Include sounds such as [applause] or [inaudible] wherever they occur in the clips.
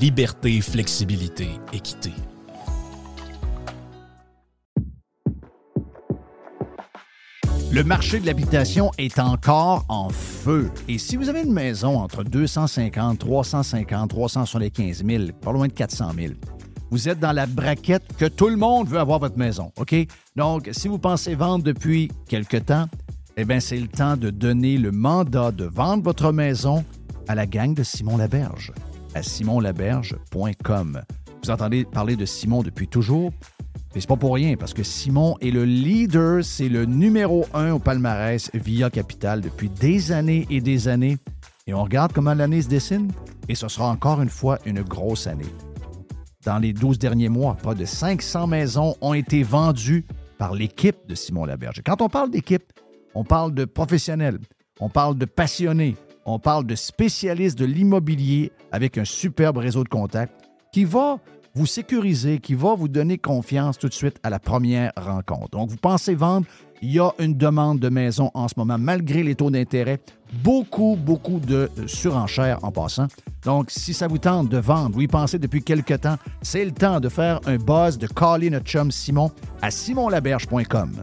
liberté, flexibilité, équité. Le marché de l'habitation est encore en feu. Et si vous avez une maison entre 250, 350, 375 000, pas loin de 400 000, vous êtes dans la braquette que tout le monde veut avoir votre maison, OK? Donc, si vous pensez vendre depuis quelque temps, eh bien, c'est le temps de donner le mandat de vendre votre maison à la gang de Simon Laberge, à simonlaberge.com. Vous entendez parler de Simon depuis toujours, mais c'est pas pour rien, parce que Simon est le leader, c'est le numéro un au palmarès via Capital depuis des années et des années. Et on regarde comment l'année se dessine, et ce sera encore une fois une grosse année. Dans les 12 derniers mois, pas de 500 maisons ont été vendues par l'équipe de Simon Laberge. Quand on parle d'équipe, on parle de professionnels, on parle de passionnés, on parle de spécialistes de l'immobilier avec un superbe réseau de contacts qui va vous sécuriser, qui va vous donner confiance tout de suite à la première rencontre. Donc, vous pensez vendre, il y a une demande de maison en ce moment, malgré les taux d'intérêt. Beaucoup, beaucoup de surenchères en passant. Donc, si ça vous tente de vendre, vous y pensez depuis quelque temps, c'est le temps de faire un buzz, de caller notre chum Simon à simonlaberge.com.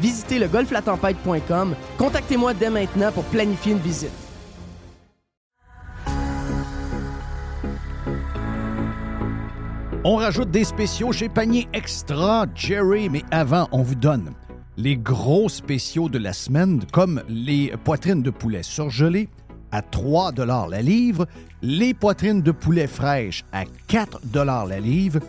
visitez le golflatempête.com. Contactez-moi dès maintenant pour planifier une visite. On rajoute des spéciaux chez Panier Extra, Jerry, mais avant, on vous donne les gros spéciaux de la semaine, comme les poitrines de poulet surgelées à 3 la livre, les poitrines de poulet fraîches à 4 la livre,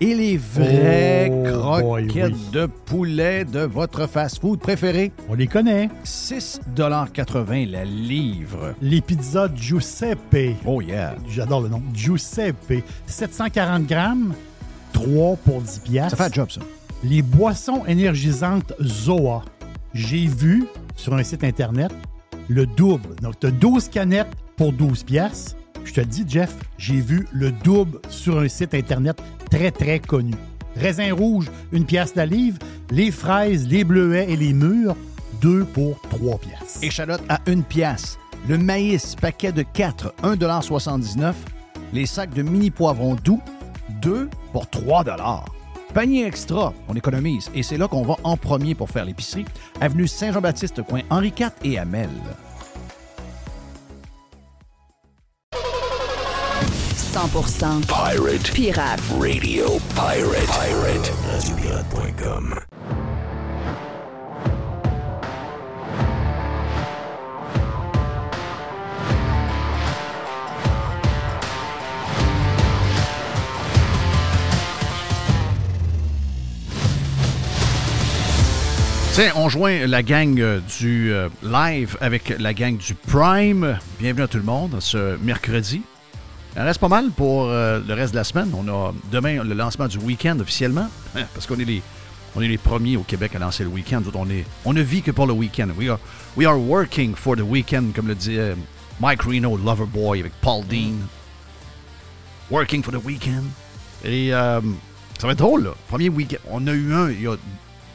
et les vraies Oh, croquettes boy, oui. de poulet de votre fast-food préféré. On les connaît. 6,80 la livre. Les pizzas Giuseppe. Oh yeah. J'adore le nom. Giuseppe. 740 grammes, 3 pour 10 piastres. Ça fait un job, ça. Les boissons énergisantes Zoa. J'ai vu sur un site Internet le double. Donc, tu as 12 canettes pour 12 piastres. Je te dis, Jeff, j'ai vu le double sur un site Internet très, très connu. Raisin rouge, une pièce la livre. Les fraises, les bleuets et les mûres, 2 pour 3 piastres. Échalote à une pièce. Le maïs, paquet de 4, 1,79 Les sacs de mini poivrons doux, 2 pour 3 Panier extra, on économise. Et c'est là qu'on va en premier pour faire l'épicerie. Avenue Saint-Jean-Baptiste, coin Henri IV et Amel. 100% Pirate pirate. Radio Pirate. Pirate. RadioPirate.com. Tiens, on joint la gang euh, du euh, live avec la gang du Prime. Bienvenue à tout le monde ce mercredi. Il reste pas mal pour euh, le reste de la semaine. On a demain le lancement du week-end officiellement, hein, parce qu'on est les, est les premiers au Québec à lancer le week-end. On, on ne vit que pour le week-end. We are, we are working for the weekend, comme le dit Mike Reno, Loverboy, avec Paul Dean. Working for the weekend. Et euh, ça va être drôle, là. Premier week-end. On a eu un il y a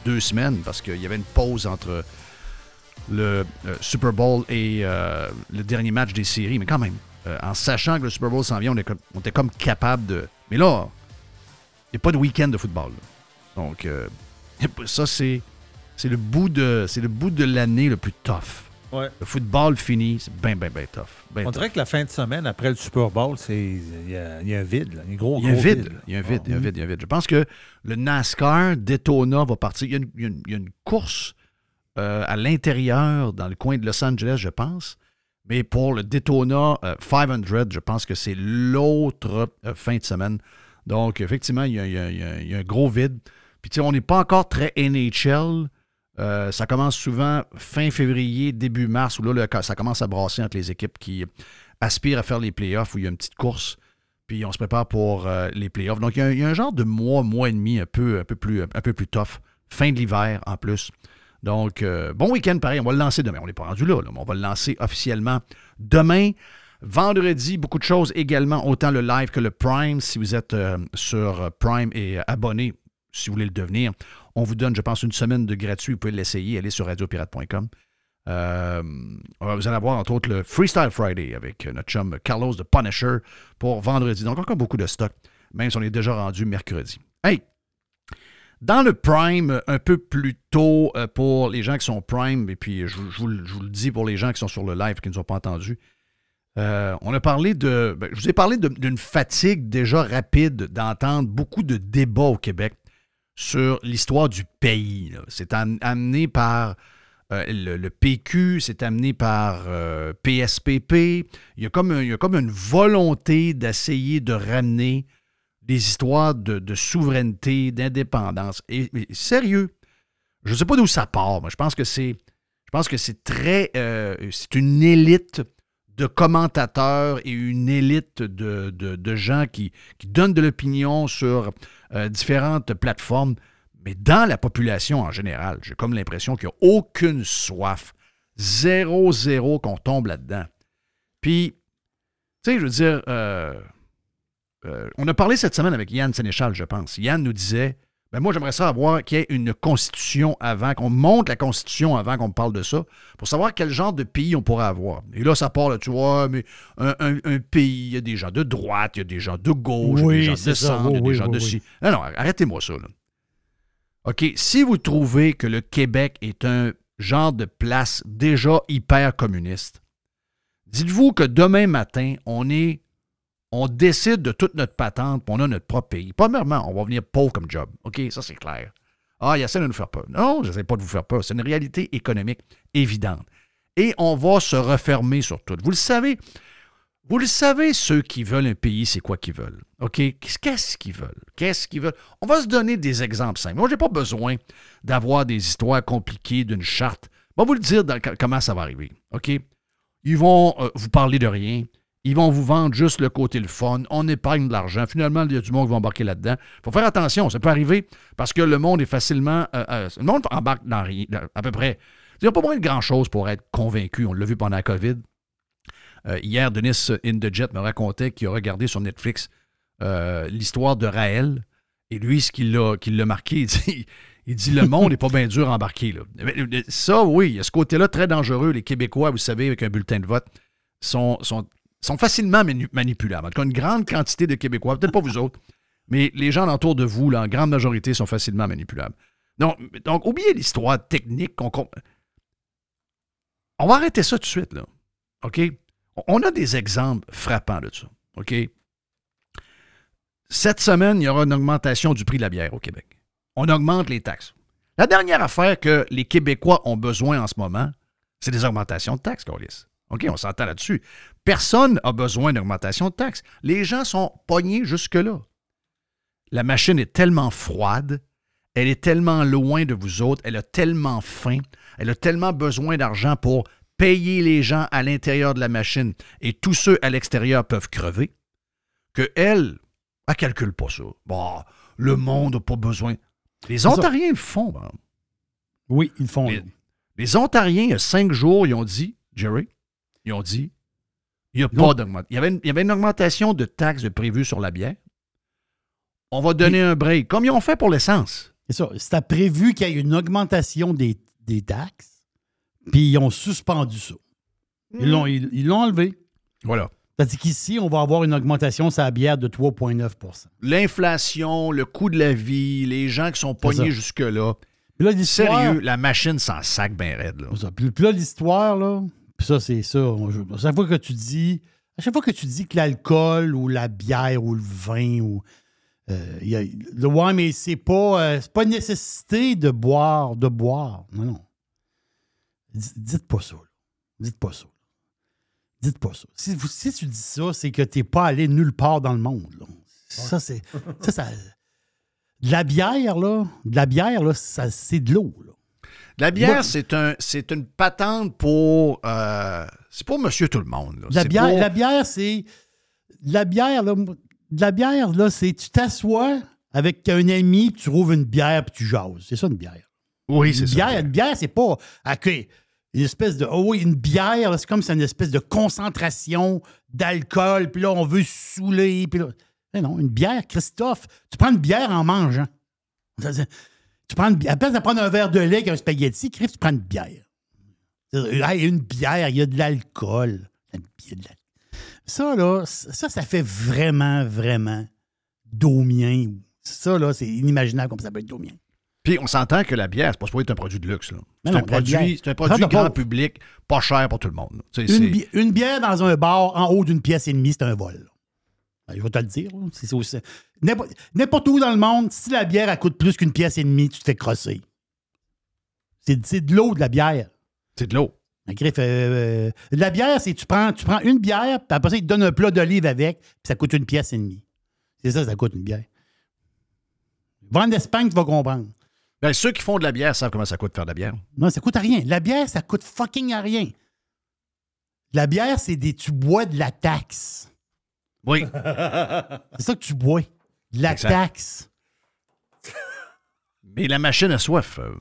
deux semaines parce qu'il y avait une pause entre le euh, Super Bowl et le dernier match des séries, mais quand même, euh, en sachant que le Super Bowl s'en vient, on, est comme- on était comme capable de. Mais là, il n'y a pas de week-end de football. là. Donc, euh, ça, c'est. C'est le bout de c'est le bout de l'année le plus tough. Ouais. Le football fini, c'est bien, bien, bien tough. Ben On tough. dirait que la fin de semaine, après le Super Bowl, c'est il y, a y a un vide. Là. Un gros, Il y a un gros vide. Il y a un vide, Ah. il y a un vide, il y a un vide. Je pense que le NASCAR Daytona va partir. Il y a une, il y a une- il y a une course euh, à l'intérieur, dans le coin de Los Angeles, je pense. Mais pour le Daytona euh, 500, je pense que c'est l'autre euh, fin de semaine. Donc, effectivement, il y a, un gros vide. Puis, tu sais, on n'est pas encore très NHL. Euh, ça commence souvent fin février, début mars, où là, le- ça commence à brasser entre les équipes qui aspirent à faire les playoffs, où il y a une petite course puis on se prépare pour euh, les playoffs. Donc, il y, a il y a un genre de mois, mois et demi un peu, un peu, plus, un peu plus tough. Fin de l'hiver en plus. Donc, euh, bon week-end pareil. On va le lancer demain. On n'est pas rendu là, mais on va le lancer officiellement demain. Vendredi, beaucoup de choses également, autant le live que le Prime. Si vous êtes euh, sur Prime et euh, abonné, si vous voulez le devenir, on vous donne, je pense, une semaine de gratuit. Vous pouvez l'essayer. Allez sur radiopirate.com. Euh, vous allez avoir entre autres le Freestyle Friday avec notre chum Carlos de Punisher pour vendredi. Donc encore beaucoup de stock, même si on est déjà rendu mercredi. Hey! Dans le Prime, un peu plus tôt euh, pour les gens qui sont Prime, et puis je, vous- je vous, le- dis pour les gens qui sont sur le live qui ne nous ont pas entendus, euh, on a parlé de. ben, je vous ai parlé d'une fatigue déjà rapide d'entendre beaucoup de débats au Québec sur l'histoire du pays. C'est am- amené par euh, le, PQ, c'est amené par euh, PSPP. Il y, a comme il y a comme une volonté d'essayer de ramener des histoires de, souveraineté, d'indépendance. Et, sérieux, je ne sais pas d'où ça part, mais je pense que c'est. Je pense que c'est très. euh, c'est une élite de commentateurs et une élite de, de- de gens qui, qui donnent de l'opinion sur euh, différentes plateformes. Mais dans la population en général, j'ai comme l'impression qu'il n'y a aucune soif. Zéro, zéro qu'on tombe là-dedans. Puis, tu sais, je veux dire, euh, euh, on a parlé cette semaine avec Yann Sénéchal, je pense. Yann nous disait ben moi, j'aimerais ça avoir qu'il y ait une constitution avant, qu'on monte la constitution avant qu'on parle de ça, pour savoir quel genre de pays on pourrait avoir. Et là, ça part, là, tu vois, mais un, un- un pays, il y a des gens de droite, il y a des gens de gauche, il y a des gens de centre, il y a des oui, gens de ci. Non, non, arrêtez-moi ça, là. OK, si vous trouvez que le Québec est un genre de place déjà hyper communiste, dites-vous que demain matin, on est on décide de toute notre patente, puis on a notre propre pays. Premièrement, on va venir pauvre comme job. OK, ça c'est clair. Ah, il essaie de nous faire peur. Non, je n'essaie pas de vous faire peur. C'est une réalité économique évidente. Et on va se refermer sur tout. Vous le savez, vous le savez, ceux qui veulent un pays, c'est quoi qu'ils veulent? OK? Qu'est-ce qu'ils veulent? Qu'est-ce qu'ils veulent? On va se donner des exemples simples. Moi, je n'ai pas besoin d'avoir des histoires compliquées d'une charte. Je vais vous le dire comment ça va arriver. OK? Ils vont euh, vous parler de rien. Ils vont vous vendre juste le côté le fun. On épargne de l'argent. Finalement, il y a du monde qui va embarquer là-dedans. Il faut faire attention. Ça peut arriver parce que le monde est facilement. euh, euh, le monde embarque dans rien, à peu près. Il n'y a pas besoin de grand-chose pour être convaincu. On l'a vu pendant la COVID. Euh, hier, Denis Indejet me racontait qu'il a regardé sur Netflix l'histoire de Raël. Et lui, ce qui l'a marqué, il dit, il dit le monde n'est pas bien dur à embarquer. Ça, oui, il y a ce côté-là très dangereux. Les Québécois, vous savez, avec un bulletin de vote, sont, sont facilement manipulables. En tout cas, une grande quantité de Québécois, peut-être pas vous autres, mais les gens autour de vous, en grande majorité, sont facilement manipulables. Donc, oubliez l'histoire technique qu'on On va arrêter ça tout de suite, là. OK? On a des exemples frappants de ça. OK? Cette semaine, il y aura une augmentation du prix de la bière au Québec. On augmente les taxes. La dernière affaire que les Québécois ont besoin en ce moment, c'est des augmentations de taxes, Colis. OK, on s'entend là-dessus. Personne n'a besoin d'augmentation de taxes. Les gens sont pognés jusque-là. La machine est tellement froide, elle est tellement loin de vous autres, elle a tellement faim, elle a tellement besoin d'argent pour payer les gens à l'intérieur de la machine et tous ceux à l'extérieur peuvent crever, que elle, elle calcule pas ça. Bon, le monde n'a pas besoin. Les. Ontariens le font. exemple. Oui, ils le font. Les, les Ontariens, il y a cinq jours, ils ont dit, Jerry, ils ont dit, il n'y a pas d'augmentation. Il, y avait une- il y avait une augmentation de taxes prévue sur la bière. On va donner un break, comme ils ont fait pour l'essence. C'est ça. C'était prévu qu'il y ait une augmentation des, des taxes, puis ils ont suspendu ça. Ils l'ont ils, ils l'ont enlevé. Voilà. C'est-à-dire qu'ici, on va avoir une augmentation sur la bière de 3,9% L'inflation, le coût de la vie, les gens qui sont pognés jusque-là. Sérieux, la machine s'en sac bien raide. Là. Puis là, l'histoire, là, puis ça, c'est ça. À chaque fois que tu dis, à chaque fois que tu dis que l'alcool ou la bière ou le vin ou. euh, il y a- le ouais, mais c'est pas, euh, c'est pas une nécessité de boire, de boire. Non, non. D- Dites pas ça. là. Dites pas ça. Dites pas ça. Si, vous- si tu dis ça, c'est que t'es pas allé nulle part dans le monde. là. Ça, c'est. Ça, ça. De la bière, là, de la bière, là, ça, c'est de l'eau. là. La bière, c'est un, c'est une patente pour. euh, c'est pour monsieur tout le monde. là. La bière, pour- la bière, c'est. La bière, là, de la bière, là, c'est tu t'assois avec un ami, puis tu rouvres une bière, puis tu jases. C'est ça, une bière. Oui, c'est ça. bière, une bière, c'est pas. OK. Une espèce de. Oh oui, une bière, c'est comme c'est une espèce de concentration d'alcool, puis là, on veut saouler, puis là. Mais non, une bière, Christophe, tu prends une bière en mangeant. Tu prends une bière. À place de prendre un verre de lait avec un spaghetti, Christ, tu prends une bière. Hey, une bière, il y a de l'alcool. Il y a de l'alcool. Ça, là, ça, ça fait vraiment, vraiment domien. Ça, là, c'est inimaginable comme ça peut être domien. Puis on s'entend que la bière, c'est pas supposé être un produit de luxe. C'est un, la produit, un grand public, pas cher pour tout le monde. Une, bi- une bière dans un bar en haut d'une pièce et demie, c'est un vol. Ben, je vais te le dire. N'importe où dans le monde, si la bière elle coûte plus qu'une pièce et demie, tu te fais crosser. C'est de l'eau, de la bière. C'est de l'eau. Griffe, euh, euh, de la bière, c'est tu prends, tu prends une bière, puis après ça, ils te donnent un plat d'olive avec, puis ça coûte une pièce et demie. C'est ça, ça coûte une bière. Va en Espagne, tu vas comprendre. Ben, ceux qui font de la bière savent comment ça coûte faire de la bière. Non, ça coûte à rien. La bière, ça coûte fucking à rien. La bière, c'est des. Tu bois de la taxe. Oui. [laughs] C'est ça que tu bois. De la Exact. taxe. Mais la machine a soif. euh.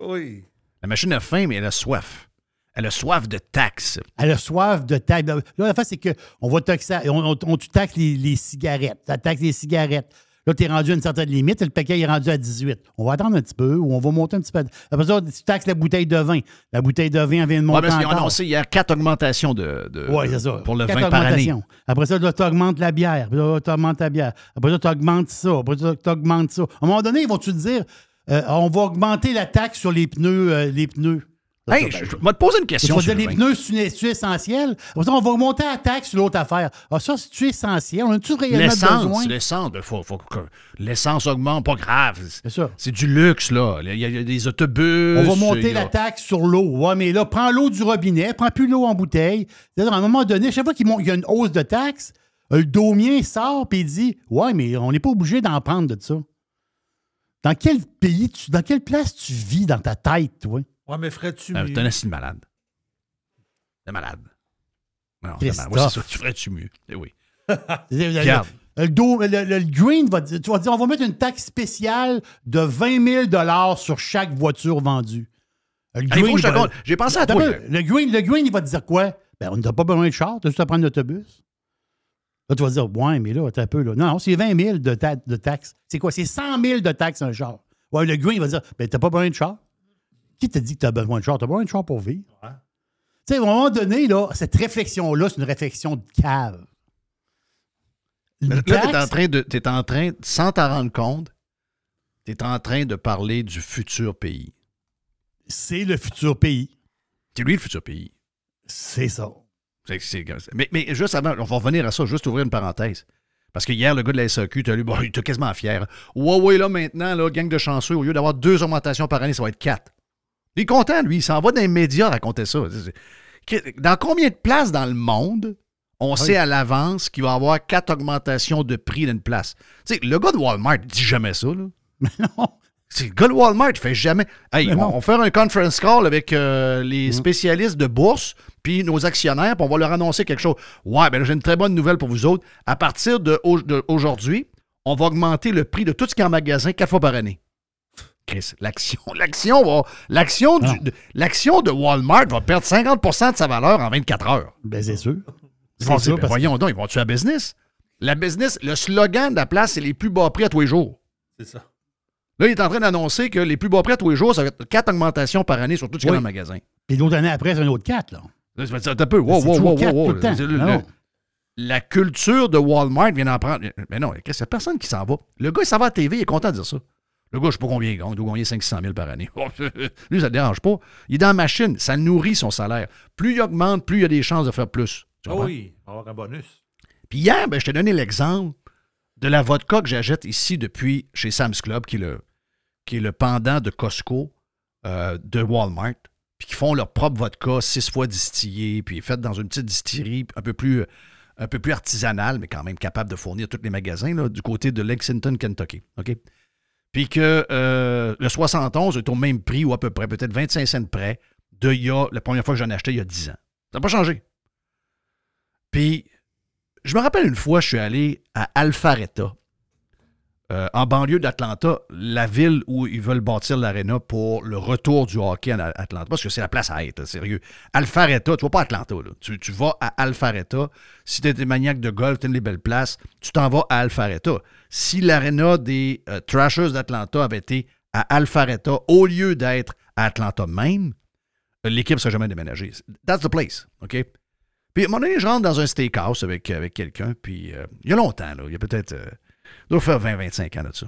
Oui. La machine a faim, mais elle a soif. Elle a soif de taxes. Elle a soif de taxe. Là, la face, c'est qu'on va taxer. On, on, on- tu taxes les, les cigarettes. Tu taxes les cigarettes. Là, tu es rendu à une certaine limite. Le paquet est rendu à 18. On va attendre un petit peu ou on va monter un petit peu. Après ça, tu taxes la bouteille de vin. La bouteille de vin, vient de Ouais, monter parce qu'ils ont annoncé hier quatre augmentations de, de- Oui, c'est ça. pour le Quatre vin par année. Après ça, tu augmentes la bière. Là, tu augmentes la bière. Après ça, tu augmentes ça. Après ça, tu augmentes ça. À un moment donné, ils vont-tu te dire euh, on va augmenter la taxe sur les pneus. euh, les pneus? Hey, je, vais te poser une tu question. sur les le pneus, c'est c'est essentiel. On va augmenter la taxe sur l'autre affaire. Ah, ça, c'est essentiel? On a-tu réellement besoin? l'essence, ben, faut, faut que l'essence augmente, pas grave. C'est ça. C'est du luxe, là. Il y a, il y a des autobus. On va monter a- la taxe sur l'eau. Ouais, mais là, prends l'eau du robinet, prends plus l'eau en bouteille. C'est-à-dire, à un moment donné, chaque fois qu'il y a une hausse de taxe, le domien sort et il dit Ouais, mais on n'est pas obligé d'en prendre de ça. Dans quel pays, tu, dans quelle place tu vis dans ta tête, toi? Ouais, mais ferais-tu Ben, mieux? T'es un assis de malade. T'es malade. Non, c'est ça. Tu ferais-tu mieux? Eh oui. [laughs] Le, le- Regarde. le le- green va dire, tu vas dire, on va mettre une taxe spéciale de 20 000 sur chaque voiture vendue. Le compte. J'ai pensé à toi. Le green, le green, il va te dire quoi? Ben, on n'a pas besoin de char, tu as juste à prendre l'autobus. Là, tu vas dire, ouais, mais là, t'as un peu, là. Non, non, c'est 20 000 de, ta- de taxes. C'est quoi? C'est 100 000 de taxes un char. Ouais, le green, il va dire, ben, t'as pas besoin de char. Qui t'a dit que t'as besoin de char? T'as besoin de char pour vivre. Tu sais, à un moment donné, là, cette réflexion-là, c'est une réflexion de cave. Là, tu es en train de. T'es en train, sans t'en rendre compte, tu es en train de parler du futur pays. c'est le futur pays. C'est lui le futur pays. C'est ça. Mais, mais juste avant, on va revenir à ça, juste ouvrir une parenthèse. Parce que hier, le gars de la SAQ, t'as lu, bon, [laughs] il était quasiment fier. Ouais, ouais, là, maintenant, là, gang de chanceux, au lieu d'avoir deux augmentations par année, ça va être quatre. Il est content, lui. Il s'en va dans les médias raconter ça. Dans combien de places dans le monde on sait à l'avance qu'il va y avoir quatre augmentations de prix d'une place? Tu sais, le gars de Walmart dit jamais ça, là. [laughs] non. C'est le gars de Walmart, il fait jamais. Hey, Mais on, non. va faire un conference call avec euh, les spécialistes de bourse, puis nos actionnaires, puis on va leur annoncer quelque chose. Ouais, ben j'ai une très bonne nouvelle pour vous autres. À partir d'aujourd'hui, on va augmenter le prix de tout ce qui est en magasin quatre fois par année. Chris, l'action, [laughs] l'action va. L'action, du- Non. de, l'action de Walmart va perdre 50% de sa valeur en 24 heures. Ben, c'est sûr. Ils vont dire, sûr, ben, voyons donc, ils vont tuer la business? La business, le slogan de la place, c'est les plus bas prix à tous les jours. C'est ça. Là, il est en train d'annoncer que les plus bas prix à tous les jours, ça va être quatre augmentations par année sur tout ce qu'il y a dans le magasin. Puis l'autre année après, c'est un autre 4, là. Là, ça va être un peu. Wow, C'est wow, wow, wow. C'est non. La culture de Walmart vient d'en prendre. Mais non, il n'y a personne qui s'en va. Le gars, il s'en va à la TV, il est content de dire ça. Le gars, je sais pas combien il gagne. Il doit gagner 500 000 par année. [laughs] Lui, ça ne dérange pas. Il est dans la machine. Ça nourrit son salaire. Plus il augmente, plus il a des chances de faire plus. Tu Ah oui, avoir un bonus. Puis hier, ben, je t'ai donné l'exemple de la vodka que j'achète ici depuis chez Sam's Club, qui est le, qui est le pendant de Costco, euh, de Walmart, puis qui font leur propre vodka, six fois distillée, puis faite dans une petite distillerie un peu plus, un peu plus artisanale, mais quand même capable de fournir tous les magasins, là, du côté de Lexington, Kentucky. OK? Puis que euh, le 71 est au même prix, ou à peu près, peut-être 25 cents près, de la première fois que j'en ai acheté il y a 10 ans. Ça n'a pas changé. Puis je me rappelle une fois, je suis allé à Alpharetta, euh, en banlieue d'Atlanta, la ville où ils veulent bâtir l'aréna pour le retour du hockey à Atlanta. Parce que c'est la place à être, sérieux. Alpharetta, tu vas pas à Atlanta, là. Tu, vas à Alpharetta. Si tu es maniaque de golf, tu les belles places, tu t'en vas à Alpharetta. Si l'aréna des euh, Trashers d'Atlanta avait été à Alpharetta au lieu d'être à Atlanta même, euh, l'équipe ne serait jamais déménagée. That's the place, OK? Puis, à un moment donné, je rentre dans un steakhouse avec, avec quelqu'un, puis euh, il y a longtemps, là, il y a peut-être. Il doit faire 20-25 ans de ça.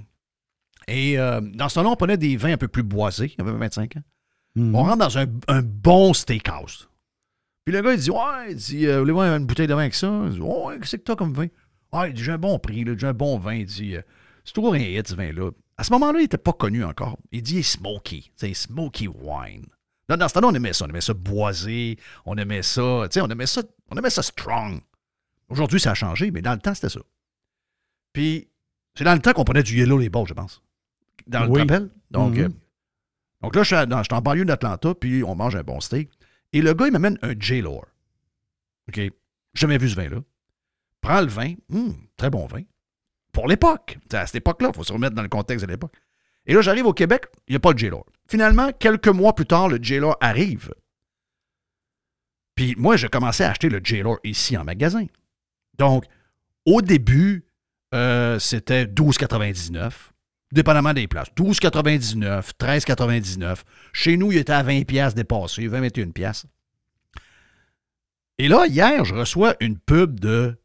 Et euh, dans ce temps-là, on prenait des vins un peu plus boisés, il y avait 25 ans. Mhm. On rentre dans un, un bon steakhouse. Puis le gars, il dit Ouais, il dit, euh, voulez-vous une bouteille de vin avec ça? Il dit Ouais, qu'est-ce que t'as comme vin? Ah, il dit J'ai un bon prix, là, j'ai un bon vin. Il dit euh, C'est toujours un hit, ce vin-là. À ce moment-là, il n'était pas connu encore. Il dit smoky. C'est smoky wine. Là, dans ce temps-là, on aimait ça. On aimait ça boisé. On aimait ça. Tu sais, on aimait ça. On aimait ça strong. Aujourd'hui, ça a changé, mais dans le temps, c'était ça. Puis, c'est dans le temps qu'on prenait du Yellow Label, je pense. Dans le Oui. rappel. Donc, Mhm. euh, donc là, je suis, à- dans- je suis en banlieue d'Atlanta, puis on mange un bon steak. Et le gars, il m'amène un J-Lore. OK? Jamais vu ce vin-là. Prends le vin. Hum, très bon vin. Pour l'époque. À cette époque-là, il faut se remettre dans le contexte de l'époque. Et là, j'arrive au Québec, il n'y a pas de J-Lore. Finalement, quelques mois plus tard, le J-Lore arrive. Puis moi, j'ai commencé à acheter le J-Lore ici en magasin. Donc, au début, euh, c'était 12,99. Dépendamment des places. 12,99, 13,99. Chez nous, il était à 20 pièces dépassé, 20, 21 pièces. Et là, hier, je reçois une pub de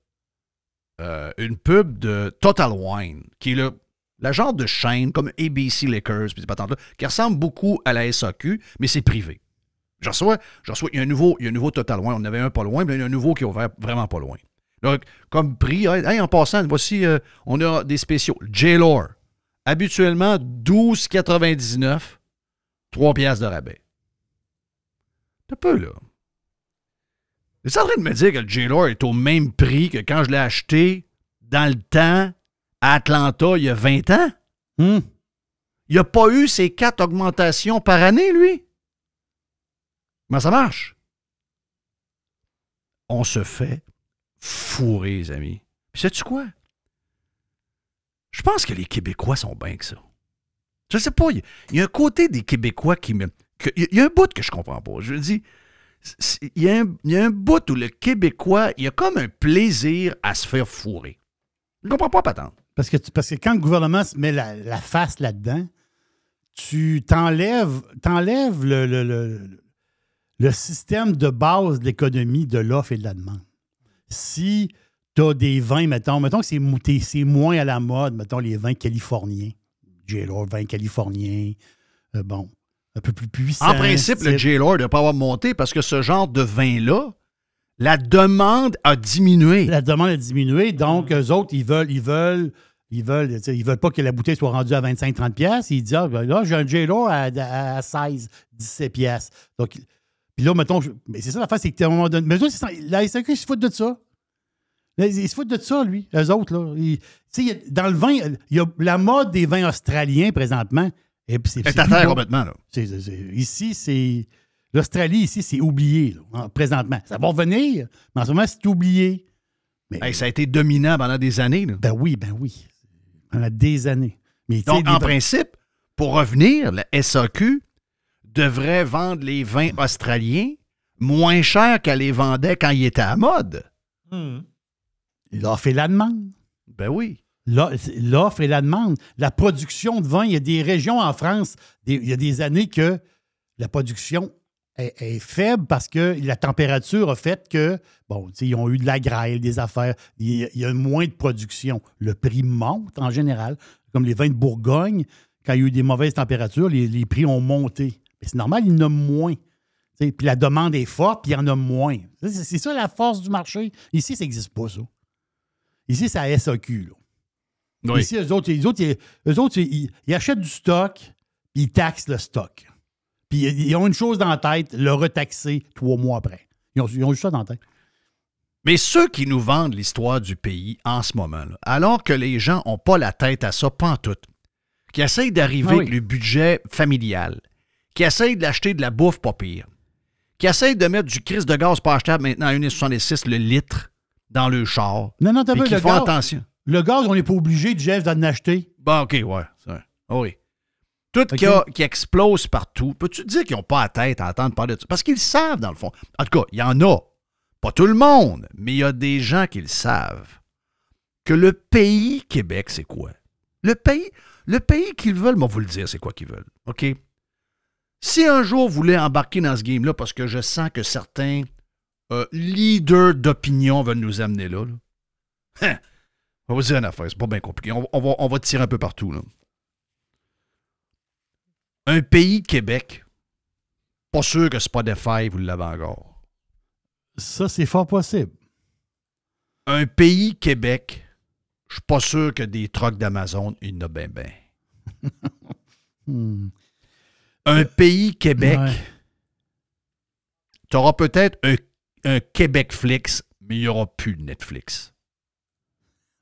euh, une pub de Total Wine, qui est le, la genre de chaîne comme ABC Liquors, puis patentes-là, qui ressemble beaucoup à la SAQ, mais c'est privé. Je reçois, je reçois, il y a un nouveau, il y a un nouveau Total Wine. On en avait un pas loin, mais il y a un nouveau qui est ouvert vraiment pas loin. Donc, comme prix, hey, hey, en passant, voici, euh, on a des spéciaux. J-Lore, habituellement 12,99, 3 piastres de rabais. Un peu, là. Es-tu en train de me dire que le J-Lore est au même prix que quand je l'ai acheté dans le temps à Atlanta il y a 20 ans? Hmm. Il n'a pas eu ces quatre augmentations par année, lui? Comment ça marche? On se fait fourrer, les amis. Puis sais-tu quoi? Je pense que les Québécois sont bien que ça. Je sais pas, il y, a- un côté des Québécois qui me... il y a- un bout que je comprends pas. Je veux dire, il y, a un, bout où le Québécois, il y a comme un plaisir à se faire fourrer. Je comprends pas, patente. Parce que, parce que quand le gouvernement se met la, face là-dedans, tu t'enlèves, t'enlèves le- le système de base de l'économie de l'offre et de la demande. Si tu as des vins, mettons, mettons que c'est, moins à la mode, mettons les vins californiens, J-Lo, vin californien, euh, bon, un peu plus puissant. En principe, le J-Lord ne doit pas avoir monté parce que ce genre de vin-là, la demande a diminué. La demande a diminué, donc eux autres, ils veulent, ils veulent, ils veulent, ils veulent pas que la bouteille soit rendue à 25-30 pièces. Ils disent, ah, ben là, j'ai un J-Lo à, à, à 16, 17 pièces. Donc, puis là, mettons, je- mais c'est ça l'affaire, c'est que à un moment donné, mais eux la SAQ, ils se foutent de ça. Ils se foutent de ça, lui, eux autres. Là. Ils- sais, dans le vin, il y a la mode des vins australiens présentement. Et puis c'est, à terre complètement. Là. Ici, c'est. L'Australie, ici, c'est oublié, là, présentement. Ça va revenir, mais en ce moment, c'est oublié. Mais, Hey, ça a été dominant pendant des années. là. Ben oui, ben oui. Pendant des années. Mais, Donc, en principe, pour revenir, la SAQ devrait vendre les vins australiens moins cher qu'elle les vendait quand ils étaient à mode. L'offre et la demande. Ben oui. L'o- L'offre et la demande. La production de vin, il y a des régions en France, des- il y a des années que la production est, est faible parce que la température a fait que, bon, tu sais, ils ont eu de la grêle, des affaires, il y, a, il y a moins de production. Le prix monte en général, comme les vins de Bourgogne, quand il y a eu des mauvaises températures, les, les prix ont monté. C'est normal, il y en a moins. Puis la demande est forte, puis il y en a moins. C'est ça la force du marché. Ici, ça n'existe pas, ça. Ici, c'est à SAQ. là. Oui. Ici, eux autres, les autres, ils, eux autres, ils, ils achètent du stock, puis ils taxent le stock. Puis ils, ils ont une chose dans la tête, le retaxer trois mois après. Ils ont, ils ont juste ça dans la tête. Mais ceux qui nous vendent l'histoire du pays en ce moment, là, alors que les gens n'ont pas la tête à ça, pas en tout, qui essayent d'arriver Ah oui. avec le budget familial, qui essayent d'acheter de la bouffe pas pire, qui essayent de mettre du crise de gaz pas achetable maintenant à 1,66 le litre dans le char, Non, non, t'as qui le font gaz, attention. le gaz, on n'est pas obligé, Jeff, d'en acheter. Bon, OK, ouais. ça. Ah oui. Tout qui, a- qui explose partout, peux-tu dire qu'ils n'ont pas la tête à entendre parler de ça? Parce qu'ils le savent, dans le fond. En tout cas, il y en a. Pas tout le monde, mais il y a des gens qui le savent. Que le pays Québec, c'est quoi? Le pays, le pays qu'ils veulent, moi, vous le dire, c'est quoi qu'ils veulent. OK? Si un jour vous voulez embarquer dans ce game-là, parce que je sens que certains euh, leaders d'opinion veulent nous amener là, là. hein, on va vous dire une affaire, c'est pas bien compliqué. On, on va, on va tirer un peu partout. Là. Un pays Québec, pas sûr que Spotify, vous l'avez encore. Ça, c'est fort possible. Un pays Québec, je suis pas sûr que des trucks d'Amazon, il y en a bien, bien. [laughs] Hmm. Un pays Québec, Ouais. tu auras peut-être un, un Québec Flix, mais il n'y aura plus de Netflix.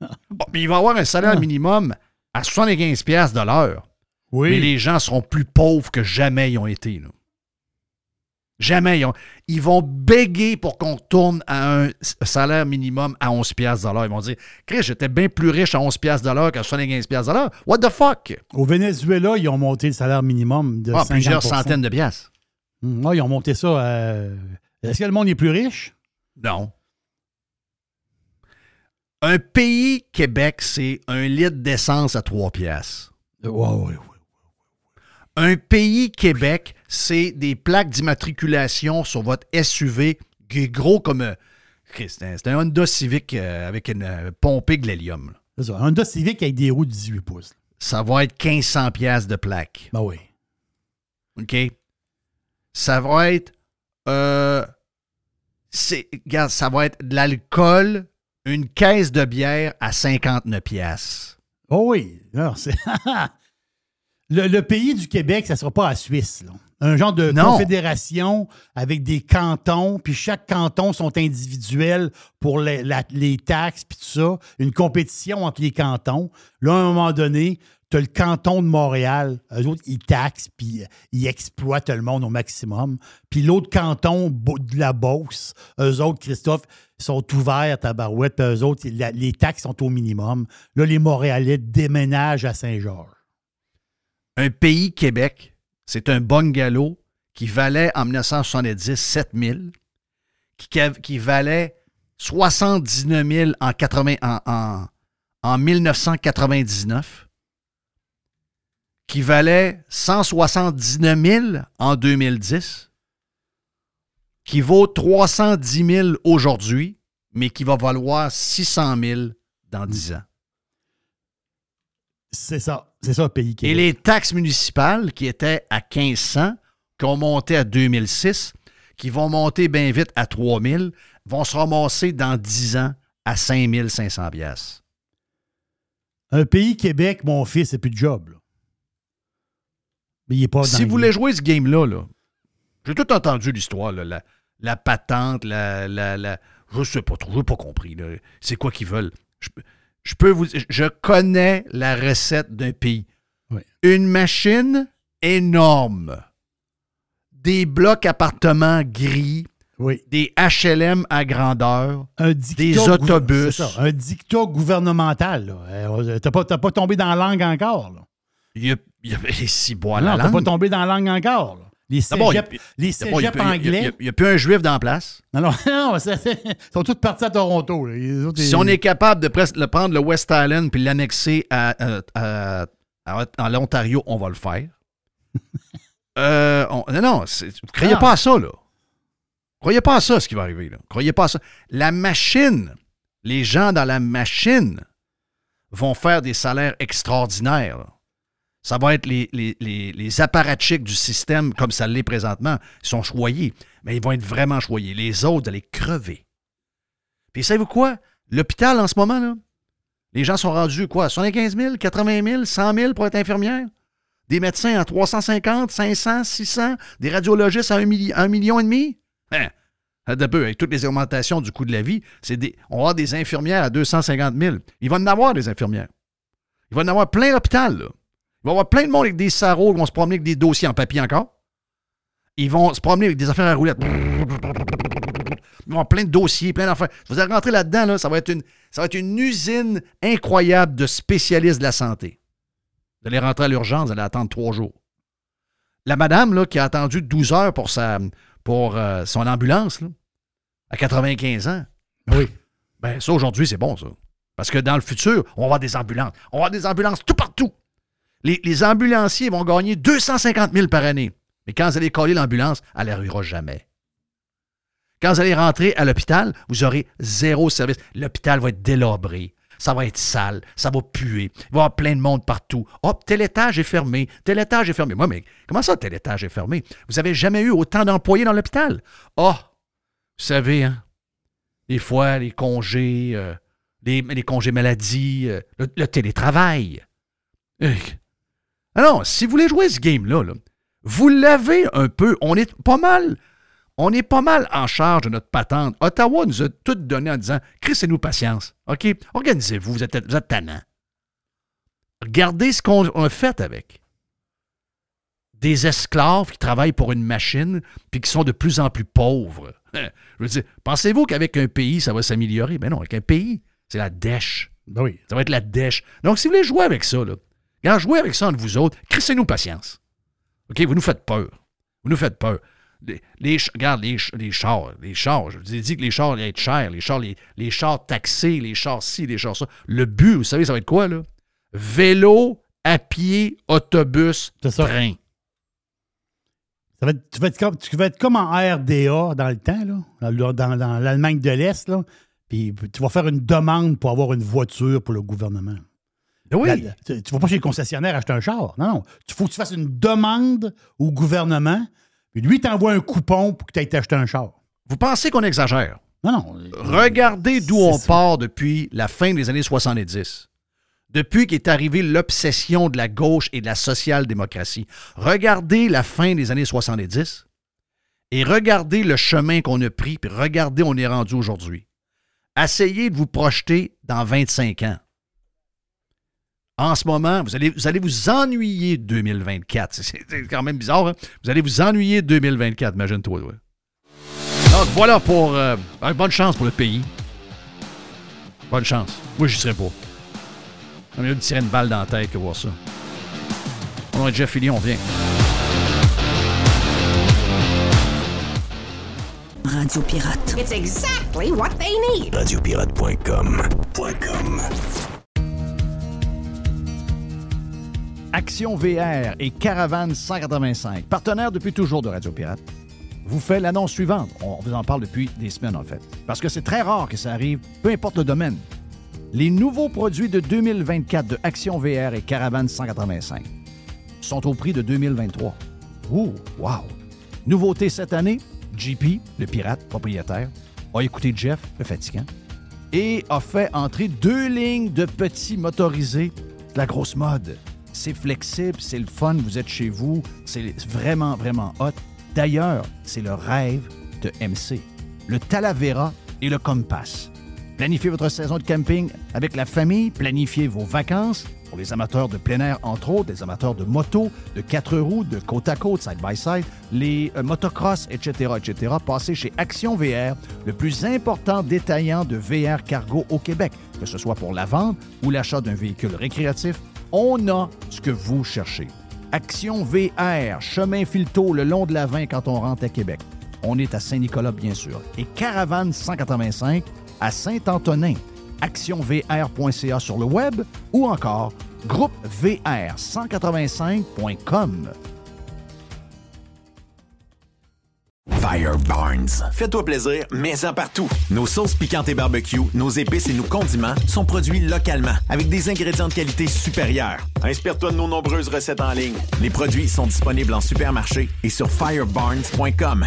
[laughs] Bon, mais il va y avoir un salaire minimum à 75$ piastres de l'heure. Oui. Mais les gens seront plus pauvres que jamais ils ont été. là. Jamais. Ils, ont- ils vont béguer pour qu'on tourne à un salaire minimum à 11$ piastres de l'heure. Ils vont dire Chris, j'étais bien plus riche à 11$ piastres de l'heure qu'à 75$ piastres de l'heure. What the fuck? Au Venezuela, ils ont monté le salaire minimum de Ah, 50 plusieurs centaines de piastres. Hmm, ouais, ils ont monté ça. euh, Est-ce que le monde est plus riche? Non. Un pays, Québec, c'est un litre d'essence à 3 piastres. Ouais, ouais, ouais. Un pays Québec, c'est des plaques d'immatriculation sur votre SUV qui est gros comme un. Christ, C'est un, Honda Civic euh, avec une euh, pompée de l'hélium. C'est ça. Un Honda Civic avec des roues de 18 pouces. Ça va être 1500 pièces de plaque. Ben oui. OK? Ça va être. Euh, regarde, ça va être de l'alcool, une caisse de bière à 59 pièces. Oh oui. Non, c'est- [laughs] le, le pays du Québec, ça ne sera pas la Suisse. là. Un genre de Non. confédération avec des cantons, puis chaque canton sont individuels pour les, la- les taxes, puis tout ça. Une compétition entre les cantons. Là, à un moment donné, tu as le canton de Montréal. Eux autres, ils taxent, puis euh, ils exploitent le monde au maximum. Puis l'autre canton de la Beauce, eux autres, Christophe, sont ouverts, tabarouette, puis eux autres, la- les taxes sont au minimum. Là, les Montréalais déménagent à Saint-Georges. Un pays Québec, c'est un bungalow qui valait en 1970 7 000, qui, valait 79 000 en, 80 en, en- en 1999, qui valait 179 000 en 2010, qui vaut 310 000 aujourd'hui, mais qui va valoir 600 000 dans 10 ans. C'est ça. C'est ça, le pays Et Québec. les taxes municipales qui étaient à 1500, qui ont monté à 2006, qui vont monter bien vite à 3000, vont se ramasser dans 10 ans à 5500 pièces. Un pays Québec, mon fils, c'est plus de job. là. Mais il est pas dans Si vous voulez jouer ce game-là, là, j'ai tout entendu l'histoire, la, la patente, la, la, la- Je sais pas trop, je n'ai pas compris. C'est quoi qu'ils veulent? Je, je peux vous Je connais la recette d'un pays. Oui. Une machine énorme. Des blocs appartements gris, Oui. des HLM à grandeur, Un Des autobus. ça, un dictat gouvernemental. Euh, T'as pas, pas tombé dans la langue encore. Là. il y a, il y a [laughs] et si bois la t'as pas langue. tombé dans la langue encore. là. Les D'abord, il y a- cégeps, les D'abord, il y a cégeps il anglais. il y a- plus un juif dans la place? Non, non, [laughs] non, ils sont tous partis à Toronto. là. Les autres, Si ils- on est capable de le prendre le West Island puis l'annexer à, à- à- à- à l'Ontario, on va le faire. [laughs] Euh, on- non, non, vous croyez Ah. pas à ça, là. Croyez pas à ça, ce qui va arriver, là. Croyez pas à ça. La machine, les gens dans la machine vont faire des salaires extraordinaires. là. Ça va être les, les, les, du système comme ça l'est présentement. Ils sont choyés, mais ils vont être vraiment choyés. Les autres, allez crever. Puis savez-vous quoi? L'hôpital, en ce moment, là, les gens sont rendus, quoi, 75 000, 80 000, 100 000 pour être infirmière? Des médecins à 350, 500, 600, des radiologistes à 1 million et demi? Hein? Un peu, avec toutes les augmentations du coût de la vie, c'est des, on va avoir des infirmières à 250 000. Il va en avoir des infirmières. Il va en avoir plein l'hôpital, là. Il va y avoir plein de monde avec des sarraux qui vont se promener avec des dossiers en papier encore. Ils vont se promener avec des affaires à roulettes. Ils vont avoir plein de dossiers, plein d'affaires. Vous allez rentrer là-dedans, là, ça, va être une, ça va être une usine incroyable de spécialistes de la santé. Vous allez rentrer à l'urgence, vous allez attendre trois jours. La madame là, qui a attendu 12 heures pour, sa, pour euh, son ambulance, là, à 95 ans. Oui. Ben, ça, aujourd'hui, c'est bon, ça. Parce que dans le futur, on va avoir des ambulances. On va avoir des ambulances tout partout. Les, ambulanciers vont gagner 250 000 par année. Mais quand vous allez coller l'ambulance, elle n'arrivera jamais. Quand vous allez rentrer à l'hôpital, vous aurez zéro service. L'hôpital va être délabré. Ça va être sale. Ça va puer. Il va y avoir plein de monde partout. Hop, tel étage est fermé. Tel étage est fermé. Moi, mais comment ça, tel étage est fermé? Vous avez jamais eu autant d'employés dans l'hôpital? Ah! vous savez, hein? Des fois, les congés, euh, les, congés maladie, euh, le, le télétravail. Euh, Alors, si vous voulez jouer ce game-là, là, vous l'avez un peu. On est pas mal. On est pas mal en charge de notre patente. Ottawa nous a tout donné en disant Crissez-nous patience. OK? Organisez-vous, vous êtes, vous êtes. Regardez ce qu'on a fait avec. Des esclaves qui travaillent pour une machine puis qui sont de plus en plus pauvres. [laughs] Je veux dire, pensez-vous qu'avec un pays, ça va s'améliorer? Ben non, avec un pays, c'est la dèche. Ben oui. Ça va être la dèche. Donc, si vous voulez jouer avec ça, là, quand jouez avec ça entre vous autres, crissez-nous patience. OK? Vous nous faites peur. Vous nous faites peur. Les, regarde, les, les chars, les chars, je vous ai dit que les chars allaient être chers, les chars, les, les chars taxés, les chars ci, les chars ça. Le but, vous savez, ça va être quoi, là? Vélo, à pied, autobus, train. Ça va être- tu, vas être comme, tu vas être comme en RDA dans le temps, là, dans, dans- dans l'Allemagne de l'Est, là. Puis tu vas faire une demande pour avoir une voiture pour le gouvernement. Oui. La- tu ne vas pas chez le concessionnaire acheter un char. Non, non. Il faut que tu fasses une demande au gouvernement, puis lui t'envoie un coupon pour que tu ailles t'acheter un char. Vous pensez qu'on exagère? Non, non. Regardez d'où on ça. part depuis la fin des années 70. Depuis qu'est arrivée l'obsession de la gauche et de la social-démocratie. Regardez la fin des années 70 et regardez le chemin qu'on a pris, puis regardez où on est rendu aujourd'hui. Essayez de vous projeter dans 25 ans. En ce moment, vous allez vous, allez vous ennuyer de 2024. C'est- C'est quand même bizarre. hein? Vous allez vous ennuyer de 2024, imagine-toi. ouais. Donc voilà pour. euh, bonne chance pour le pays. Bonne chance. Moi, j'y serais pas. On mieux de tirer une balle dans la tête que voir ça. On est Jeff Fillion, on vient. Radio Pirate. It's exactly what they need. Radiopirate.com. .com. Action VR et Caravane 185, partenaires depuis toujours de Radio Pirate, vous fait l'annonce suivante. On vous en parle depuis des semaines, en fait. Parce que c'est très rare que ça arrive, peu importe le domaine. Les nouveaux produits de 2024 de Action VR et Caravane 185 sont au prix de 2023. Ouh, wow! Nouveauté cette année, JP, le pirate propriétaire, a écouté Jeff, le fatigant, et a fait entrer deux lignes de petits motorisés de la grosse mode. C'est flexible, c'est le fun, vous êtes chez vous, c'est vraiment, vraiment hot. D'ailleurs, c'est le rêve de MC. Le Talavera et le Compass. Planifiez votre saison de camping avec la famille, planifiez vos vacances. Pour les amateurs de plein air, entre autres, les amateurs de moto, de quatre roues, de côte à côte, side by side, les euh, motocross, etc., etc., passez chez Action VR, le plus important détaillant de VR cargo au Québec. Que ce soit pour la vente ou l'achat d'un véhicule récréatif, on a ce que vous cherchez. Action VR, chemin Filto le long de la 20 quand on rentre à Québec. On est à Saint-Nicolas, bien sûr. Et Caravane 185 à Saint-Antonin. actionvr.ca sur le web ou encore groupevr185.com. Fire Barnes. Fais-toi plaisir, mais en partout. Nos sauces piquantes et barbecue, nos épices et nos condiments sont produits localement avec des ingrédients de qualité supérieure. Inspire-toi de nos nombreuses recettes en ligne. Les produits sont disponibles en supermarché et sur firebarnes.com.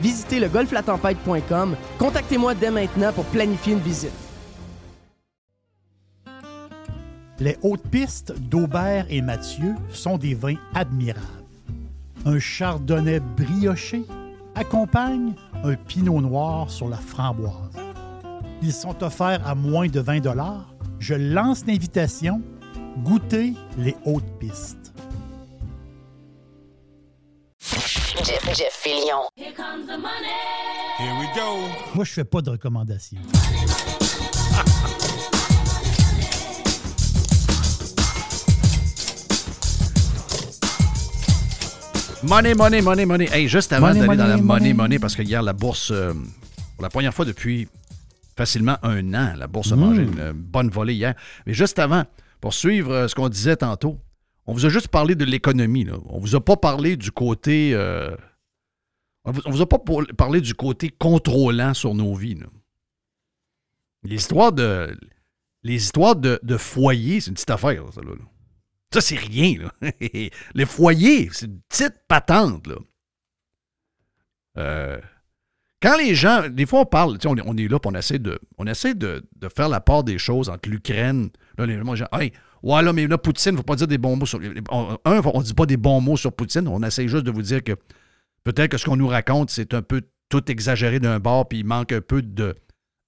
Visitez le golflatempête.com. Contactez-moi dès maintenant pour planifier une visite. Les hautes pistes d'Aubert et Mathieu sont des vins admirables. Un chardonnay brioché accompagne un pinot noir sur la framboise. Ils sont offerts à moins de 20 Je lance l'invitation. Goûtez les hautes pistes. Jeff, Jeff Fillion. Here we go. Moi, je fais pas de recommandations. Money, money, money, money. Hey, juste avant Money, d'aller dans la money, money, money. money, parce que hier, la bourse, euh, pour la première fois depuis facilement un an, la bourse a Mm. mangé une bonne volée hier. Mais juste avant, pour suivre euh, ce qu'on disait tantôt, on vous a juste parlé de l'économie. là. On vous a pas parlé du côté. euh, on vous, a pas parlé du côté contrôlant sur nos vies. là. Les histoires de. Les histoires de, de foyer, c'est une petite affaire, ça, là. Ça, c'est rien, là. [laughs] Les foyers, c'est une petite patente, là. Euh, quand les gens, des fois on parle, on, est- on est là, on essaie, de, on essaie de, faire la part des choses entre l'Ukraine. Là, les gens, ouais, là, mais là, Poutine, faut pas dire des bons mots sur. Un, on dit pas des bons mots sur Poutine, on essaie juste de vous dire que peut-être que ce qu'on nous raconte, c'est un peu tout exagéré d'un bord, puis il manque un peu de,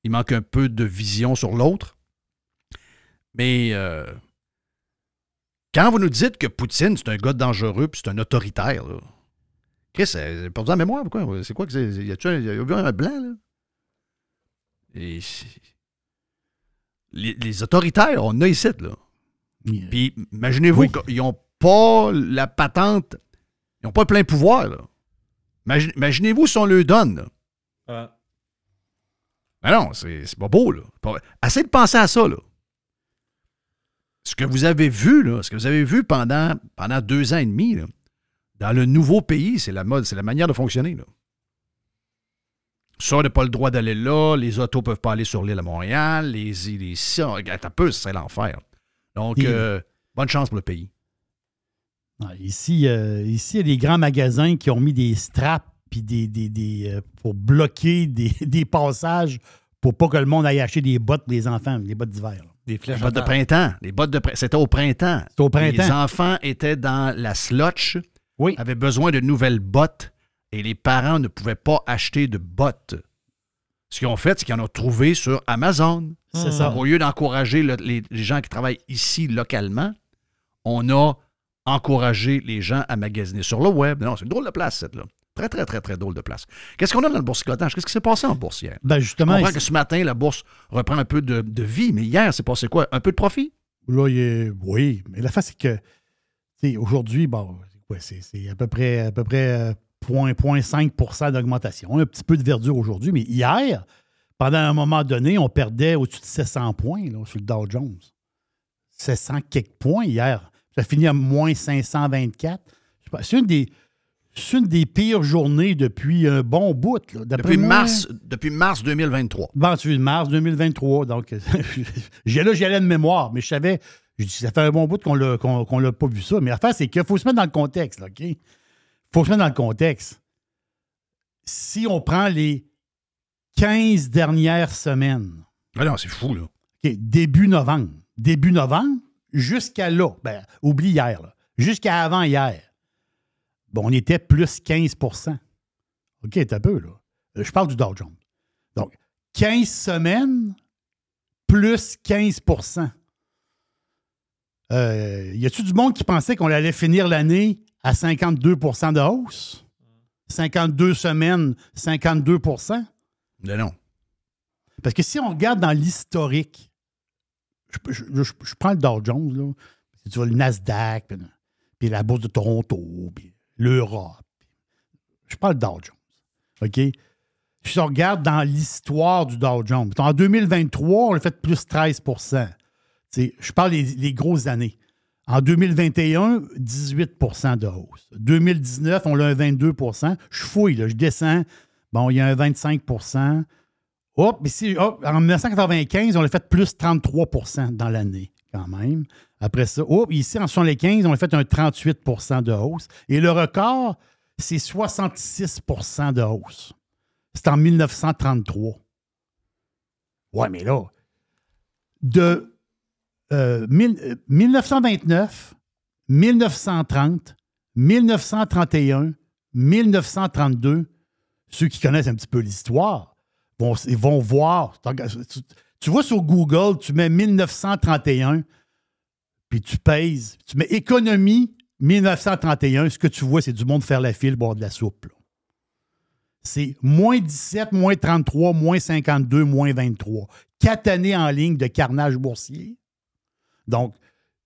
il manque un peu de vision sur l'autre. Mais euh, quand vous nous dites que Poutine, c'est un gars dangereux, puis c'est un autoritaire, là, Chris, euh, pour dire la mémoire, pourquoi? C'est quoi que c'est? A-tu un, y a eu un blanc, là? Et les, les autoritaires, on a ici, là. Puis imaginez-vous Oui. qu'ils n'ont pas la patente, ils n'ont pas le plein pouvoir, là. Imagine- Imaginez-vous si on leur donne, là. Mais non, c'est c'est pas beau, là. Pas- Essayez de penser à ça, là. Ce que vous avez vu, là, ce que vous avez vu pendant, pendant deux ans et demi, là, dans le nouveau pays, c'est la mode, c'est la manière de fonctionner, là. Ça, on n'a pas le droit d'aller là, les autos peuvent pas aller sur l'île à Montréal, les îles ici, on- un peu, c'est l'enfer. Donc, Et- euh, bonne chance pour le pays. Ici, euh, ici, il y a des grands magasins qui ont mis des straps puis des, des, des, euh, pour bloquer [laughs] des, des passages pour pas que le monde aille acheter des bottes pour les enfants, des bottes d'hiver. Des Les flèches bottes de printemps. Les bottes de C'était au printemps. C'était au printemps. Les enfants étaient dans la slotch, Oui. avaient besoin de nouvelles bottes et les parents ne pouvaient pas acheter de bottes. Ce qu'ils ont fait, c'est qu'ils en ont trouvé sur Amazon. C'est ça. Au lieu d'encourager le- les, les gens qui travaillent ici localement, on a encouragé les gens à magasiner sur le web. Non, c'est une drôle de place, cette là. Très, très, très, très drôle de place. Qu'est-ce qu'on a dans le boursicotage? Qu'est-ce qui s'est passé en bourse hier? Ben justement, comprends ici- que ce matin, la bourse reprend un peu de, de vie, mais hier, c'est passé quoi? Un peu de profit? Là, il est- oui, mais la face, c'est que aujourd'hui, bon, c'est c'est à peu près, à peu près euh, 0,5 d'augmentation. Un petit peu de verdure aujourd'hui, mais hier, pendant un moment donné, on perdait au-dessus de 700 points là, sur le Dow Jones. 700 quelques points hier. Ça finit à moins 524. Je sais pas, C'est une des. C'est une des pires journées depuis un bon bout. là. Depuis moi- mars, depuis mars 2023. Bon, tu mars 2023. Donc, [laughs] j'ai là, j'y allais de mémoire, mais je savais, je dis, ça fait un bon bout qu'on l'a, qu'on, l'a pas vu ça. Mais l'affaire, c'est qu'il faut se mettre dans le contexte, là? Il faut se mettre dans le contexte. Si on prend les 15 dernières semaines, Ah non, c'est fou, là. OK, début novembre, début novembre, jusqu'à là, ben, oublie hier, là, jusqu'à avant hier, bon, on était plus 15% OK, t'as peu, là. Euh, Je parle du Dow Jones. Donc, 15 semaines, plus 15% euh, Y a-tu du monde qui pensait qu'on allait finir l'année à 52% de hausse? 52 semaines, 52 Mais non. Parce que si on regarde dans l'historique, je, je- je- je prends le Dow Jones, là, tu vois le Nasdaq, puis, puis la bourse de Toronto, puis l'Europe. Je prends le Dow Jones. OK? Si on regarde dans l'histoire du Dow Jones, en 2023, on a fait plus 13 Tu sais, Je parle des grosses années. En 2021, 18% de hausse. 2019, on a un 22% Je fouille, je descends. Bon, il y a un 25 Hop, hop, en 1995, on a fait plus 33% dans l'année, quand même. Après ça, hop, ici, en 75, on a fait un 38% de hausse. Et le record, c'est 66% de hausse. C'est en 1933. Ouais, mais là, de euh, mille- euh, 1929, 1930, 1931, 1932, ceux qui connaissent un petit peu l'histoire vont, voir. Tu, vois sur Google, tu mets 1931, puis tu pèses, tu mets économie 1931, ce que tu vois, c'est du monde faire la file, boire de la soupe. C'est moins 17, moins 33, moins 52, moins 23. Quatre années en ligne de carnage boursier. Donc,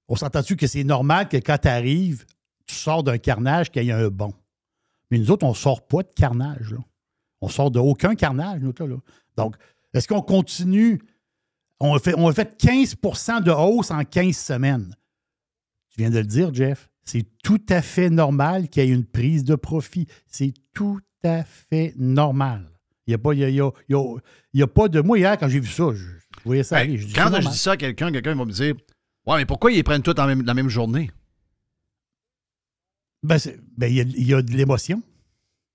on s'entend-tu que c'est normal que quand tu arrives, tu sors d'un carnage qu'il y a un bon? Mais nous autres, on ne sort pas de carnage. Là. On sort de aucun carnage, nous, là. Donc, est-ce qu'on continue? On a, fait, on a fait 15 de hausse en 15 semaines. Tu viens de le dire, Jeff. C'est tout à fait normal qu'il y ait une prise de profit. C'est tout à fait normal. Il n'y a, pas- il y a- il y a- il y a- pas de. Moi, hier, quand j'ai vu ça, je, je voyais ça aller. Je dis, Quand je dis ça à quelqu'un, quelqu'un va me dire Ouais, mais pourquoi ils les prennent tous en même- la même journée? Ben, ben, il y, a- y a de l'émotion.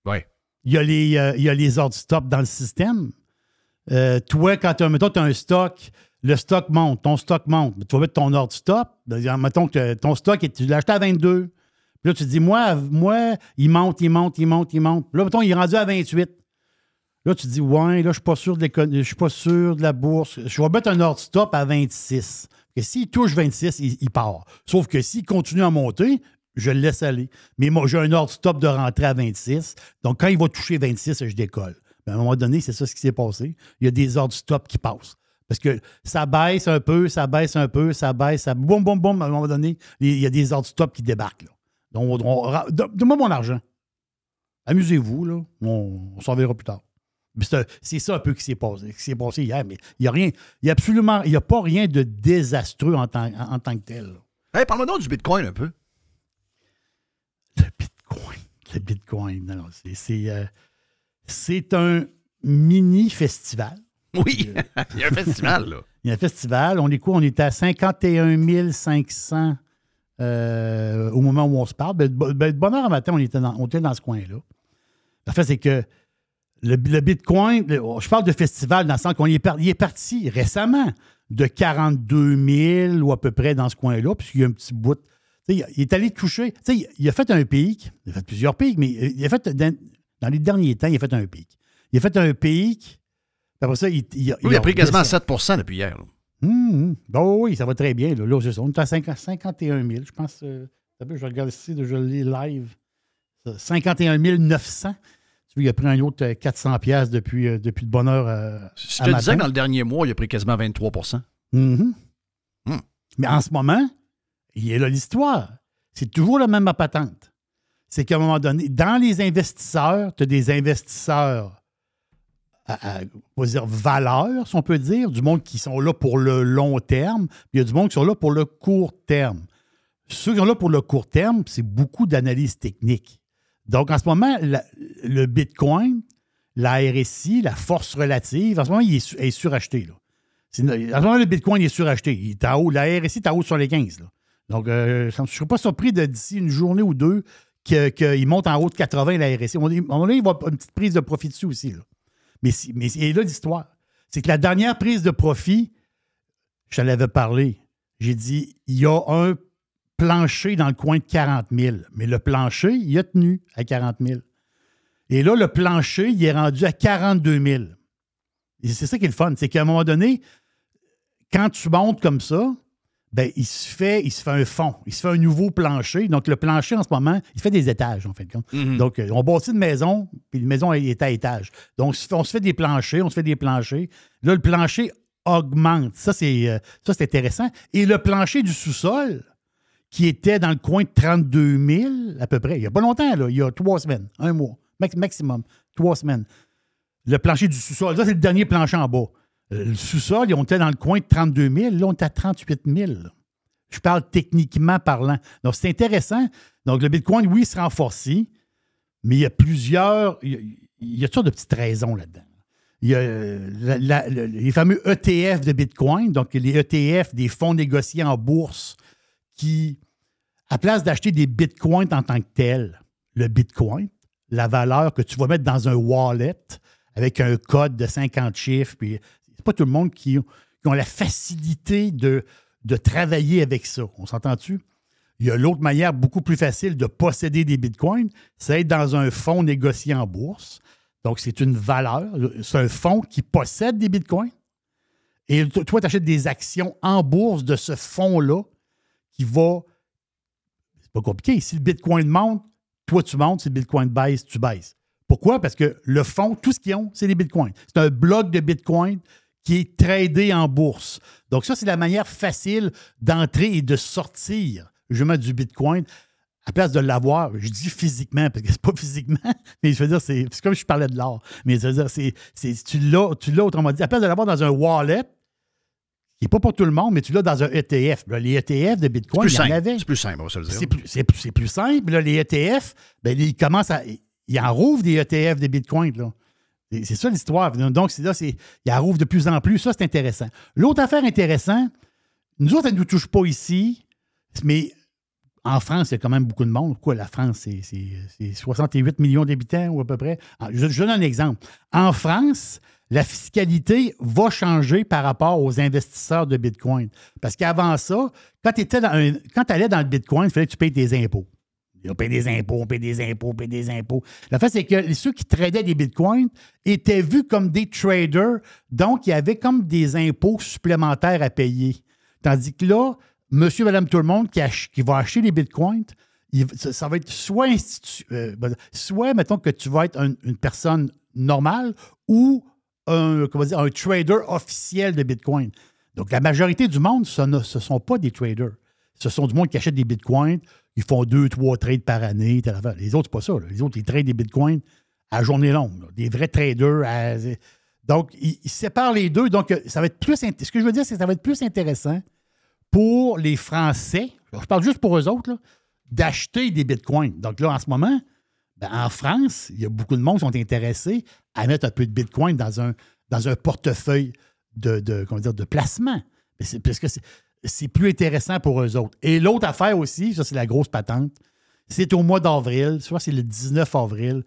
Oui. Il y a les, euh, y a les ordres stop dans le système. Euh, toi, quand tu as, un stock, le stock monte, ton stock monte. Tu vas mettre ton ordre stop. Ben, mettons que ton stock, tu l'as acheté à 22. Puis là, tu te dis, moi, moi, il monte, il monte, il monte, il monte. Puis là, mettons, il est rendu à 28. Là, tu dis, ouais, là, je suis pas sûr de je suis pas sûr de la bourse. Je vais mettre un ordre stop à 26. Que s'il touche 26, il, il part. Sauf que s'il continue à monter, je le laisse aller. Mais moi, j'ai un ordre stop de rentrer à 26. Donc, quand il va toucher 26, je décolle. Mais à un moment donné, c'est ça ce qui s'est passé. Il y a des ordres stop qui passent. Parce que ça baisse un peu, ça baisse un peu, ça baisse, ça boum, boum, boum. À un moment donné, il y a des ordres stop qui débarquent. Là. Donc, on- on- don- donne-moi mon argent. Amusez-vous, là. On s'en verra plus tard. C'est ça un peu qui s'est passé, qui s'est passé hier, mais il n'y a rien, il y a absolument, il n'y a pas rien de désastreux en tant, en, en tant que tel. Hey, parle-moi donc du Bitcoin un peu. Le Bitcoin, c'est- c'est euh, c'est un mini festival. Oui, il y a [laughs] un festival, là. [laughs] Il y a un festival. On est quoi? On est à 51 500 euh, au moment où on se parle. Ben, ben, de à matin, on était dans, on était dans ce coin-là. En fait, c'est que le, le Bitcoin, le- je parle de festival dans le sens qu'on y est, est parti récemment de 42 000 ou à peu près dans ce coin-là, puisqu'il y a un petit bout. Il il est allé toucher. Il il a fait un pic. Il a fait plusieurs pics, mais il a fait dans, dans les derniers temps, il a fait un pic. Il a fait un pic. Après ça, il, il, Oui, il a pris quasiment redescendu. 7% depuis hier. là. Hum, hum. Bon, oui, ça va très bien. Là, Là. On est à 50 51 000. Je pense. euh, je regarde ici, je lis live. Ça, 51 900. Tu vois, il a pris un autre euh, 400 pièces depuis, euh, depuis de bonne heure. euh, Je à te matin. disais que dans le dernier mois, il a pris quasiment 23 Mhm. Hmm. Mais en ce moment, il est là l'histoire. C'est toujours la même patente. C'est qu'à un moment donné, dans les investisseurs, tu as des investisseurs à, à- on va dire valeur, si on peut dire, du monde qui sont là pour le long terme, puis il y a du monde qui sont là pour le court terme. Ceux qui sont là pour le court terme, c'est beaucoup d'analyse technique. Donc, en ce moment, le Bitcoin, la RSI, la force relative, en ce moment, il est, su- est suracheté. En ce moment, le Bitcoin il est suracheté. Il est haut, la RSI est en haut sur les 15. là. Donc, euh, je ne serais pas surpris d'ici une journée ou deux que- qu'il monte en haut de 80 la RSI. À un moment donné, à il va une petite prise de profit dessus aussi. Mais et là, l'histoire, c'est que la dernière prise de profit, je te l'avais parlé. J'ai dit, il y a un plancher dans le coin de 40 000. Mais le plancher, il a tenu à 40 000. Et là, le plancher, il est rendu à 42 000. Et c'est ça qui est le fun. C'est qu'à un moment donné, quand tu montes comme ça, ben, il se fait, il se fait un fond, il se fait un nouveau plancher. Donc, le plancher, en ce moment, il fait des étages, en fait. Mhm. Donc, euh, on bâtit une maison, puis la maison est à étage. Donc, on se fait- des planchers, on se fait des planchers. Là, le plancher augmente. Ça, c'est euh, ça, c'est intéressant. Et le plancher du sous-sol, qui était dans le coin de 32 000, à peu près, il n'y a pas longtemps, là, il y a trois semaines, un mois, max- maximum, trois semaines. Le plancher du sous-sol, là, c'est le dernier plancher en bas. Euh, Le sous-sol, on était dans le coin de 32 000. Là, on est à 38 000. Je parle techniquement parlant. Donc, c'est intéressant. Donc, le Bitcoin, oui, il se renforce, mais il y a plusieurs. Il y a, toutes sortes de petites raisons là-dedans. Il y a euh, les fameux ETF de Bitcoin, donc les ETF, des fonds négociés en bourse qui, à place d'acheter des Bitcoins en tant que tel, le Bitcoin, la valeur que tu vas mettre dans un wallet avec un code de 50 chiffres, puis c'est pas tout le monde qui, qui la facilité de, de travailler avec ça. On s'entend-tu? Il y a l'autre manière beaucoup plus facile de posséder des bitcoins, c'est être dans un fonds négocié en bourse. Donc, c'est une valeur. C'est un fonds qui possède des bitcoins. Et to- toi, tu achètes des actions en bourse de ce fonds-là qui va. C'est pas compliqué. Si le bitcoin monte, toi, tu montes. Si le bitcoin baisse, tu baisses. Pourquoi? Parce que le fonds, tout ce qu'ils ont, c'est des bitcoins. C'est un bloc de bitcoin qui est tradé en bourse. Donc, ça, c'est la manière facile d'entrer et de sortir justement du bitcoin à place de l'avoir. Je dis physiquement, parce que c'est pas physiquement, [laughs] mais je veux dire, c'est comme je parlais de l'art. Mais je veux dire, c'est, c'est- tu l'as, tu l'as, autrement dit, à place de l'avoir dans un wallet, qui n'est pas pour tout le monde, mais tu l'as dans un ETF. Là, les ETF de Bitcoin, il y en avait. C'est plus simple, on va se le dire. C'est plus, c'est plus- c'est plus simple. Là, les ETF, ben, ils commencent à. Ils en rouvrent des ETF de Bitcoin. Là. C'est ça l'histoire. Donc, c'est là, c'est, ils en rouvrent de plus en plus. Ça, c'est intéressant. L'autre affaire intéressante, nous autres, ça ne nous touche pas ici, mais en France, il y a quand même beaucoup de monde. Pourquoi la France, c'est, c'est- c'est 68 millions d'habitants ou à peu près? Ah, Je, je donne un exemple. En France, la fiscalité va changer par rapport aux investisseurs de Bitcoin. Parce qu'avant ça, quand tu allais dans le Bitcoin, il fallait que tu payes tes impôts. On paye des impôts, on paye des impôts, on paye des impôts. La fait, c'est que ceux qui tradaient des bitcoins étaient vus comme des traders, donc il y avait comme des impôts supplémentaires à payer. Tandis que là, monsieur, madame, tout le monde qui, va acheter les bitcoins, ça, va être soit, euh, ben, soit, mettons, que tu vas être un- une personne normale ou un, trader officiel de bitcoin. Donc, la majorité du monde, ce ne sont pas des traders. Ce sont du monde qui achète des bitcoins, ils font deux, trois trades par année. Les autres, c'est pas ça. Les autres, ils tradent des bitcoins à journée longue. Des vrais traders. Donc, ils, séparent les deux. Donc, euh, ça va être plus. Ce que je veux dire, c'est que ça va être plus intéressant pour les Français, je parle juste pour eux autres, d'acheter des bitcoins. Donc là, en ce moment, ben, en France, il y a beaucoup de monde qui sont intéressés à mettre un peu de bitcoin dans un, dans un portefeuille de, de, comment dire, de placement. Parce que c'est- plus intéressant pour eux autres. Et l'autre affaire aussi, ça c'est la grosse patente, c'est au mois d'avril, soit c'est le 19 avril.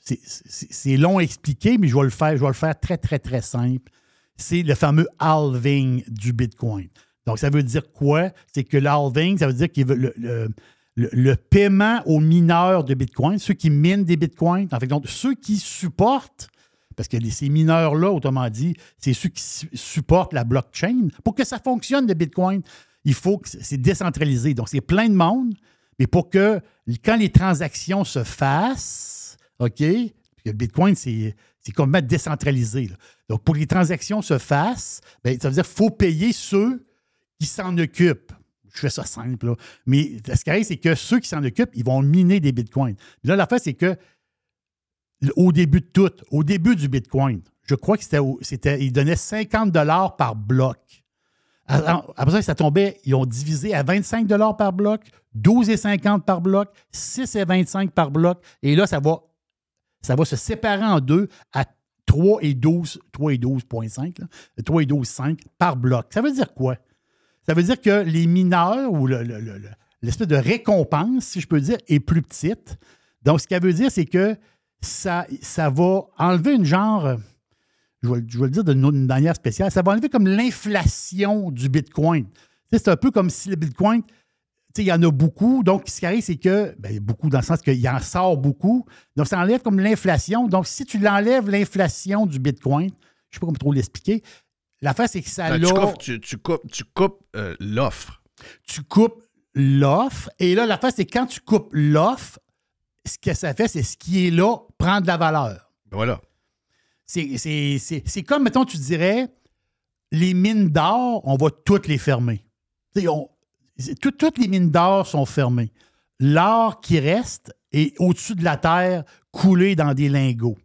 C'est long à expliquer, mais je vais le faire, je vais le faire très, très, très simple. C'est le fameux halving du Bitcoin. Donc, ça veut dire quoi? C'est que le halving, ça veut dire que le, le- le- paiement aux mineurs de Bitcoin, ceux qui minent des Bitcoins, en fait, donc, ceux qui supportent, parce que ces mineurs-là, autrement dit, c'est ceux qui su- supportent la blockchain. Pour que ça fonctionne, le Bitcoin, il faut que c'est décentralisé. Donc, c'est plein de monde, mais pour que quand les transactions se fassent, OK, le Bitcoin, c'est complètement décentralisé. Donc, pour que les transactions se fassent, ben, ça veut dire qu'il faut payer ceux qui s'en occupent. Je fais ça simple. Mais ce qui arrive, c'est que ceux qui s'en occupent, ils vont miner des bitcoins. Là, l'affaire, c'est que au début de tout, au début du bitcoin, je crois que c'était, ils donnaient 50 dollars par bloc. Après ça, ça tombait, ils ont divisé à 25 dollars par bloc, 12,50 par bloc, 6,25 par bloc. Et là, ça va, se séparer en deux à 3 et 12, 3 et 12,5, là, 3 et 12,5 par bloc. Ça veut dire quoi? Ça veut dire que les mineurs ou le- le- le- le- l'espèce de récompense, si je peux dire, est plus petite. Donc, ce qu'elle veut dire, c'est que ça, ça va enlever une genre, je vais, le dire d'une manière spéciale, ça va enlever comme l'inflation du Bitcoin. C'est un peu comme si le Bitcoin, il y en a beaucoup. Donc, ce qui arrive, c'est que, ben, beaucoup dans le sens qu'il en sort beaucoup. Donc, ça enlève comme l'inflation. Donc, si tu l'enlèves l'inflation du Bitcoin, je ne sais pas comment trop l'expliquer, L'affaire, c'est que ça Ben, tu coupes, tu, tu coupes, tu coupes euh, l'offre. tu coupes l'offre. Et là, l'affaire, c'est quand tu coupes l'offre, ce que ça fait, c'est ce qui est là prend de la valeur. Ben Voilà. C'est- comme, mettons, tu dirais, les mines d'or, on va toutes les fermer. On- tout- toutes les mines d'or sont fermées. L'or qui reste est au-dessus de la terre, coulé dans des lingots.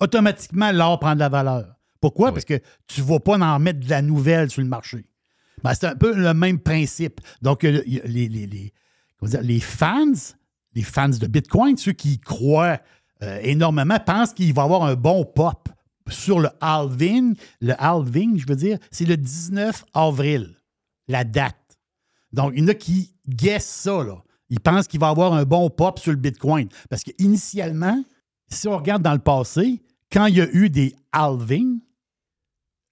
Automatiquement, l'or prend de la valeur. Pourquoi? Parce que tu ne vas pas en mettre de la nouvelle sur le marché. Ben, c'est un peu le même principe. Donc, euh, les, les- les- comment dire, les fans, les fans de Bitcoin, ceux qui y croient euh, énormément, pensent qu'il va y avoir un bon pop sur le halving. Le halving, je veux dire, c'est le 19 avril, la date. Donc, il y en a qui guessent ça, là. Ils pensent qu'il va y avoir un bon pop sur le Bitcoin. Parce qu'initialement, si on regarde dans le passé, quand il y a eu des halvings,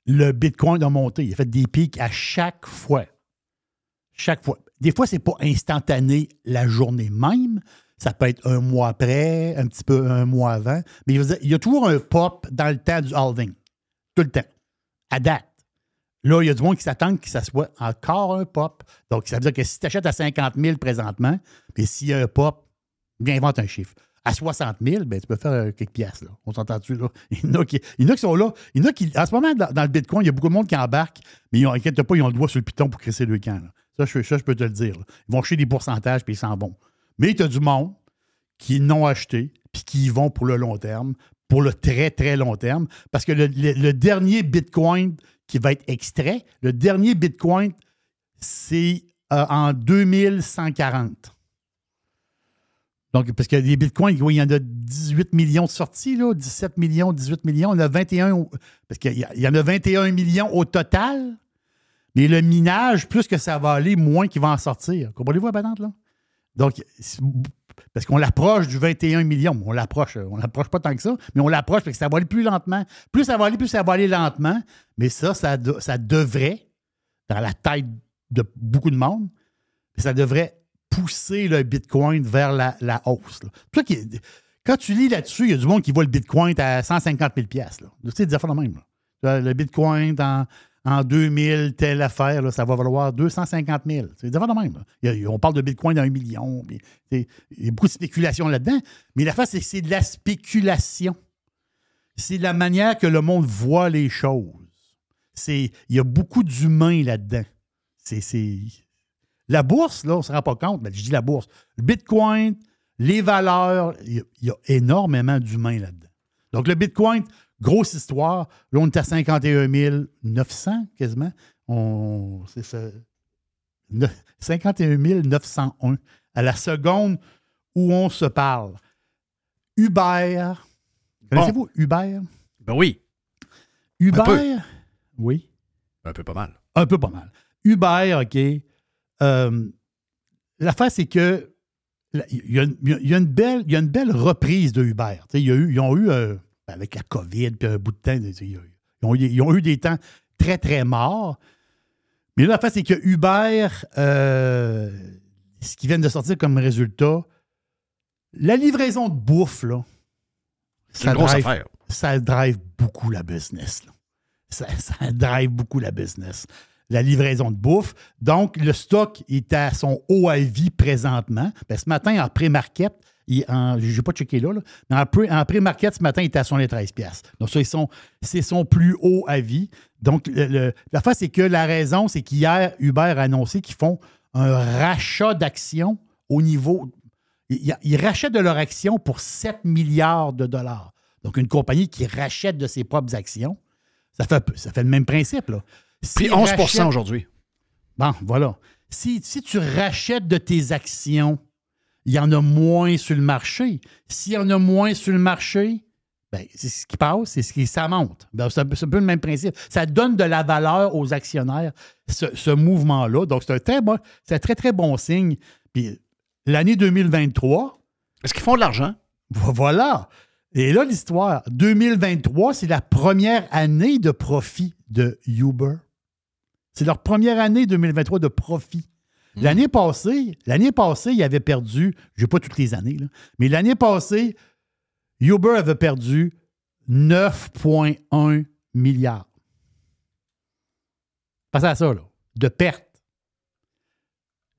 le Bitcoin a monté. Il a fait des pics à chaque fois. Chaque fois. Des fois, c'est pas instantané la journée même. Ça peut être un mois après, un petit peu un mois avant. Mais il y a toujours un pop dans le temps du halving. Tout le temps. À date. Là, il y a du monde qui s'attend que ça soit encore un pop. Donc, ça veut dire que si tu achètes à 50 000 présentement, puis s'il y a un pop, bien invente un chiffre. À 60 000, ben, tu peux faire euh, quelques pièces. Là. On s'entend-tu? Là? Il, y en a qui, sont là. Il y en a qui, en ce moment, dans, dans le Bitcoin, il y a beaucoup de monde qui embarque, mais ils ont, pas, ils ont le doigt sur le piton pour crisser le camp. là. Ça, je, peux te le dire. Ils vont acheter des pourcentages, puis ils s'en vont. Mais tu as du monde qui n'ont acheté, puis qui y vont pour le long terme, pour le très, très long terme. Parce que le dernier Bitcoin qui va être extrait, le dernier Bitcoin, c'est euh, en 2140. Donc, parce que les bitcoins, il y en a 18 millions de sorties, là, 17 millions, 18 millions. Il y en a 21, au- parce qu'il y, en a 21 millions au total. Mais le minage, plus que ça va aller, moins qu'il va en sortir. Comprenez-vous la patente, là? Donc, parce qu'on l'approche du 21 millions. On l'approche, on l'approche pas tant que ça, mais on l'approche parce que ça va aller plus lentement. Plus ça va aller, plus ça va aller lentement. Mais ça, ça, ça devrait, dans la tête de beaucoup de monde, ça devrait pousser le Bitcoin vers la, la hausse. C'est quand tu lis là-dessus, il y a du monde qui voit le Bitcoin à 150 000 piastres, là. Tu sais, des de même. Le Bitcoin en, en 2000, telle affaire, ça va valoir 250 000. C'est des de même. on parle de Bitcoin d'un million. Il y a beaucoup de spéculation là-dedans. Mais l'affaire, c'est que c'est de la spéculation. C'est la manière que le monde voit les choses. C'est, il y a beaucoup d'humains là-dedans. C'est, c'est- La bourse, là, on ne se rend pas compte, mais je dis la bourse. Le Bitcoin, les valeurs, il y a, il y a énormément d'humains là-dedans. Donc, le Bitcoin, grosse histoire. Là, on est à 51 900 quasiment. On, c'est ça. Ne- 51 901 à la seconde où on se parle. Uber. Connaissez-vous Uber? Ben oui. Uber? peu. Oui. Un peu pas mal. Un peu pas mal. Uber, OK. Euh, L'affaire, c'est que il y, a une- il y a une belle, il y a une belle reprise de Uber. Tu sais, il y a eu, ils ont eu, euh, avec la COVID, puis un bout de temps, ils ont, eu- ils ont eu des temps très, très morts. Mais là, l'affaire, c'est que Uber, euh, ce qui vient de sortir comme résultat, la livraison de bouffe, là, C'est une grosse drive, affaire. ça drive beaucoup la business. là. Ça, ça drive beaucoup la business. La livraison de bouffe. Donc, le stock est à son haut à vie présentement. Ben, ce matin, en pré-market, je n'ai pas checké là, mais en pré- en pré-market, ce matin, il était à 73 piastres. Donc, ça, c'est son plus haut à vie. Donc, le- l'affaire, c'est que la raison, c'est qu'hier, Uber a annoncé qu'ils font un rachat d'actions au niveau. Ils, rachètent de leurs actions pour 7 milliards de dollars. Donc, une compagnie qui rachète de ses propres actions, ça fait, ça fait le même principe. Là. Puis S'ils 11 rachètent- aujourd'hui. Bon, voilà. Si, si tu rachètes de tes actions, il y en a moins sur le marché. S'il y en a moins sur le marché, ben, c'est ce qui passe, c'est ce qui ça monte. Ben, c'est un, peu- le même principe. Ça donne de la valeur aux actionnaires, ce, ce mouvement-là. Donc, c'est un très bon, c'est un très, très bon signe. Puis l'année 2023. Est-ce qu'ils font de l'argent? Voilà. Et là, l'histoire. 2023, c'est la première année de profit de Uber. C'est leur première année 2023 de profit. L'année passée, l'année passée, il avait perdu, je n'ai pas toutes les années, là, mais l'année passée, Uber avait perdu 9,1 milliards. Pensez à ça, là. De perte.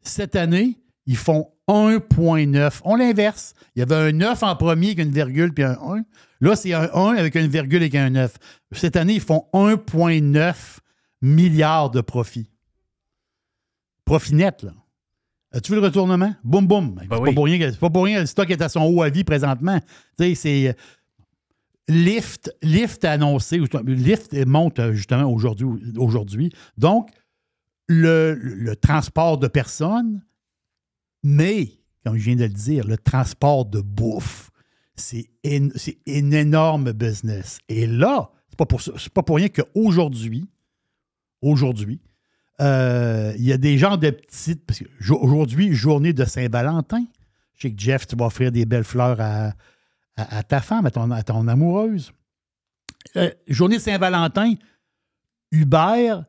Cette année, ils font 1,9. On l'inverse. Il y avait un 9 en premier avec une virgule puis un 1. Là, c'est un 1 avec une virgule et un 9. Cette année, ils font 1,9 milliards de profits. Profit net, là. As-tu vu le retournement? Boum, boum. Ben c'est pas pour rien que- c'est pas pour rien que le stock est à son haut à vie présentement. Tu sais, c'est. euh, Lyft, Lyft a annoncé, Lyft monte euh, justement aujourd'hui. aujourd'hui. Donc, le, le transport de personnes, mais, comme je viens de le dire, le transport de bouffe, c'est une énorme business. Et là, c'est pas pour, c'est pas pour rien qu'aujourd'hui, aujourd'hui, euh, il y a des gens de petites. Parce qu'aujourd'hui, journée de Saint-Valentin. Je sais que Jeff, tu vas offrir des belles fleurs à, ta femme, à ton, amoureuse. Euh, journée de Saint-Valentin, Uber,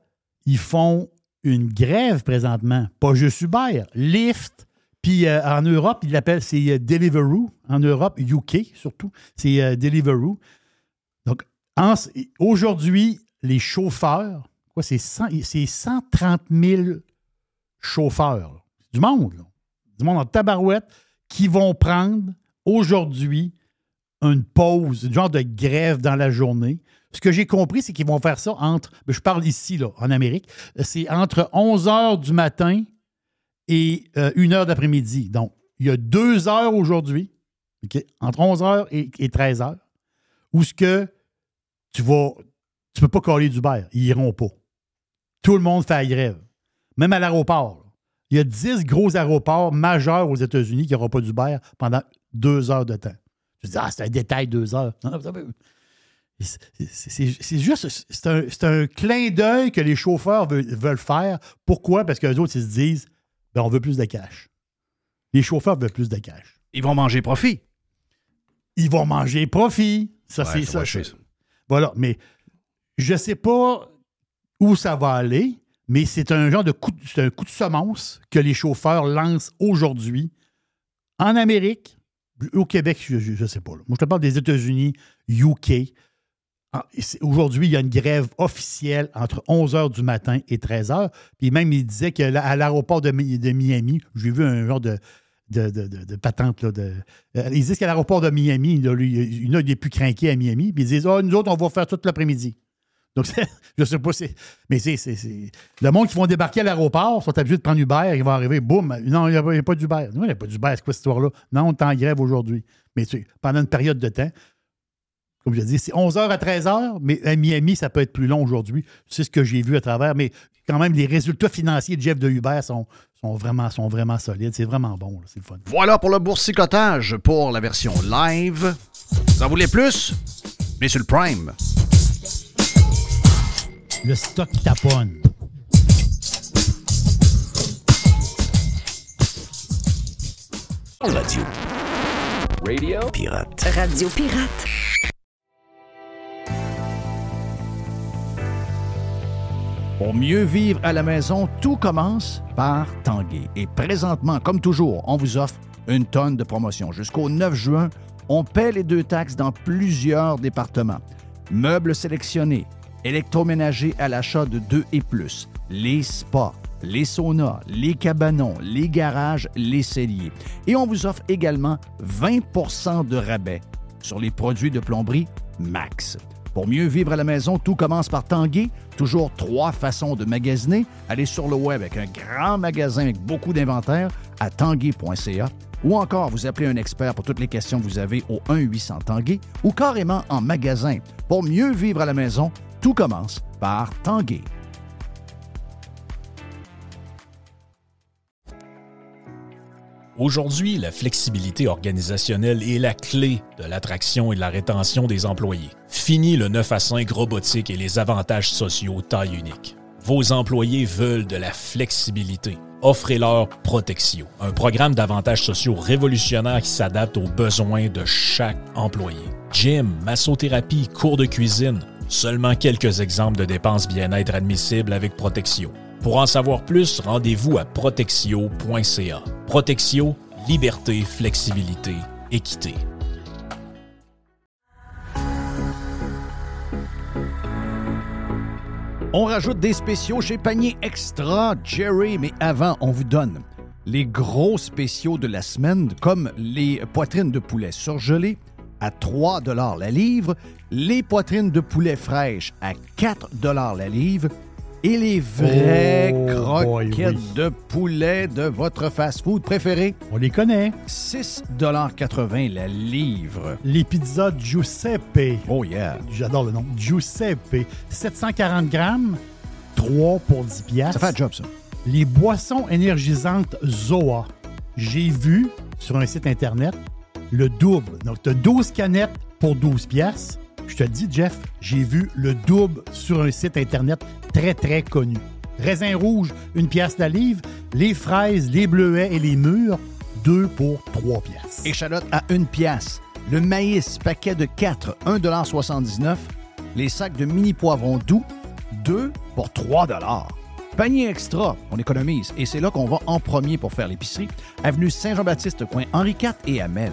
ils font une grève présentement. Pas juste Uber, Lyft. Puis euh, en Europe, ils l'appellent, c'est Deliveroo. En Europe, UK surtout, c'est Deliveroo. Donc, aujourd'hui, les chauffeurs, c'est 100 c'est 130 000 chauffeurs. du monde. Du monde en tabarouette qui vont prendre aujourd'hui une pause, une genre de grève dans la journée. Ce que j'ai compris, c'est qu'ils vont faire ça entre, ben, je parle ici, là, en Amérique, c'est entre 11 heures du matin et 1 heure d'après-midi. Donc, il y a deux heures aujourd'hui, entre 11 heures et, et 13 heures, où ce que tu vas, tu peux pas coller du beurre. Ils iront pas. Tout le monde fait la grève. Même à l'aéroport. Il y a 10 gros aéroports majeurs aux États-Unis qui n'auront pas d'Uber pendant deux heures de temps. Je dis, ah, c'est un détail, deux heures. Non, non, c'est- juste, c'est un, un clin d'œil que les chauffeurs veulent, veulent faire. Pourquoi? Parce que les autres, ils se disent, ben, on veut plus de cash. Les chauffeurs veulent plus de cash. Ils vont manger profit. Ils vont manger profit. Ça, Ouais, c'est ça. Voilà, mais je ne sais pas où ça va aller, mais c'est un genre de coup, de- semence que les chauffeurs lancent aujourd'hui en Amérique, au Québec, je ne sais pas. Moi, je te parle des États-Unis, UK. Ah, Aujourd'hui, il y a une grève officielle entre 11 h du matin et 13 h. Puis même, il disait qu'à l'aéroport de, Mi- de Miami, j'ai vu un genre de, patente. Euh, ils disent qu'à l'aéroport de Miami, il en a des plus craqués à Miami. Puis ils disent Ah, nous autres, on va faire tout l'après-midi. Donc, [laughs] je sais pas, c'est. Mais c'est. Le monde qui vont débarquer à l'aéroport sont habitués de prendre Uber, ils vont arriver, boum. Non, il n'y a, pas- d'Uber. Non, il n'y a pas d'Uber, c'est quoi cette histoire-là? Non, on est en grève aujourd'hui. Mais tu sais, pendant une période de temps, comme je dis, c'est 11h à 13h, mais à Miami, ça peut être plus long aujourd'hui. C'est ce que j'ai vu à travers. Mais quand même, les résultats financiers de Jeff de Uber sont, vraiment, solides. C'est vraiment bon. C'est le fun. Voilà pour le boursicotage pour la version live. Vous en voulez plus? Mais sur le Prime. Le stock taponne. Radio. Radio Pirate. Radio Pirate. Pour mieux vivre à la maison, tout commence par Tanguay. Et présentement, comme toujours, on vous offre une tonne de promotions. Jusqu'au 9 juin, on paie les deux taxes dans plusieurs départements. Meubles sélectionnés, électroménagers à l'achat de 2 et plus, les spas, les saunas, les cabanons, les garages, les celliers. Et on vous offre également 20% de rabais sur les produits de plomberie Max. Pour mieux vivre à la maison, tout commence par Tanguay. Toujours trois façons de magasiner. Allez sur le web avec un grand magasin avec beaucoup d'inventaire à tanguay.ca ou encore vous appelez un expert pour toutes les questions que vous avez au 1-800 Tanguay ou carrément en magasin. Pour mieux vivre à la maison, tout commence par Tanguay. Aujourd'hui, la flexibilité organisationnelle est la clé de l'attraction et de la rétention des employés. Fini le 9 à 5 robotique et les avantages sociaux taille unique. Vos employés veulent de la flexibilité. Offrez-leur Protexio, un programme d'avantages sociaux révolutionnaire qui s'adapte aux besoins de chaque employé. Gym, massothérapie, cours de cuisine, seulement quelques exemples de dépenses bien-être admissibles avec Protexio. Pour en savoir plus, rendez-vous à protexio.ca. Protexio, liberté, flexibilité, équité. On rajoute des spéciaux chez Panier Extra, Jerry, mais avant, on vous donne les gros spéciaux de la semaine, comme les poitrines de poulet surgelées à 3 la livre, les poitrines de poulet fraîches à 4 la livre et les vraies Oh, boy, croquettes oui. de poulet de votre fast-food préféré. On les connaît. 6,80 la livre. Les pizzas Giuseppe. Oh yeah. J'adore le nom. Giuseppe. 740 grammes, 3 pour 10 piastres. Ça fait un job, ça. Les boissons énergisantes Zoa. J'ai vu sur un site Internet le double. Donc, tu as 12 canettes pour 12 piastres. Je te dis, Jeff, j'ai vu le double sur un site Internet très, très connu. Raisin rouge, une pièce la livre. Les fraises, les bleuets et les mûres, 2 pour 3 piastres. Échalote à une pièce. Le maïs, paquet de 4, 1,79 Les sacs de mini poivrons doux, 2 pour 3 Panier extra, on économise. Et c'est là qu'on va en premier pour faire l'épicerie. Avenue Saint-Jean-Baptiste, coin Henri IV et Amel.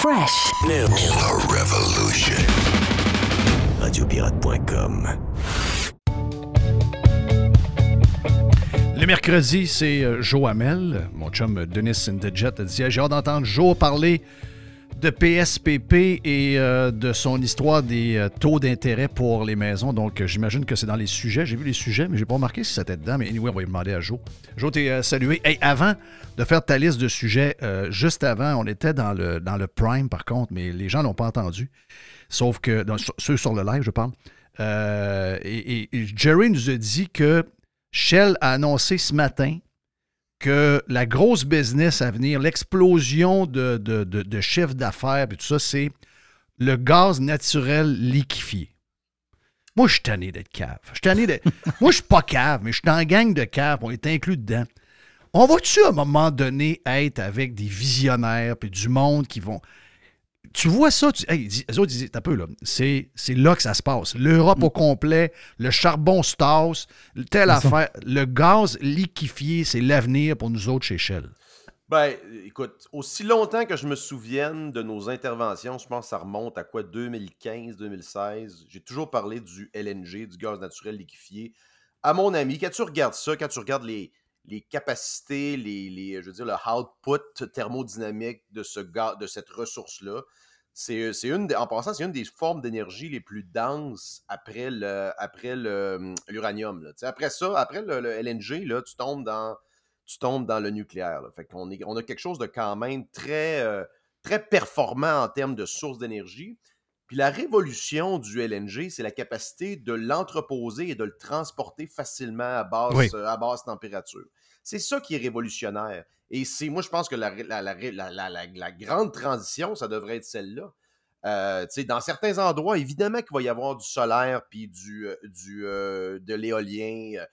Fresh. Revolution. Radiopirate.com. Le mercredi, c'est euh, Joe Hamel. Mon chum Denis Indejet a dit J'ai hâte d'entendre Joe parler de PSPP et euh, de son histoire des euh, taux d'intérêt pour les maisons. Donc, euh, j'imagine que c'est dans les sujets. J'ai vu les sujets, mais j'ai pas remarqué si c'était dedans. Mais anyway, on va lui demander à Joe. Joe, t'es salué. Hey, avant de faire ta liste de sujets, juste avant, on était dans le, dans le Prime, par contre, mais les gens l'ont pas entendu. Sauf que, ceux sur le live, je parle. Et Jerry nous a dit que Shell a annoncé ce matin que la grosse business à venir, l'explosion de, de, de, de chiffre d'affaires et tout ça, c'est le gaz naturel liquéfié. Moi, je suis tanné d'être cave. Je suis tanné d'être. [laughs] Moi, je suis pas cave, mais je suis dans la gang de cave. On est inclus dedans. On va-tu, à un moment donné, être avec des visionnaires puis du monde qui vont. Tu vois ça, tu, hey, eux autres disent, un peu là, c'est, c'est là que ça se passe. L'Europe au complet, le charbon se tasse, telle C'est ça. affaire. Le gaz liquéfié, c'est l'avenir pour nous autres chez Shell. Ben, écoute, aussi longtemps que je me souvienne de nos interventions, je pense que ça remonte à quoi, 2015, 2016. J'ai toujours parlé du LNG, du gaz naturel liquéfié. À mon ami, quand tu regardes ça, quand tu regardes les, les capacités, les, les- je veux dire, le output thermodynamique de, ce gaz, de cette ressource-là, c'est c'est une, en passant, c'est une des formes d'énergie les plus denses après le, après le, hum, l'uranium. là. Après ça, après le, le LNG, là, tu tombes dans tu tombes dans le nucléaire. là. Fait qu'on est, on a quelque chose de quand même très, euh, très performant en termes de source d'énergie. Puis la révolution du LNG, c'est la capacité de l'entreposer et de le transporter facilement à basse, Oui. euh, à basse température. C'est ça qui est révolutionnaire. Et moi, je pense que la, grande transition, ça devrait être celle-là. Euh, dans certains endroits, évidemment qu'il va y avoir du solaire puis du, euh, euh, de l'éolien,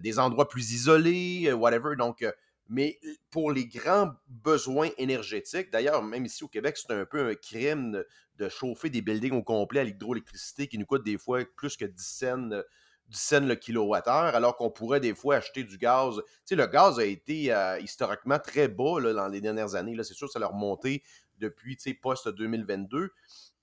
des endroits plus isolés, whatever. Donc, mais pour les grands besoins énergétiques, d'ailleurs, même ici au Québec, c'est un peu un crime de, chauffer des buildings au complet à l'hydroélectricité qui nous coûte des fois plus que 10 cents, 10 cents le kilowattheure, alors qu'on pourrait des fois acheter du gaz. Tu sais, le gaz a été euh, historiquement très bas là, dans les dernières années. C'est sûr que ça a remonté depuis tu sais, post-2022.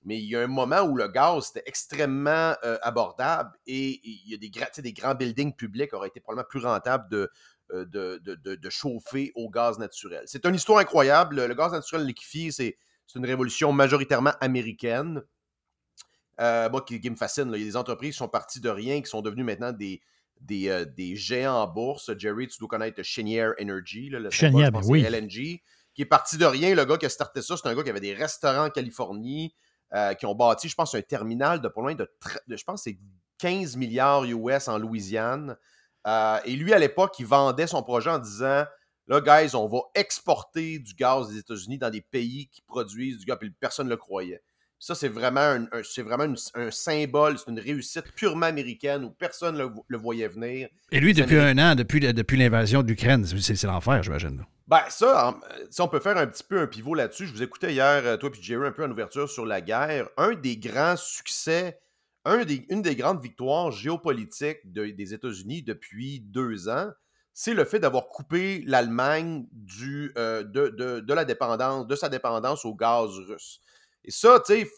Mais il y a un moment où le gaz était extrêmement euh, abordable et il y a des, tu sais, des grands buildings publics auraient été probablement plus rentables de, euh, de, de- de- de chauffer au gaz naturel. C'est une histoire incroyable. Le, le gaz naturel liquéfié, c'est c'est une révolution majoritairement américaine. Euh, moi, qui, qui me fascine. là. Il y a des entreprises qui sont parties de rien, qui sont devenues maintenant des, des, euh, des géants en bourse. Jerry, tu dois connaître Cheniere Energy. Là, le pense ben oui. LNG, qui est parti de rien. Le gars qui a starté ça, c'est un gars qui avait des restaurants en Californie, euh, qui ont bâti, je pense, un terminal de pas loin de, je pense, c'est 15 milliards US en Louisiane. Et lui, à l'époque, il vendait son projet en disant Là, guys, on va exporter du gaz des États-Unis dans des pays qui produisent du gaz, puis personne ne le croyait. Ça, c'est vraiment, un, un- c'est vraiment une- un symbole, c'est une réussite purement américaine où personne ne le, le voyait venir. Et lui, depuis un an, depuis, depuis l'invasion de l'Ukraine, c'est c'est l'enfer, j'imagine. Ben, ça, si on peut faire un petit peu un pivot là-dessus, je vous écoutais hier, euh, toi et Jerry, un peu en ouverture sur la guerre. Un des grands succès, un des, une des grandes victoires géopolitiques de- des États-Unis depuis deux ans, c'est le fait d'avoir coupé l'Allemagne du, euh, de, de- de la dépendance, de sa dépendance au gaz russe. Et ça, tu sais,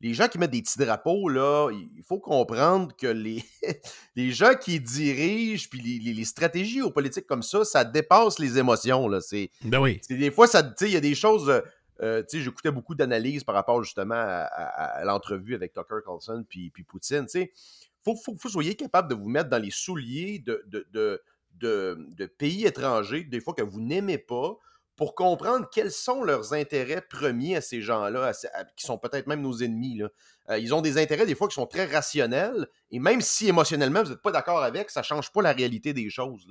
les gens qui mettent des petits drapeaux, là, il faut comprendre que les, [laughs] les gens qui dirigent, puis les, les- les stratégies géopolitiques comme ça, ça dépasse les émotions. Là. C'est, Ben oui. des fois, ça, il y a des choses. euh, euh, tu sais, j'écoutais beaucoup d'analyses par rapport justement à, à- à l'entrevue avec Tucker Carlson puis, puis Poutine. Tu sais, faut, faut, vous soyez capable de vous mettre dans les souliers de, de, de, de- de pays étrangers, des fois que vous n'aimez pas, pour comprendre quels sont leurs intérêts premiers à ces gens-là, qui sont peut-être même nos ennemis. Euh, ils ont des intérêts des fois qui sont très rationnels, et même si émotionnellement vous n'êtes pas d'accord avec, ça ne change pas la réalité des choses.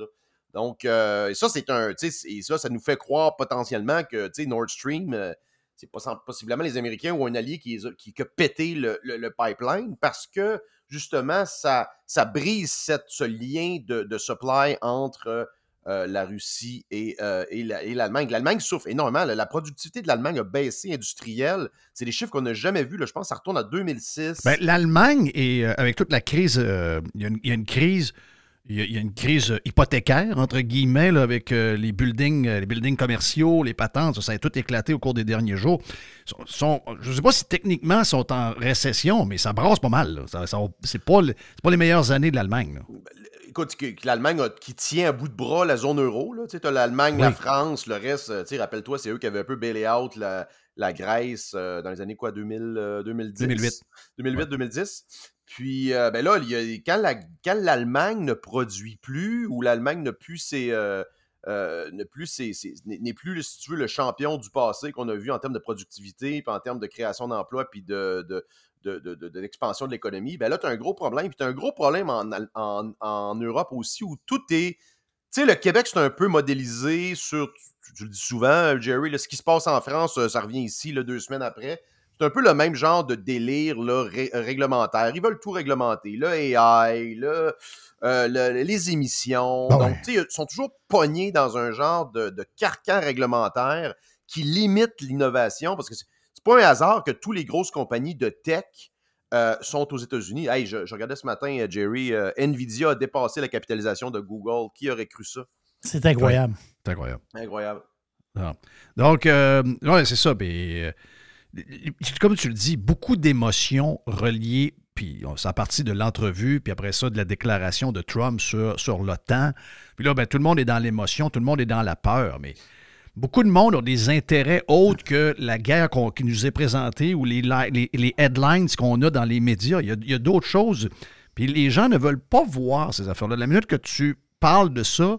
Donc, euh, ça, c'est un. Et ça, ça nous fait croire potentiellement que Nord Stream, euh, c'est possi- possiblement les Américains ou un allié qui, a- pété le, pipeline parce que justement, ça, ça brise ce lien de supply entre euh, la Russie et, euh, et la- et l'Allemagne. L'Allemagne souffre énormément. La, la productivité de l'Allemagne a baissé industrielle. C'est des chiffres qu'on n'a jamais vus. là. Je pense que ça retourne à 2006. Ben, L'Allemagne, euh, avec toute la crise, il y, a une- il y a une crise. Il y a, il y a une crise hypothécaire, entre guillemets, là, avec les, buildings, les buildings commerciaux, les patentes. Ça, a tout éclaté au cours des derniers jours. Sont- sont- je ne sais pas si techniquement ils sont en récession, mais ça brasse pas mal. ça- c'est pas, le- pas les meilleures années de l'Allemagne. Écoute, que, que l'Allemagne qui tient à bout de bras la zone euro. Tu as l'Allemagne, la. France, le reste, euh, rappelle-toi, c'est eux qui avaient un peu bailé out la, la Grèce euh, dans les années quoi, 2000, euh, 2010? 2008. 2008, 2010. Puis, euh, ben là, il y a- quand, la- quand l'Allemagne ne produit plus ou l'Allemagne n'a plus ses. euh, plus n'est n'est plus, si tu veux, le champion du passé qu'on a vu en termes de productivité, puis en termes de création d'emplois, puis de, de, de, de- de- de l'expansion de l'économie, ben là, tu as un gros problème. Puis tu as un gros problème en, Al- en, en Europe aussi où tout est. Tu sais, le Québec, c'est un peu modélisé sur. Tu, tu le dis souvent, Jerry, là, ce qui se passe en France, euh, ça revient ici là, deux semaines après. C'est un peu le même genre de délire là, ré- réglementaire. Ils veulent tout réglementer. Le AI, le, euh, le- les émissions. Ah Donc, tu sais, ils sont toujours pognés dans un genre de, de carcan réglementaire qui limite l'innovation parce que c'est pas un hasard que toutes les grosses compagnies de tech euh, sont aux États-Unis. Hey, je, je regardais ce matin, euh, Jerry, euh, Nvidia a dépassé la capitalisation de Google. Qui aurait cru ça? C'est incroyable. C'est incroyable. Incroyable. Non. Donc, euh, ouais, c'est ça. euh, comme tu le dis, beaucoup d'émotions reliées, puis on- ça a parti de l'entrevue, puis après ça, de la déclaration de Trump sur, sur l'OTAN. Puis là, ben, tout le monde est dans l'émotion, tout le monde est dans la peur, mais beaucoup de monde ont des intérêts autres que la guerre qu'on- qui nous est présentée ou les, li- les, les headlines qu'on a dans les médias. Il y a, d'autres choses. Puis les gens ne veulent pas voir ces affaires-là. La minute que tu parles de ça,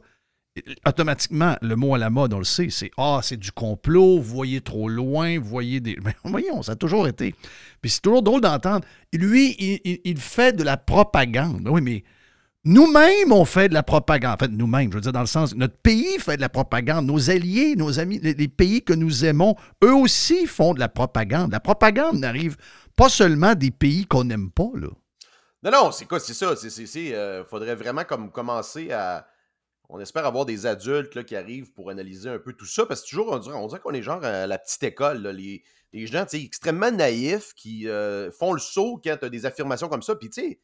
automatiquement, le mot à la mode, on le sait, c'est Ah, c'est du complot, voyez trop loin, vous voyez des. [laughs] Mais voyons, ça a toujours été. Puis c'est toujours drôle d'entendre. Lui, il, fait de la propagande. Oui, mais nous-mêmes, on fait de la propagande. En fait, nous-mêmes, je veux dire, dans le sens, notre pays fait de la propagande. Nos alliés, nos amis, les, pays que nous aimons, eux aussi font de la propagande. La propagande n'arrive pas seulement des pays qu'on n'aime pas, là. Non, non, c'est quoi, c'est ça. C'est, euh, faudrait vraiment comme commencer à. On espère avoir des adultes là, qui arrivent pour analyser un peu tout ça, parce que toujours, on dirait, on qu'on est genre à la petite école. là, les, les gens extrêmement naïfs qui euh, font le saut quand tu as des affirmations comme ça. Puis, tu sais,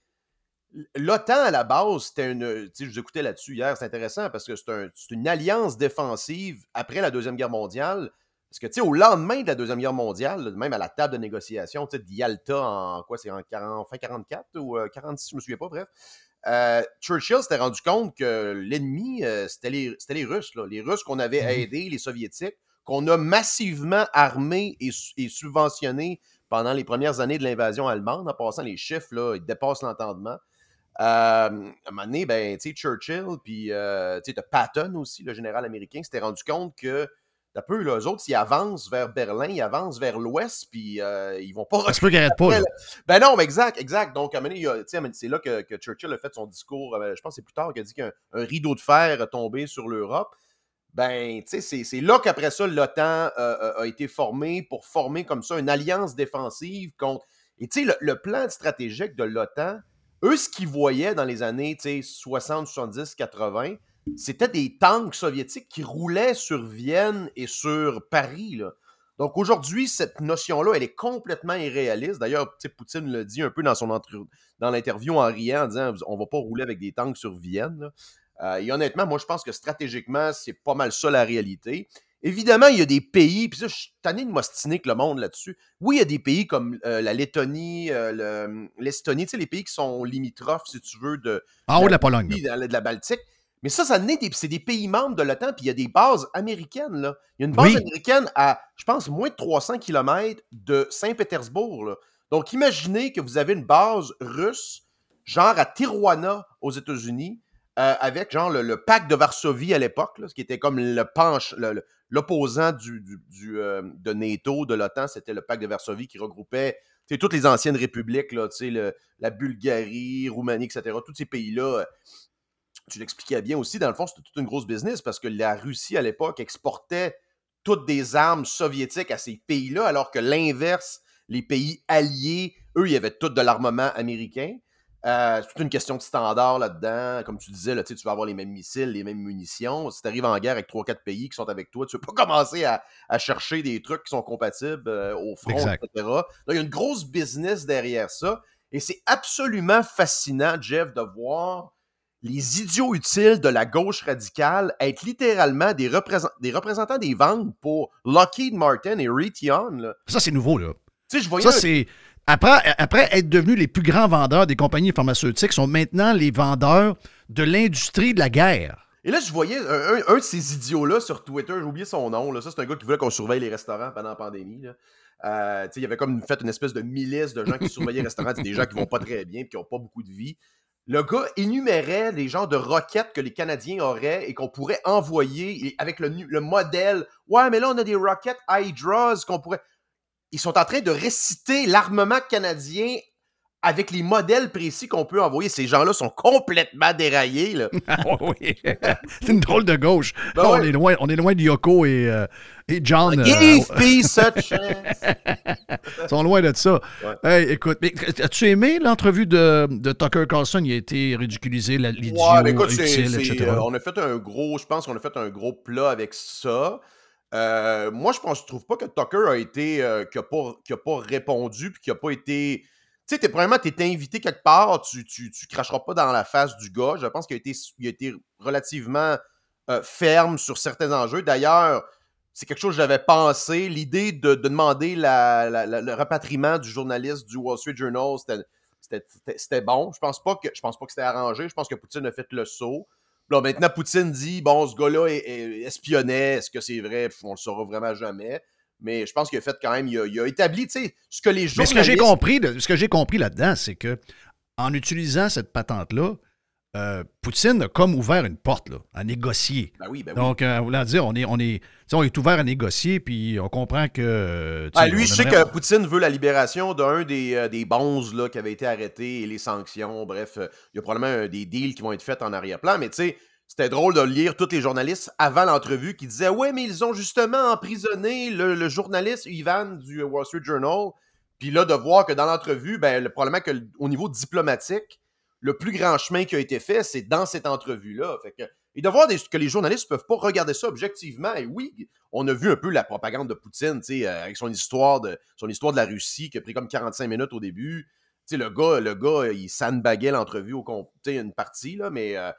l'OTAN, à la base, c'était une. Tu sais, je vous écoutais là-dessus hier, c'est intéressant parce que c'est, un- c'est une alliance défensive après la Deuxième Guerre mondiale. Parce que, tu sais, au lendemain de la Deuxième Guerre mondiale, même à la table de négociation, tu sais, de Yalta en quoi, c'est en 40 fin 44 ou euh, 46, je me souviens pas, bref. euh, Churchill s'était rendu compte que l'ennemi, euh, c'était les, les Russes. là. Les Russes qu'on avait Mhm. aidés, les Soviétiques, qu'on a massivement armés et subventionnés pendant les premières années de l'invasion allemande. En passant, les chiffres, là, ils dépassent l'entendement. Euh, à un moment donné, ben, tu sais, Churchill, puis euh, tu sais, t'as Patton aussi, le général américain, s'était rendu compte que, un peu, là, eux autres, s'ils avancent vers Berlin, ils avancent vers l'ouest, puis euh, ils vont pas Ça se peut qu'il arrête pas, là. Ben non, mais exact, exact. Donc, c'est là que, que Churchill a fait son discours, euh, je pense que c'est plus tard, qu'il a dit qu'un un rideau de fer tombé sur l'Europe. ben, tu sais, c'est- là qu'après ça, l'OTAN euh, euh, a été formé pour former comme ça une alliance défensive contre. Et tu sais, le, le plan stratégique de l'OTAN, eux, ce qu'ils voyaient dans les années tu sais, 60, 70, 80, c'était des tanks soviétiques qui roulaient sur Vienne et sur Paris. là. Donc aujourd'hui, cette notion-là, elle est complètement irréaliste. D'ailleurs, Poutine le dit un peu dans son dans l'interview en riant, en disant on va pas rouler avec des tanks sur Vienne. Euh, et honnêtement, moi, je pense que stratégiquement, c'est pas mal ça la réalité. Évidemment, il y a des pays, puis ça, je suis tanné de m'ostiner avec le monde là-dessus. Oui, il y a des pays comme euh, la Lettonie, euh, le- l'Estonie, tu sais, les pays qui sont limitrophes, si tu veux, de, En haut de la Pologne. la- de la Baltique. Mais ça, ça c'est des pays membres de l'OTAN, puis il y a des bases américaines. Là. Il y a une base Oui. américaine à, je pense, moins de 300 km de Saint-Pétersbourg. Donc, imaginez que vous avez une base russe, genre à Tijuana, aux États-Unis, euh, avec genre le, pacte de Varsovie à l'époque, ce qui était comme le penche, l'opposant du, euh, de NATO, de l'OTAN, c'était le pacte de Varsovie qui regroupait toutes les anciennes républiques, la Bulgarie, Roumanie, etc. Tous ces pays-là, euh, tu l'expliquais bien aussi, dans le fond, c'était toute une grosse business parce que la Russie, à l'époque, exportait toutes des armes soviétiques à ces pays-là, alors que l'inverse, les pays alliés, eux, il y avait tout de l'armement américain. Euh, c'est toute une question de standard là-dedans. Comme tu disais, là, tu vas avoir les mêmes missiles, les mêmes munitions. Si tu arrives en guerre avec 3-4 pays qui sont avec toi, tu ne peux pas [laughs] commencer à, à chercher des trucs qui sont compatibles euh, au front, Exact. etc. Donc, il y a une grosse business derrière ça. Et c'est absolument fascinant, Jeff, de voir les idiots utiles de la gauche radicale être littéralement des, représent- des représentants des ventes pour Lockheed Martin et Raytheon. là. Ça, c'est nouveau, là. Tu sais, je voyais Ça, un- c'est. Après, être devenus les plus grands vendeurs des compagnies pharmaceutiques, sont maintenant les vendeurs de l'industrie de la guerre. Et là, je voyais un, de ces idiots-là sur Twitter, j'ai oublié son nom. C'est un gars qui voulait qu'on surveille les restaurants pendant la pandémie. Euh, il avait comme fait une espèce de milice de gens qui surveillaient les restaurants. Des gens qui vont pas très bien et qui n'ont pas beaucoup de vie. Le gars énumérait les genres de roquettes que les Canadiens auraient et qu'on pourrait envoyer avec le modèle. Ouais, mais là, on a des roquettes Hydras qu'on pourrait. Ils sont en train de réciter l'armement canadien avec les modèles précis qu'on peut envoyer. Ces gens-là sont complètement déraillés. Là. [laughs] oui. [laughs] c'est une drôle de gauche. Ben on, est loin, on est loin de Yoko et, euh, et John. euh, Give peace a chance. [laughs] Ils sont loin de ça. Hey, écoute, mais as-tu aimé l'entrevue de, de Tucker Carlson? Il a été ridiculisé, l'idiot, Ouais, mais écoute, utile, etc. euh, on a fait un gros, je pense qu'on a fait un gros plat avec ça. Euh, moi, je pense, je trouve pas que Tucker a été, euh, qui a pas, qui a pas répondu, puis qui a pas été. Tu sais, premièrement, t'es invité quelque part, tu, tu, tu cracheras pas dans la face du gars. Je pense qu'il a été, a été relativement euh, ferme sur certains enjeux. D'ailleurs, c'est quelque chose que j'avais pensé. L'idée de, de demander le rapatriement du journaliste du Wall Street Journal, c'était bon. Je pense pas que je pense pas que c'était arrangé. Je pense que Poutine a fait le saut. Là, maintenant, Poutine dit bon, ce gars-là est- est- espionnait. Est-ce que c'est vrai? On le saura vraiment jamais. Mais je pense qu'il a fait quand même. Il a, il a établi, tu sais, ce que les Mais journalistes. ce que j'ai compris, de- ce que j'ai compris là-dedans, c'est que en utilisant cette patente-là, euh, Poutine a comme ouvert une porte là, à négocier. Ben oui, ben oui. Donc, euh, voulant dire, on est, on, est, on ouvert à négocier, puis on comprend que. Ah, lui, je sais aimerait- que Poutine veut la libération d'un des, euh, des bonzes là, qui avait été arrêté et les sanctions. Bref, euh, il y a probablement des deals qui vont être faits en arrière-plan. Mais tu sais, c'était drôle de lire tous les journalistes avant l'entrevue qui disaient Ouais, mais ils ont justement emprisonné le, le journaliste Ivan du Wall Street Journal. Puis là, de voir que dans l'entrevue, ben, le, probablement que l- au niveau diplomatique, le plus grand chemin qui a été fait, c'est dans cette entrevue-là. Et de voir que les journalistes ne peuvent pas regarder ça objectivement. Et oui, on a vu un peu la propagande de Poutine, euh, avec son histoire, de, la Russie, qui a pris comme 45 minutes au début. Le gars, le gars, il sandbaguait l'entrevue au une partie, là, mais euh,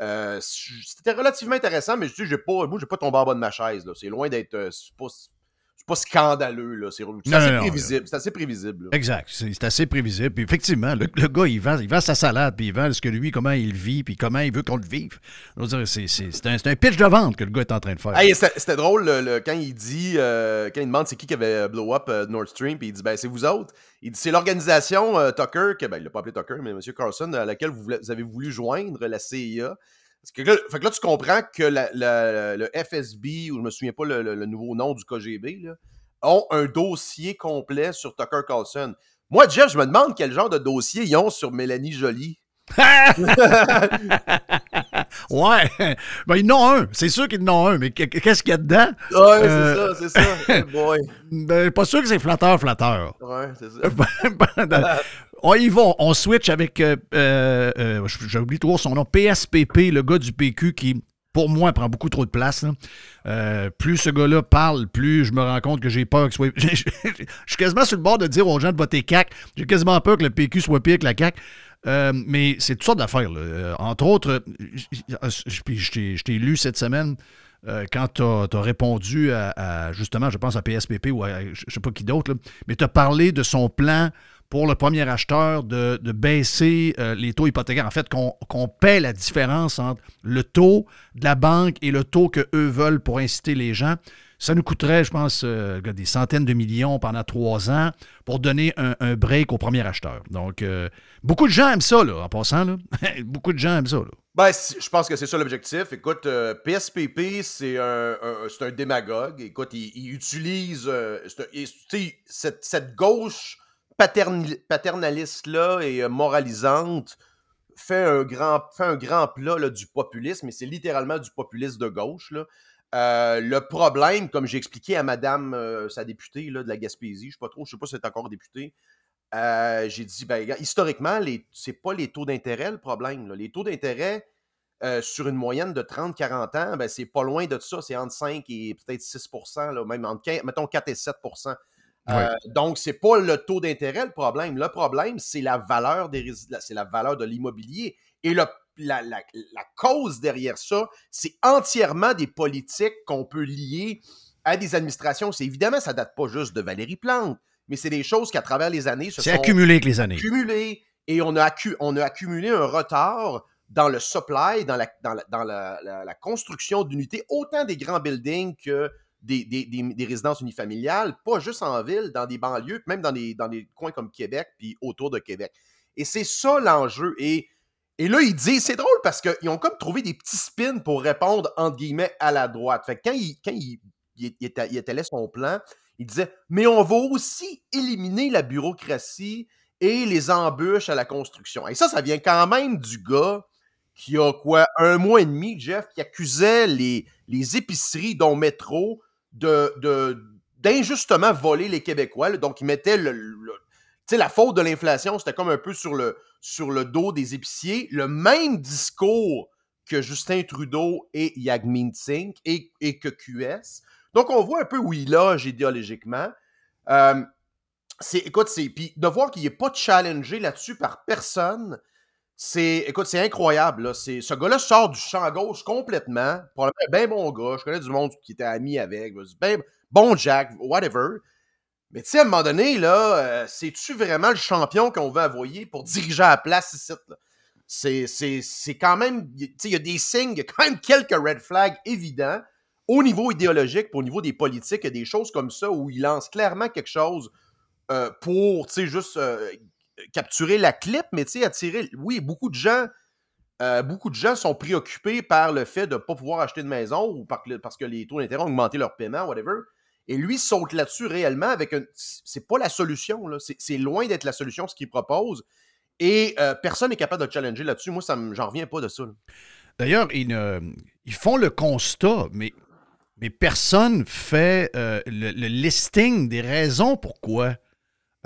euh, c'était relativement intéressant, mais je dis, pas, moi, j'ai pas tombé en bas de ma chaise. C'est loin d'être. Euh, c'est pas, scandaleux. là. C'est assez non, prévisible. C'est assez prévisible. là. Exact. C'est assez prévisible. Puis effectivement, le, le gars, il vend, il vend sa salade, puis il vend ce que lui, comment il vit, puis comment il veut qu'on le vive. C'est un, un pitch de vente que le gars est en train de faire. Hey, c'était drôle le- le- quand il dit, euh, quand il demande c'est qui qui avait blow up euh, Nord Stream, puis il dit ben c'est vous autres. Il dit c'est l'organisation euh, Tucker, que, ben, il l'a pas appelé Tucker, mais M. Carlson, à laquelle vous, vous avez voulu joindre la CIA. Parce que là, fait que là, tu comprends que la- la- le FSB, ou je me souviens pas le, le- le nouveau nom du KGB, là, ont un dossier complet sur Tucker Carlson. Moi, Jeff, je me demande quel genre de dossier ils ont sur Mélanie Jolie. [laughs] [laughs] Ouais. [laughs] Ben, ils en ont un. C'est sûr qu'ils en ont un, mais qu- qu'est-ce qu'il y a dedans? Ouais, Euh, c'est ça, c'est ça. Hey [laughs] boy. Ben, pas sûr que c'est flatteur, flatteur. Ouais, c'est ça. Dans- [laughs] on y va, on switch avec, euh, euh, euh, j'ai oublié toujours son nom, PSPP, le gars du PQ qui, pour moi, prend beaucoup trop de place. Euh, plus ce gars-là parle, plus je me rends compte que j'ai peur que soit... Je suis quasiment sur le bord de dire aux gens de voter CAC. J'ai quasiment peur que le PQ soit pire que la CAC. Euh, mais c'est toutes sortes d'affaires. Euh, entre autres, je, je- t'ai- lu cette semaine euh, quand tu as, répondu à, justement, je pense à PSPP ou à je sais pas qui d'autre, mais tu as parlé de son plan pour le premier acheteur de, baisser les taux hypothécaires. En fait, qu'on qu'on paie la différence entre le taux de la banque et le taux qu'eux veulent pour inciter les gens. Ça nous coûterait, je pense, euh, des centaines de millions pendant trois ans pour donner un, break au premier acheteur. Donc, euh, beaucoup de gens aiment ça, là, en passant. [laughs] Beaucoup de gens aiment ça. Là. Ben, je pense que c'est ça l'objectif. Écoute, euh, PSPP, c'est un, un- démagogue. Écoute, il, il utilise euh, cette, cette gauche paternaliste-là et euh, moralisante fait un grand, fait un grand plat là, du populisme, et c'est littéralement du populisme de gauche. Là. Euh, le problème, comme j'ai expliqué à madame, euh, sa députée là, de la Gaspésie, je sais pas trop, je sais pas si c'est encore députée, euh, j'ai dit, ben, historiquement, les, c'est pas les taux d'intérêt le problème. là. Les taux d'intérêt sur une moyenne de 30-40 ans, ben, c'est pas loin de ça. C'est entre 5 et peut-être 6 là, même entre 15 mettons 4 et 7% Euh, Donc, c'est pas le taux d'intérêt le problème. Le problème, c'est la valeur des c'est la valeur de l'immobilier. Et le- la, la- la cause derrière ça, c'est entièrement des politiques qu'on peut lier à des administrations. C'est évidemment, ça date pas juste de Valérie Plante, mais c'est des choses qu'à travers les années se C'est sont accumulé avec les années. accumulé et on a, accu- on a accumulé un retard dans le supply, dans la, dans la, dans la- la- la construction d'unités, autant des grands buildings que des, des- des- des résidences unifamiliales, pas juste en ville, dans des banlieues, même dans des, dans des coins comme Québec, puis autour de Québec. Et c'est ça l'enjeu. Et, et là, il dit, c'est drôle parce qu'ils ont comme trouvé des petits spins pour répondre, entre guillemets, à la droite. Fait que quand il, quand il, il, son plan, il disait, mais on va aussi éliminer la bureaucratie et les embûches à la construction. Et ça, ça vient quand même du gars qui a quoi, un mois et demi, Jeff, qui accusait les, les épiceries, dont Métro, de, d'injustement voler les Québécois. Donc, il mettait le, la faute de l'inflation, c'était comme un peu sur le, sur le dos des épiciers. Le même discours que Justin Trudeau et Yagmin Singh et, et que QS. Donc, on voit un peu où il loge idéologiquement. Euh, écoute, c'est, puis de voir qu'il n'est pas challengé là-dessus par personne, c'est, écoute, c'est incroyable. Là. Ce gars-là sort du champ gauche complètement. Probablement un bien bon gars. Je connais du monde qui était ami avec. Ben, bon Jack, whatever. Mais tu sais, à un moment donné, là, euh, c'est-tu vraiment le champion qu'on veut envoyer pour diriger à la place ici? C'est, quand même. Tu sais, il y a des signes, il y a quand même quelques red flags évidents au niveau idéologique, au niveau des politiques, des choses comme ça où il lance clairement quelque chose euh, pour, tu sais, juste euh, capturer la clip, mais tu sais, attirer. Oui, beaucoup de gens. euh, beaucoup de gens sont préoccupés par le fait de ne pas pouvoir acheter de maison ou parce que les taux d'intérêt ont augmenté leur paiement, whatever. Et lui saute là-dessus réellement avec un. C'est pas la solution, là. C'est loin d'être la solution ce qu'il propose. Et euh, personne n'est capable de challenger là-dessus. Moi, ça j'en reviens pas de ça. D'ailleurs, ils, font le constat, mais, mais personne fait euh, le, le listing des raisons pourquoi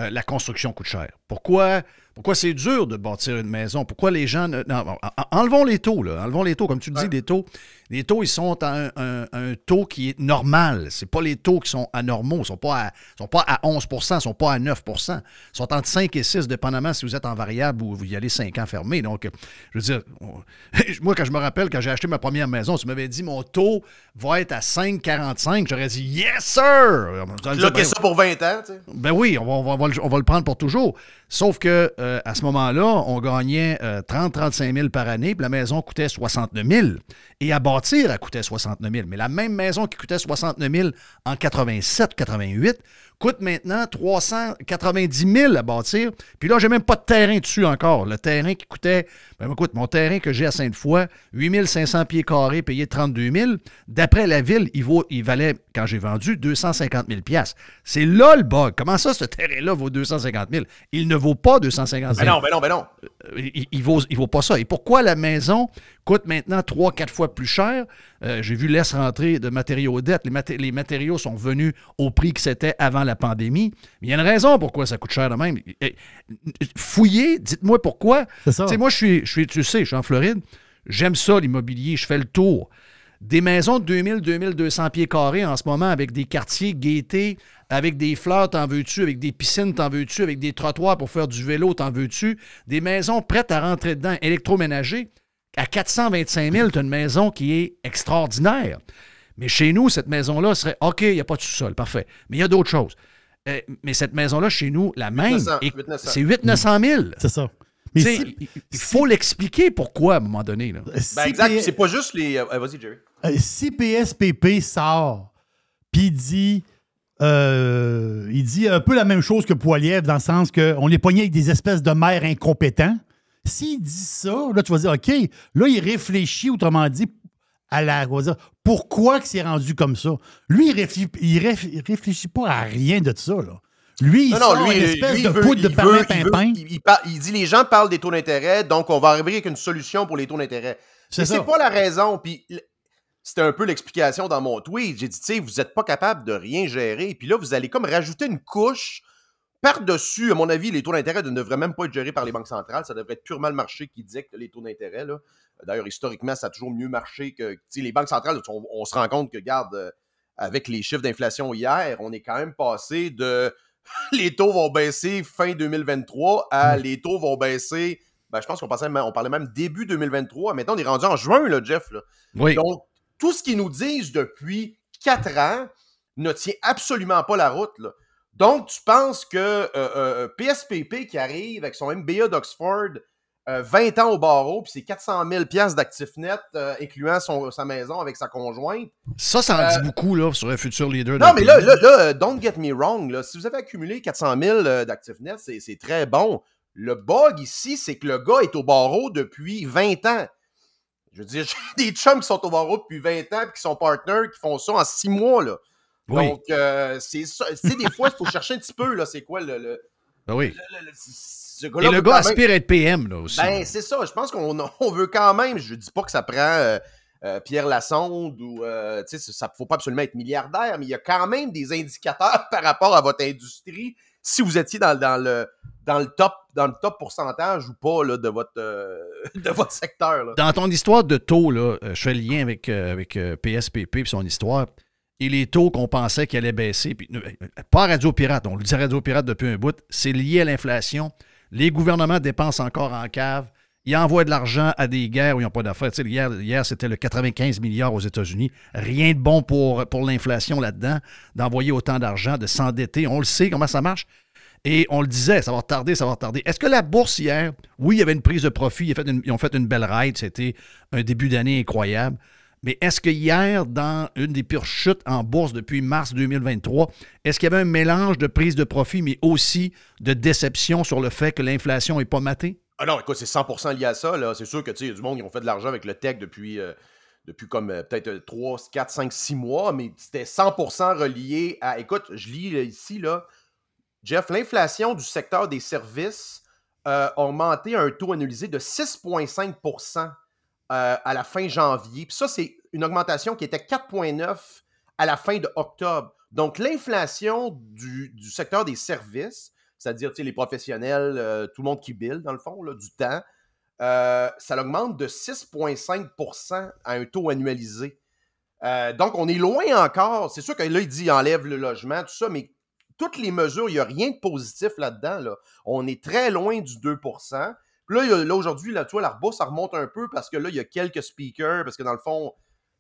euh, la construction coûte cher. Pourquoi, pourquoi c'est dur de bâtir une maison? Pourquoi les gens... ne- non, en- en- enlevons les taux, là. Enlevons les taux. Comme tu le dis, des taux, les taux, ils sont à un, un- un taux qui est normal. C'est pas les taux qui sont anormaux. Ils ne sont, pas à- sont pas à 11% ils ne sont pas à 9% Ils sont entre 5 et 6, dépendamment si vous êtes en variable ou vous y allez 5 ans fermé. Donc, euh, je veux dire, on- [laughs] moi, quand je me rappelle, quand j'ai acheté ma première maison, tu m'avais dit mon taux va être à 5,45. J'aurais dit Yes, sir! Bloquer ça pour 20 ans, tu sais. Ben oui, on va, on va- on va le, on va le prendre pour toujours. Sauf que euh, à ce moment-là, on gagnait 30-35 000 par année, puis la maison coûtait 69 000. Et à bâtir, elle coûtait 69 000. Mais la même maison qui coûtait 69 000 en 87-88 coûte maintenant 390 000 à bâtir. Puis là, j'ai même pas de terrain dessus encore. Le terrain qui coûtait, ben écoute, mon terrain que j'ai à Sainte-Foy, 8 500 pieds carrés, payé 32 000. D'après la ville, il, vaut, il valait, quand j'ai vendu, 250 000 C'est là le bug. Comment ça, ce terrain-là vaut 250 000? Il ne vaut pas 250 000. Ben non, ben non, ben non. Il, il vaut, il vaut pas ça. Et pourquoi la maison coûtent maintenant 3-4 fois plus cher? Euh, J'ai vu laisse rentrer de matériaux dettes. Les, maté- les matériaux sont venus au prix que c'était avant la pandémie. Mais il y a une raison pourquoi ça coûte cher de même. Fouillez, dites-moi pourquoi. C'est ça. Moi, je suis, je suis, tu sais, je suis en Floride. J'aime ça, l'immobilier. Je fais le tour. Des maisons de 2000, 2200 pieds carrés en ce moment avec des quartiers gaietés, avec des fleurs, t'en veux-tu, avec des piscines, t'en veux-tu, avec des trottoirs pour faire du vélo, t'en veux-tu? Des maisons prêtes à rentrer dedans, électroménager. À 425 000, tu une maison qui est extraordinaire. Mais chez nous, cette maison-là serait OK, il n'y a pas de sous-sol, parfait. Mais il y a d'autres choses. Euh, mais cette maison-là, chez nous, la même, 800, est- 800. c'est 8 900 000. C'est ça. Tu Mais si- il- il faut l'expliquer pourquoi à un moment donné. Là. Ben exact, c'est pas juste les. euh, Vas-y, Jerry. Euh, si PSPP sort, puis il dit, euh, il dit un peu la même chose que Poiliev, dans le sens qu'on est pogné avec des espèces de maires incompétents. S'il dit ça, là, tu vas dire, OK, là, il réfléchit, autrement dit, à la. on va dire, pourquoi que c'est rendu comme ça? Lui, il, réfléchit, il réf- il réfléchit pas à rien de ça, là. Lui, il Non, sort non, lui, une espèce lui, de veut- poudre de il veut- dit les gens parlent des taux d'intérêt, donc on va arriver avec une solution pour les taux d'intérêt. C'est Mais ça. c'est pas la raison. Puis c'était un peu l'explication dans mon tweet. J'ai dit, tu sais, vous n'êtes pas capable de rien gérer. Puis là, vous allez comme rajouter une couche par-dessus. À mon avis, les taux d'intérêt ne devraient même pas être gérés par les banques centrales. Ça devrait être purement le marché qui dicte les taux d'intérêt. D'ailleurs, historiquement, ça a toujours mieux marché que. les banques centrales, on, on se rend compte que, regarde, euh, avec les chiffres d'inflation hier, on est quand même passé de [laughs] les taux vont baisser fin 2023 à les taux vont baisser. Ben, je pense qu'on on parlait même début 2023. Maintenant, on est rendu en juin, là, Jeff. là. Oui. Donc, tout ce qu'ils nous disent depuis quatre ans ne tient absolument pas la route. là. Donc, tu penses que euh, euh, PSPP qui arrive avec son MBA d'Oxford, euh, 20 ans au barreau, puis c'est 400 000 piastres d'actifs nets, euh, incluant son- sa maison avec sa conjointe. Ça, ça en Euh, dit beaucoup là, sur un futur leader. Non, mais là, là, là, euh, don't get me wrong. Là, si vous avez accumulé 400 000 euh, d'actifs nets, c'est c'est très bon. Le bug ici, c'est que le gars est au barreau depuis 20 ans. Je veux dire, [laughs] j'ai des chums qui sont au barreau depuis 20 ans et qui sont partners, qui font ça en 6 mois. Là. Oui. Donc, euh, c'est ça. Tu sais, des fois, il faut chercher un petit peu, là, c'est quoi le. le- Ben oui. le- le- ce Et le gars aspire à être PM là aussi. ben, c'est ça. Je pense qu'on on veut quand même. Je dis pas que ça prend euh, euh, Pierre Lassonde ou. euh, tu sais, ça ne faut pas absolument être milliardaire, mais il y a quand même des indicateurs [laughs] par rapport à votre industrie. Si vous étiez dans, dans le, dans, le top, dans le top pourcentage ou pas là, de, votre, euh, [laughs] de votre secteur. Là. Dans ton histoire de taux, là, je fais le lien avec, euh, avec euh, PSPP et son histoire. Et les taux qu'on pensait qu'ils allaient baisser, puis, euh, pas Radio Pirate, on le dit Radio Pirate depuis un bout, c'est lié à l'inflation. Les gouvernements dépensent encore en cave. Ils envoient de l'argent à des guerres où ils n'ont pas d'affaires. Hier, c'était le 95 milliards aux États-Unis. Rien de bon pour, l'inflation là-dedans, d'envoyer autant d'argent, de s'endetter. On le sait comment ça marche. Et on le disait, ça va retarder, ça va retarder. Est-ce que la bourse hier, oui, il y avait une prise de profit, ils ont fait ils ont fait une belle ride, c'était un début d'année incroyable. Mais est-ce que hier, dans une des pires chutes en bourse depuis mars 2023, est-ce qu'il y avait un mélange de prise de profit, mais aussi de déception sur le fait que l'inflation n'est pas matée? Ah non, écoute, c'est 100% lié à ça. C'est sûr que tu sais, du monde qui ont fait de l'argent avec le tech depuis, euh, depuis comme euh, peut-être euh, 3, 4, 5, 6 mois, mais c'était 100% relié à. Écoute, je lis ici, là, Jeff, l'inflation du secteur des services euh, a augmenté à un taux annualisé de 6,5 euh, à la fin janvier. Puis ça, c'est une augmentation qui était 4,9 à la fin de octobre. Donc, l'inflation du, du secteur des services, c'est-à-dire les professionnels, euh, tout le monde qui bille, dans le fond, là, du temps, euh, ça augmente de 6,5% à un taux annualisé. Donc, on est loin encore. C'est sûr que là, il dit enlève le logement, tout ça, mais toutes les mesures, il n'y a rien de positif là-dedans. Là. On est très loin du 2 Puis là, il y a- là aujourd'hui, là, tu vois, la bourse, ça remonte un peu parce que là, il y a quelques speakers, parce que dans le fond,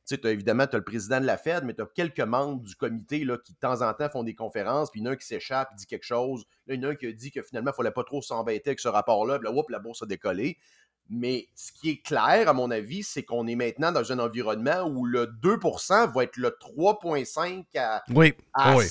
tu sais, évidemment, tu as le président de la Fed, mais tu as quelques membres du comité là, qui, de temps en temps, font des conférences, puis il y en a un qui s'échappe, dit quelque chose. Là, il y en a un qui a dit que finalement, il ne fallait pas trop s'embêter avec ce rapport-là, puis là, whoop, la bourse a décollé. Mais ce qui est clair, à mon avis, c'est qu'on est maintenant dans un environnement où le 2% va être le 3,5 à, Oui, à oui.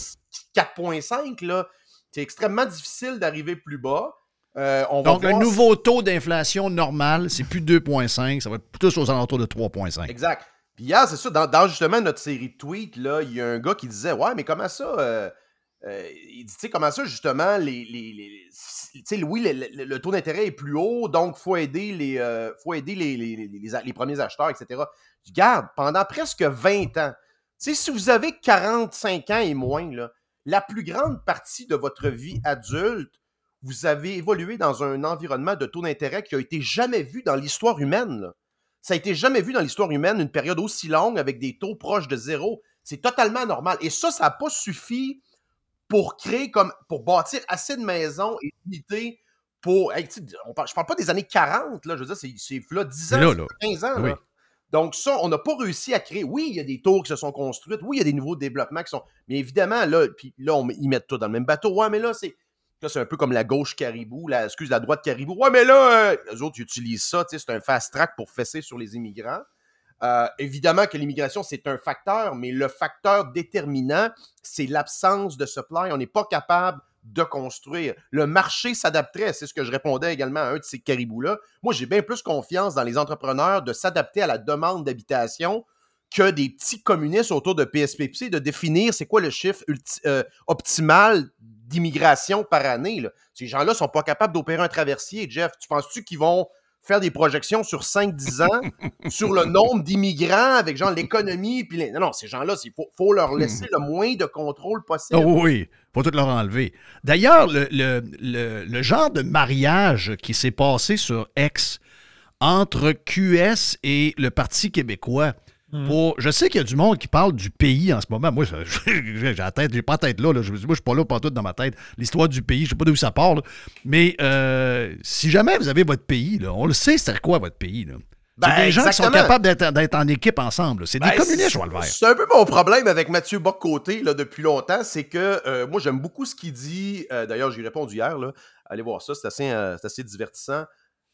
4,5. là. C'est extrêmement difficile d'arriver plus bas. Euh, on va Donc, le voir nouveau taux d'inflation normal, c'est plus 2,5, ça va être plus aux alentours de 3,5. Exact. Puis hier, c'est ça, dans, dans justement notre série de tweets, là, il y a un gars qui disait Ouais, mais comment ça euh, euh, il dit, tu sais, comment ça, justement, les, les, les- tu sais, oui, le, taux d'intérêt est plus haut, donc il faut aider, les, faut aider les, premiers acheteurs, etc. Je Garde, pendant presque 20 ans, tu sais, si vous avez 45 ans et moins, là, la plus grande partie de votre vie adulte, vous avez évolué dans un environnement de taux d'intérêt qui a été jamais vu dans l'histoire humaine. là. Ça a été jamais vu dans l'histoire humaine une période aussi longue avec des taux proches de zéro. C'est totalement normal. Et ça, ça n'a pas suffi pour créer comme pour bâtir assez de maisons et d'unités pour. hey, on parle, je parle pas des années 40, là, je veux dire, c'est, là, 10 ans, Mais là, là. 15 ans. Oui. là. Donc, ça, on n'a pas réussi à créer. Oui, il y a des tours qui se sont construites. Oui, il y a des nouveaux développements qui sont. Mais évidemment, là, puis là, on, ils mettent tout dans le même bateau. Ouais, mais là, c'est. Là, c'est un peu comme la gauche caribou, la, excuse, la droite caribou. Ouais, mais là, euh, les autres, utilisent ça, c'est un fast track pour fesser sur les immigrants. Euh, évidemment que l'immigration, c'est un facteur, mais le facteur déterminant, c'est l'absence de supply. On n'est pas capable de construire. Le marché s'adapterait, c'est ce que je répondais également à un de ces caribous-là. Moi, j'ai bien plus confiance dans les entrepreneurs de s'adapter à la demande d'habitation que des petits communistes autour de PSPC de définir c'est quoi le chiffre euh, optimal d'immigration par année. là. Ces gens-là ne sont pas capables d'opérer un traversier. Jeff, tu penses-tu qu'ils vont faire des projections sur 5-10 ans [laughs] sur le nombre d'immigrants avec genre l'économie? Puis les- Non, non, ces gens-là, il faut, faut leur laisser le moins de contrôle possible. Oh oui, faut tout leur enlever. D'ailleurs, le, le- le- le genre de mariage qui s'est passé sur X entre QS et le Parti québécois, pour, je sais qu'il y a du monde qui parle du pays en ce moment. Moi, je- [laughs] j'ai la tête, j'ai pas la tête là. là. Je, moi, je suis pas là, pas tout dans ma tête. L'histoire du pays, je sais pas d'où ça part. là. Mais euh, si jamais vous avez votre pays, là, on le sait, c'est quoi votre pays. là? C'est Ben, des gens qui sont capables d'être en équipe ensemble. C'est des Ben, communistes, c'est- Joël Vert. C'est un peu mon problème avec Mathieu Bock-Côté là, depuis longtemps, c'est que euh, moi j'aime beaucoup ce qu'il dit. Euh, D'ailleurs, j'ai répondu hier. Là. Allez voir ça, c'est assez, euh, c'est assez divertissant.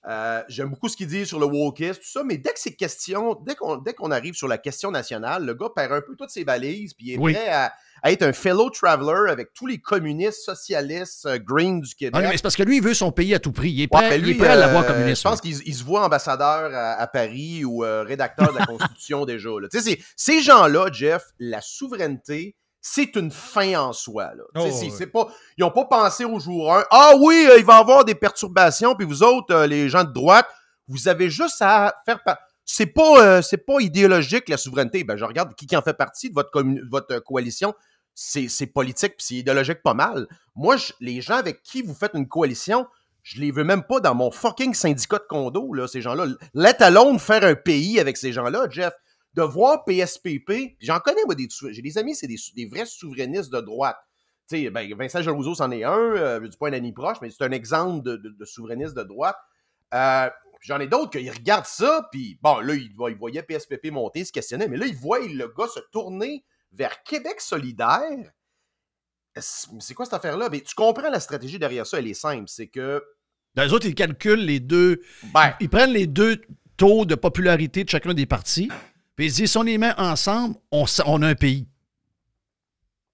Euh, j'aime beaucoup ce qu'il dit sur le wokisme, tout ça, mais dès que c'est question, dès qu'on dès qu'on arrive sur la question nationale, le gars perd un peu toutes ses balises, puis il est Oui. prêt à, à être un fellow traveler avec tous les communistes, socialistes, euh, green du Québec. Ah, mais c'est parce que lui, il veut son pays à tout prix. Il est Ouais, prêt, il lui, est prêt à l'avoir euh, communiste. Je pense qu'il il se voit ambassadeur à, à Paris ou euh, rédacteur de la [laughs] Constitution déjà. là. Ces gens-là, Jeff, la souveraineté, c'est une fin en soi. Là. Oh, c'est- pas, ils n'ont pas pensé au jour 1. Ah oui, euh, il va y avoir des perturbations, puis vous autres, euh, les gens de droite, vous avez juste à faire... C'est pas, euh, c'est pas idéologique, la souveraineté. Ben, je regarde qui, qui en fait partie de votre, coalition. C'est c'est politique, puis c'est idéologique pas mal. Moi, je- les gens avec qui vous faites une coalition, je les veux même pas dans mon fucking syndicat de condo, là, ces gens-là. Let alone faire un pays avec ces gens-là, Jeff. De voir PSPP, j'en connais, moi, des, j'ai des amis, c'est des, vrais souverainistes de droite. Tu sais, ben, Vincent Gerouzeau, c'en est un, euh, je dis pas un ami proche, mais c'est un exemple de, de, de souverainiste de droite. Euh, j'en ai d'autres qui regardent ça, puis bon, là, ils, voyaient PSPP monter, se questionnaient, mais là, ils voient le gars se tourner vers Québec solidaire. C'est quoi cette affaire-là? Ben, tu comprends la stratégie derrière ça, elle est simple. C'est que. Ben, Les autres, ils calculent les deux. Ben, Ils prennent les deux taux de popularité de chacun des partis. Puis ils disent si on les met ensemble, on, a un pays.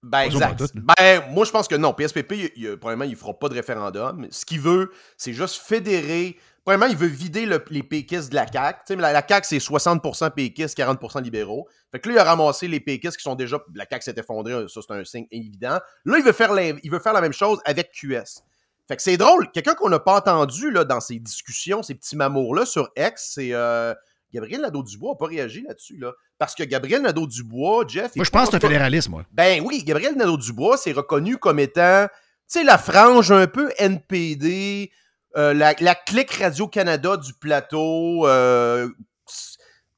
Ben, exact. doute. Ben, moi, je pense que non. PSPP, il, il- premièrement, il ne fera pas de référendum. Ce qu'il veut, c'est juste fédérer. Premièrement, il veut vider le- les péquistes de la CAQ. Tu sais, mais la, la CAQ, c'est 60% péquistes, 40% libéraux. Fait que là, il a ramassé les péquistes qui sont déjà. La CAQ s'est effondrée, ça, c'est un signe évident. Là, il veut, faire la, il veut faire la même chose avec QS. Fait que c'est drôle. Quelqu'un qu'on n'a pas entendu là, dans ces discussions, ces petits mamours-là sur X, c'est. euh, Gabriel Nadeau-Dubois n'a pas réagi là-dessus, là. Parce que Gabriel Nadeau-Dubois, Jeff. Moi, je pense que c'est un fédéraliste, moi. ben oui, Gabriel Nadeau-Dubois c'est reconnu comme étant, tu sais, la frange un peu NPD, euh, la, la clique Radio-Canada du plateau, euh,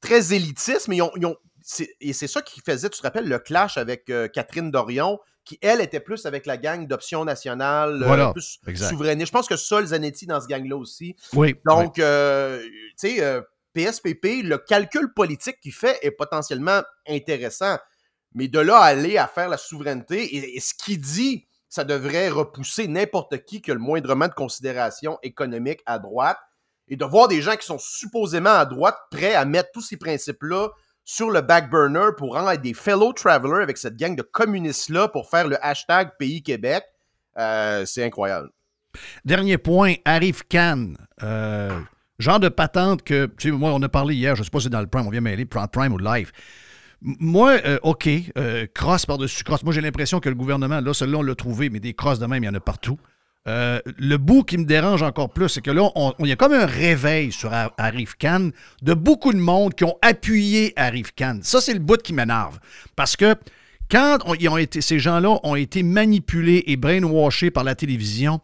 très élitiste, mais ils ont... ils ont- c'est- et c'est ça qui faisait, tu te rappelles, le clash avec euh, Catherine Dorion, qui, elle, était plus avec la gang d'Option Nationale, euh, Voilà, plus souverainiste. Je pense que Sol Zanetti dans ce gang-là aussi. Oui. Donc, euh, tu sais, PSPP, le calcul politique qu'il fait est potentiellement intéressant. Mais de là à aller à faire la souveraineté, et, ce qu'il dit, ça devrait repousser n'importe qui qui a le moindrement de considération économique à droite. Et de voir des gens qui sont supposément à droite prêts à mettre tous ces principes-là sur le back burner pour rendre être des fellow travelers avec cette gang de communistes-là pour faire le hashtag Pays Québec, euh, c'est incroyable. Dernier point, Arif Khan. Euh, genre de patente que, tu sais, moi, on a parlé hier, je sais pas si c'est dans le Prime, on vient mêler Prime ou Live. Moi, euh, OK, euh, crosse par-dessus crosse. Moi, j'ai l'impression que le gouvernement, là, celui-là, on l'a trouvé, mais des crosses de même, il y en a partout. Euh, le bout qui me dérange encore plus, c'est que là, il y a comme un réveil sur Ar- Arif Khan de beaucoup de monde qui ont appuyé Arif Khan. Ça, c'est le bout qui m'énerve. Parce que quand ils ont été, ces gens-là ont été manipulés et brainwashés par la télévision,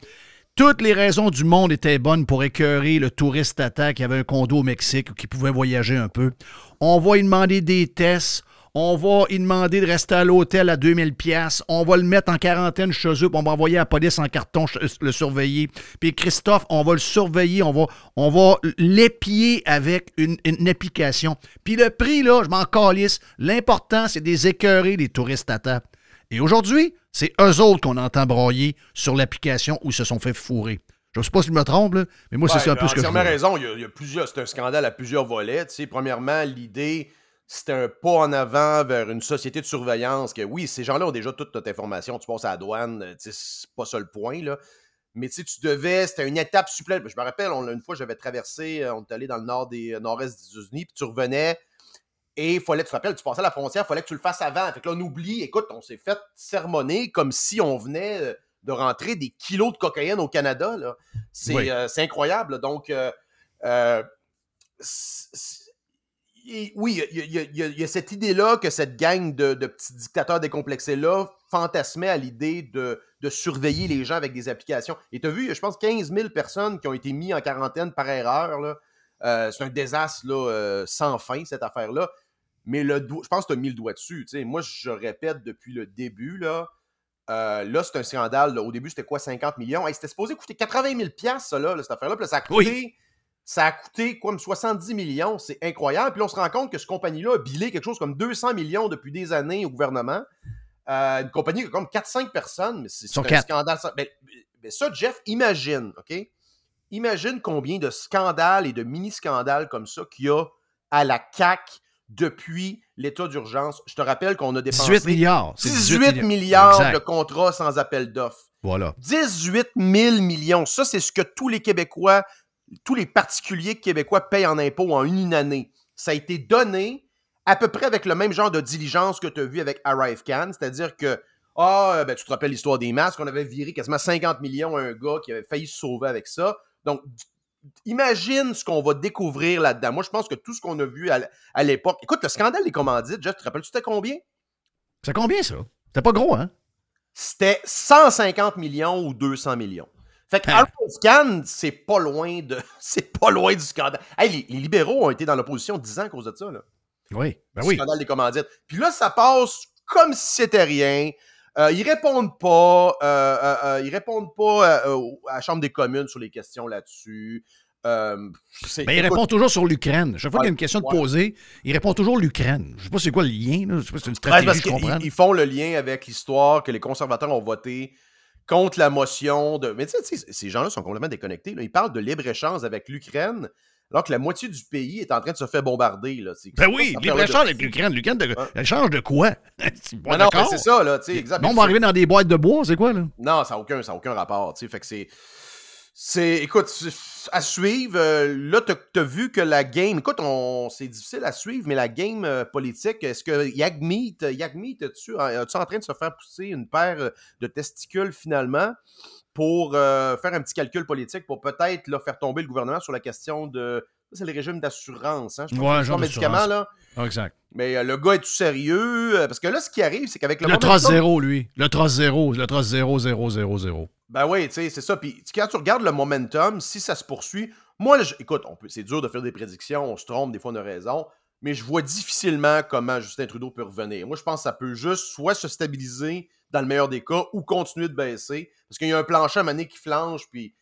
toutes les raisons du monde étaient bonnes pour écœurer le touriste tata qui avait un condo au Mexique ou qui pouvait voyager un peu. On va lui demander des tests. On va lui demander de rester à l'hôtel à 2000 pièces. On va le mettre en quarantaine chez eux, on va envoyer la police en carton le surveiller. Puis Christophe, on va le surveiller, on va, on va l'épier avec une, application. Puis le prix, là, je m'en calisse. L'important, c'est des écœurer les touristes tata. Et aujourd'hui, c'est eux autres qu'on entend broyer sur l'application où ils se sont fait fourrer. Je ne sais pas si je me trompe, là, mais moi, c'est Ouais, un peu ce que je vois. raison. Il y a, il y a plusieurs, c'est un scandale à plusieurs volets. Tu sais, premièrement, l'idée, c'était un pas en avant vers une société de surveillance. Que oui, ces gens-là ont déjà toute notre information. Tu passes à la douane, euh, tu sais, c'est pas ça le point. Là. Mais tu sais, tu devais, c'était une étape supplémentaire. Je me rappelle, on- une fois, j'avais traversé, euh, on est allé dans le nord des euh, nord-est des États-Unis, puis tu revenais. Et il fallait, tu te rappelles, tu passais à la frontière, il fallait que tu le fasses avant. Fait que là, on oublie, écoute, on s'est fait sermonner comme si on venait euh, de rentrer des kilos de cocaïne au Canada. là. C'est Oui. euh, c'est incroyable. Donc, euh, euh, et oui, il y, a- y y y cette idée-là que cette gang de, de petits dictateurs décomplexés-là fantasmait à l'idée de, de surveiller les gens avec des applications. Et tu as vu, je pense, 15 000 personnes qui ont été mises en quarantaine par erreur. là. Euh, c'est un désastre là, euh, sans fin, cette affaire-là. Mais le je pense que tu as mis le doigt dessus. Moi, je répète depuis le début, là, euh, là, c'est un scandale. là. Au début, c'était quoi, 50 millions? Hey, c'était supposé coûter 80 000 piastres, ça, là, cette affaire-là. Puis là, ça a coûté, ça a coûté quoi, 70 millions. C'est incroyable. Puis là, on se rend compte que cette compagnie-là a bilé quelque chose comme 200 millions depuis des années au gouvernement. Euh, une compagnie qui a comme 4-5 personnes, mais c'est un quatre. scandale. Ça, ben, ben ça, Jeff, imagine, OK? Imagine combien de scandales et de mini-scandales comme ça qu'il y a à la CAC depuis l'état d'urgence. Je te rappelle qu'on a dépensé 18 milliards. C'est 18 milliards Exact. de contrats sans appel d'offres. Voilà. 18 000 millions. Ça, c'est ce que tous les Québécois, tous les particuliers québécois payent en impôts en une année. Ça a été donné à peu près avec le même genre de diligence que tu as vu avec Arrive Can, c'est-à-dire que, ah, ben, tu te rappelles l'histoire des masques, on avait viré quasiment 50 millions à un gars qui avait failli se sauver avec ça. Donc, imagine ce qu'on va découvrir là-dedans. Moi, je pense que tout ce qu'on a vu à, l'époque. Écoute, le scandale des commandites, Jeff, tu te rappelles-tu c'était combien? C'est combien, ça? C'était pas gros, hein? C'était 150 millions ou 200 millions. Fait que Hein. Scan, c'est pas loin de. [laughs] C'est pas loin du scandale. Hey, les, les libéraux ont été dans l'opposition 10 ans à cause de ça, là. Oui. Ben Le oui. scandale des commandites. Puis là, ça passe comme si c'était rien. Euh, ils répondent pas. euh, euh, ils répondent pas à la Chambre des communes sur les questions là-dessus. Euh, Ben, il répond toujours sur l'Ukraine. Chaque fois qu'il y a une Ouais, question de ouais. poser, il répond toujours l'Ukraine. Je sais pas c'est quoi le lien. Là. Je sais pas si c'est une Ouais, stratégie, parce je qu'ils comprends. ils font le lien avec l'histoire que les conservateurs ont voté contre la motion de. Mais tu sais, tu sais, ces gens-là sont complètement déconnectés. là. Ils parlent de libre-échange avec l'Ukraine, alors que la moitié du pays est en train de se faire bombarder. Là. Ben oui, cette libre-échange affaire-là avec de- l'Ukraine. De... Quoi? [laughs] Pas non, c'est ça, là, tu sais, on va arriver dans des boîtes de bois, c'est quoi, là? Non, ça n'a aucun, ça aucun rapport, tu sais. Fait que c'est. C'est. Écoute, à suivre. euh, là, t'as as vu que la game. Écoute, on, c'est difficile à suivre, mais la game euh, politique, est-ce que Yagmeet, Yagmeet, es-tu es-tu en train de se faire pousser une paire euh, de testicules finalement? Pour euh, faire un petit calcul politique pour peut-être là, faire tomber le gouvernement sur la question de. ça, C'est le régime d'assurance, hein? Je pense Ouais, genre d'assurance. là. Ah, exact. Mais euh, le gars est-tu sérieux? Euh, Parce que là, ce qui arrive, c'est qu'avec le. Le trosse zéro, lui. Le trosse zéro. Le trosse zéro, zéro, zéro, zéro. Ben oui, tu sais, c'est ça. Puis quand tu regardes le momentum, si ça se poursuit, moi, là, je- écoute, on peut, c'est dur de faire des prédictions, on se trompe, des fois on a raison, mais je vois difficilement comment Justin Trudeau peut revenir. Moi, je pense que ça peut juste soit se stabiliser dans le meilleur des cas ou continuer de baisser, parce qu'il y a un plancher à donné qui flanche, puis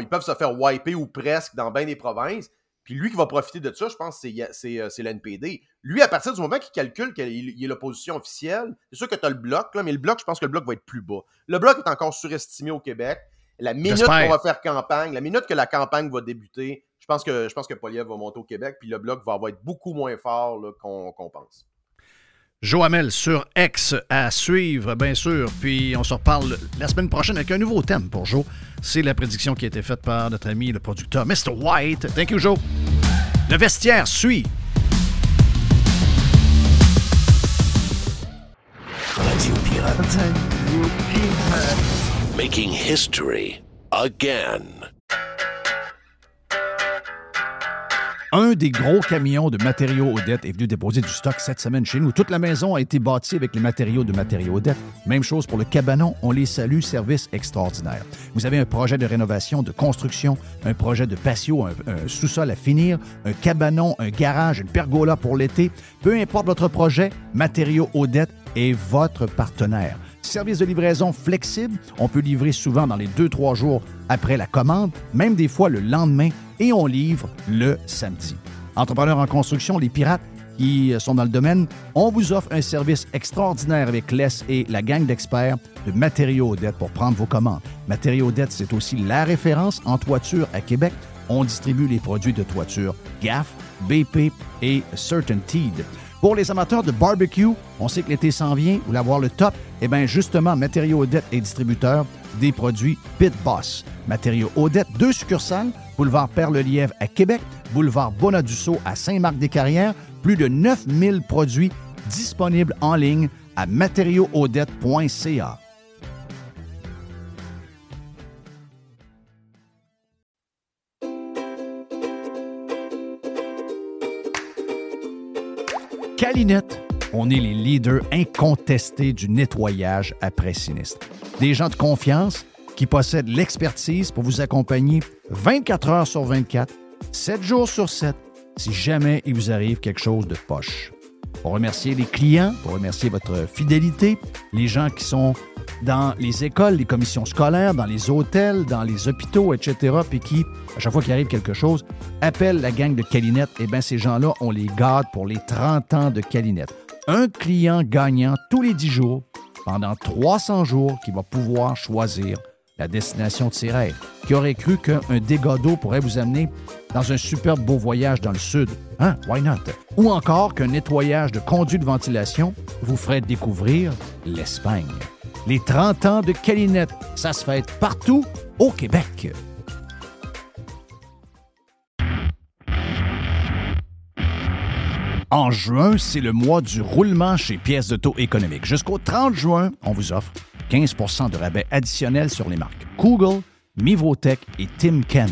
ils peuvent se faire wiper ou presque dans bien des provinces. Puis lui qui va profiter de ça, je pense, c'est, euh, c'est l'NPD. Lui, à partir du moment qu'il calcule qu'il il est l'opposition officielle, c'est sûr que tu as le bloc, là, mais le bloc, je pense que le bloc va être plus bas. Le bloc est encore surestimé au Québec. La minute qu'on va faire campagne, la minute que la campagne va débuter, je pense que, je pense que Poliev va monter au Québec, puis le bloc va avoir être beaucoup moins fort qu'on pense. Joamel sur X à suivre, bien sûr. Puis on se reparle la semaine prochaine avec un nouveau thème pour Joe. C'est la prédiction qui a été faite par notre ami le producteur Mr. White. Thank you, Joe. Le vestiaire suit. Making history again. Un des gros camions de matériaux Odette est venu déposer du stock cette semaine chez nous. Toute la maison a été bâtie avec les matériaux de matériaux Odette. Même chose pour le cabanon. On les salue, service extraordinaire. Vous avez un projet de rénovation, de construction, un projet de patio, un, sous-sol à finir, un cabanon, un garage, une pergola pour l'été. Peu importe votre projet, Matériaux Odette est votre partenaire. Service de livraison flexible, on peut livrer souvent dans les 2-3 jours après la commande, même des fois le lendemain, et on livre le samedi. Entrepreneurs en construction, les pirates qui sont dans le domaine, on vous offre un service extraordinaire avec Les et la gang d'experts de Matériaux Odette pour prendre vos commandes. Matériaux Odette, c'est aussi la référence en toiture à Québec. On distribue les produits de toiture GAF, BP et Certainteed. Pour les amateurs de barbecue, on sait que l'été s'en vient, vous voulez avoir le top, eh bien justement, Matériaux Odette est distributeur des produits Pit Boss. Matériaux Odette, deux succursales, boulevard Perle-Lièvre à Québec, boulevard Bonadusseau à Saint-Marc-des-Carrières, plus de 9000 produits disponibles en ligne à matériauxaudette.ca. On est les leaders incontestés du nettoyage après sinistre. Des gens de confiance qui possèdent l'expertise pour vous accompagner 24 heures sur 24, 7 jours sur 7, si jamais il vous arrive quelque chose de poche. Pour remercier les clients, pour remercier votre fidélité, les gens qui sont dans les écoles, les commissions scolaires, dans les hôtels, dans les hôpitaux, etc., puis qui, à chaque fois qu'il arrive quelque chose, appellent la gang de Calinette, eh bien, ces gens-là, on les garde pour les 30 ans de Calinette. Un client gagnant tous les 10 jours, pendant 300 jours, qui va pouvoir choisir la destination de ses rêves. Qui aurait cru qu'un dégât d'eau pourrait vous amener dans un superbe beau voyage dans le sud? Hein? Why not? Ou encore qu'un nettoyage de conduits de ventilation vous ferait découvrir l'Espagne. Les 30 ans de Calinette, ça se fête partout au Québec. En juin, c'est le mois du roulement chez Pièces d'Auto économique. Jusqu'au 30 juin, on vous offre 15% de rabais additionnel sur les marques Google, Mivotech et Timken.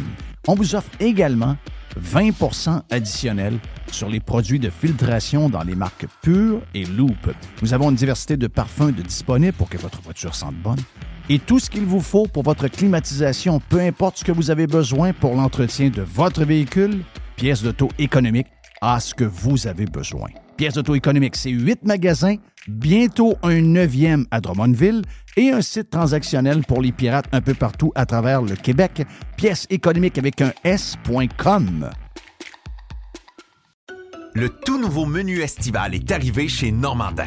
On vous offre également 20% additionnel sur les produits de filtration dans les marques Pure et Loop. Nous avons une diversité de parfums de disponibles pour que votre voiture sente bonne et tout ce qu'il vous faut pour votre climatisation, peu importe ce que vous avez besoin pour l'entretien de votre véhicule, pièces d'auto économique à ce que vous avez besoin. Pièces d'auto économique, c'est huit magasins, bientôt un neuvième à Drummondville et un site transactionnel pour les pirates un peu partout à travers le Québec. Pièces économiques avec un S.com. Le tout nouveau menu estival est arrivé chez Normandin.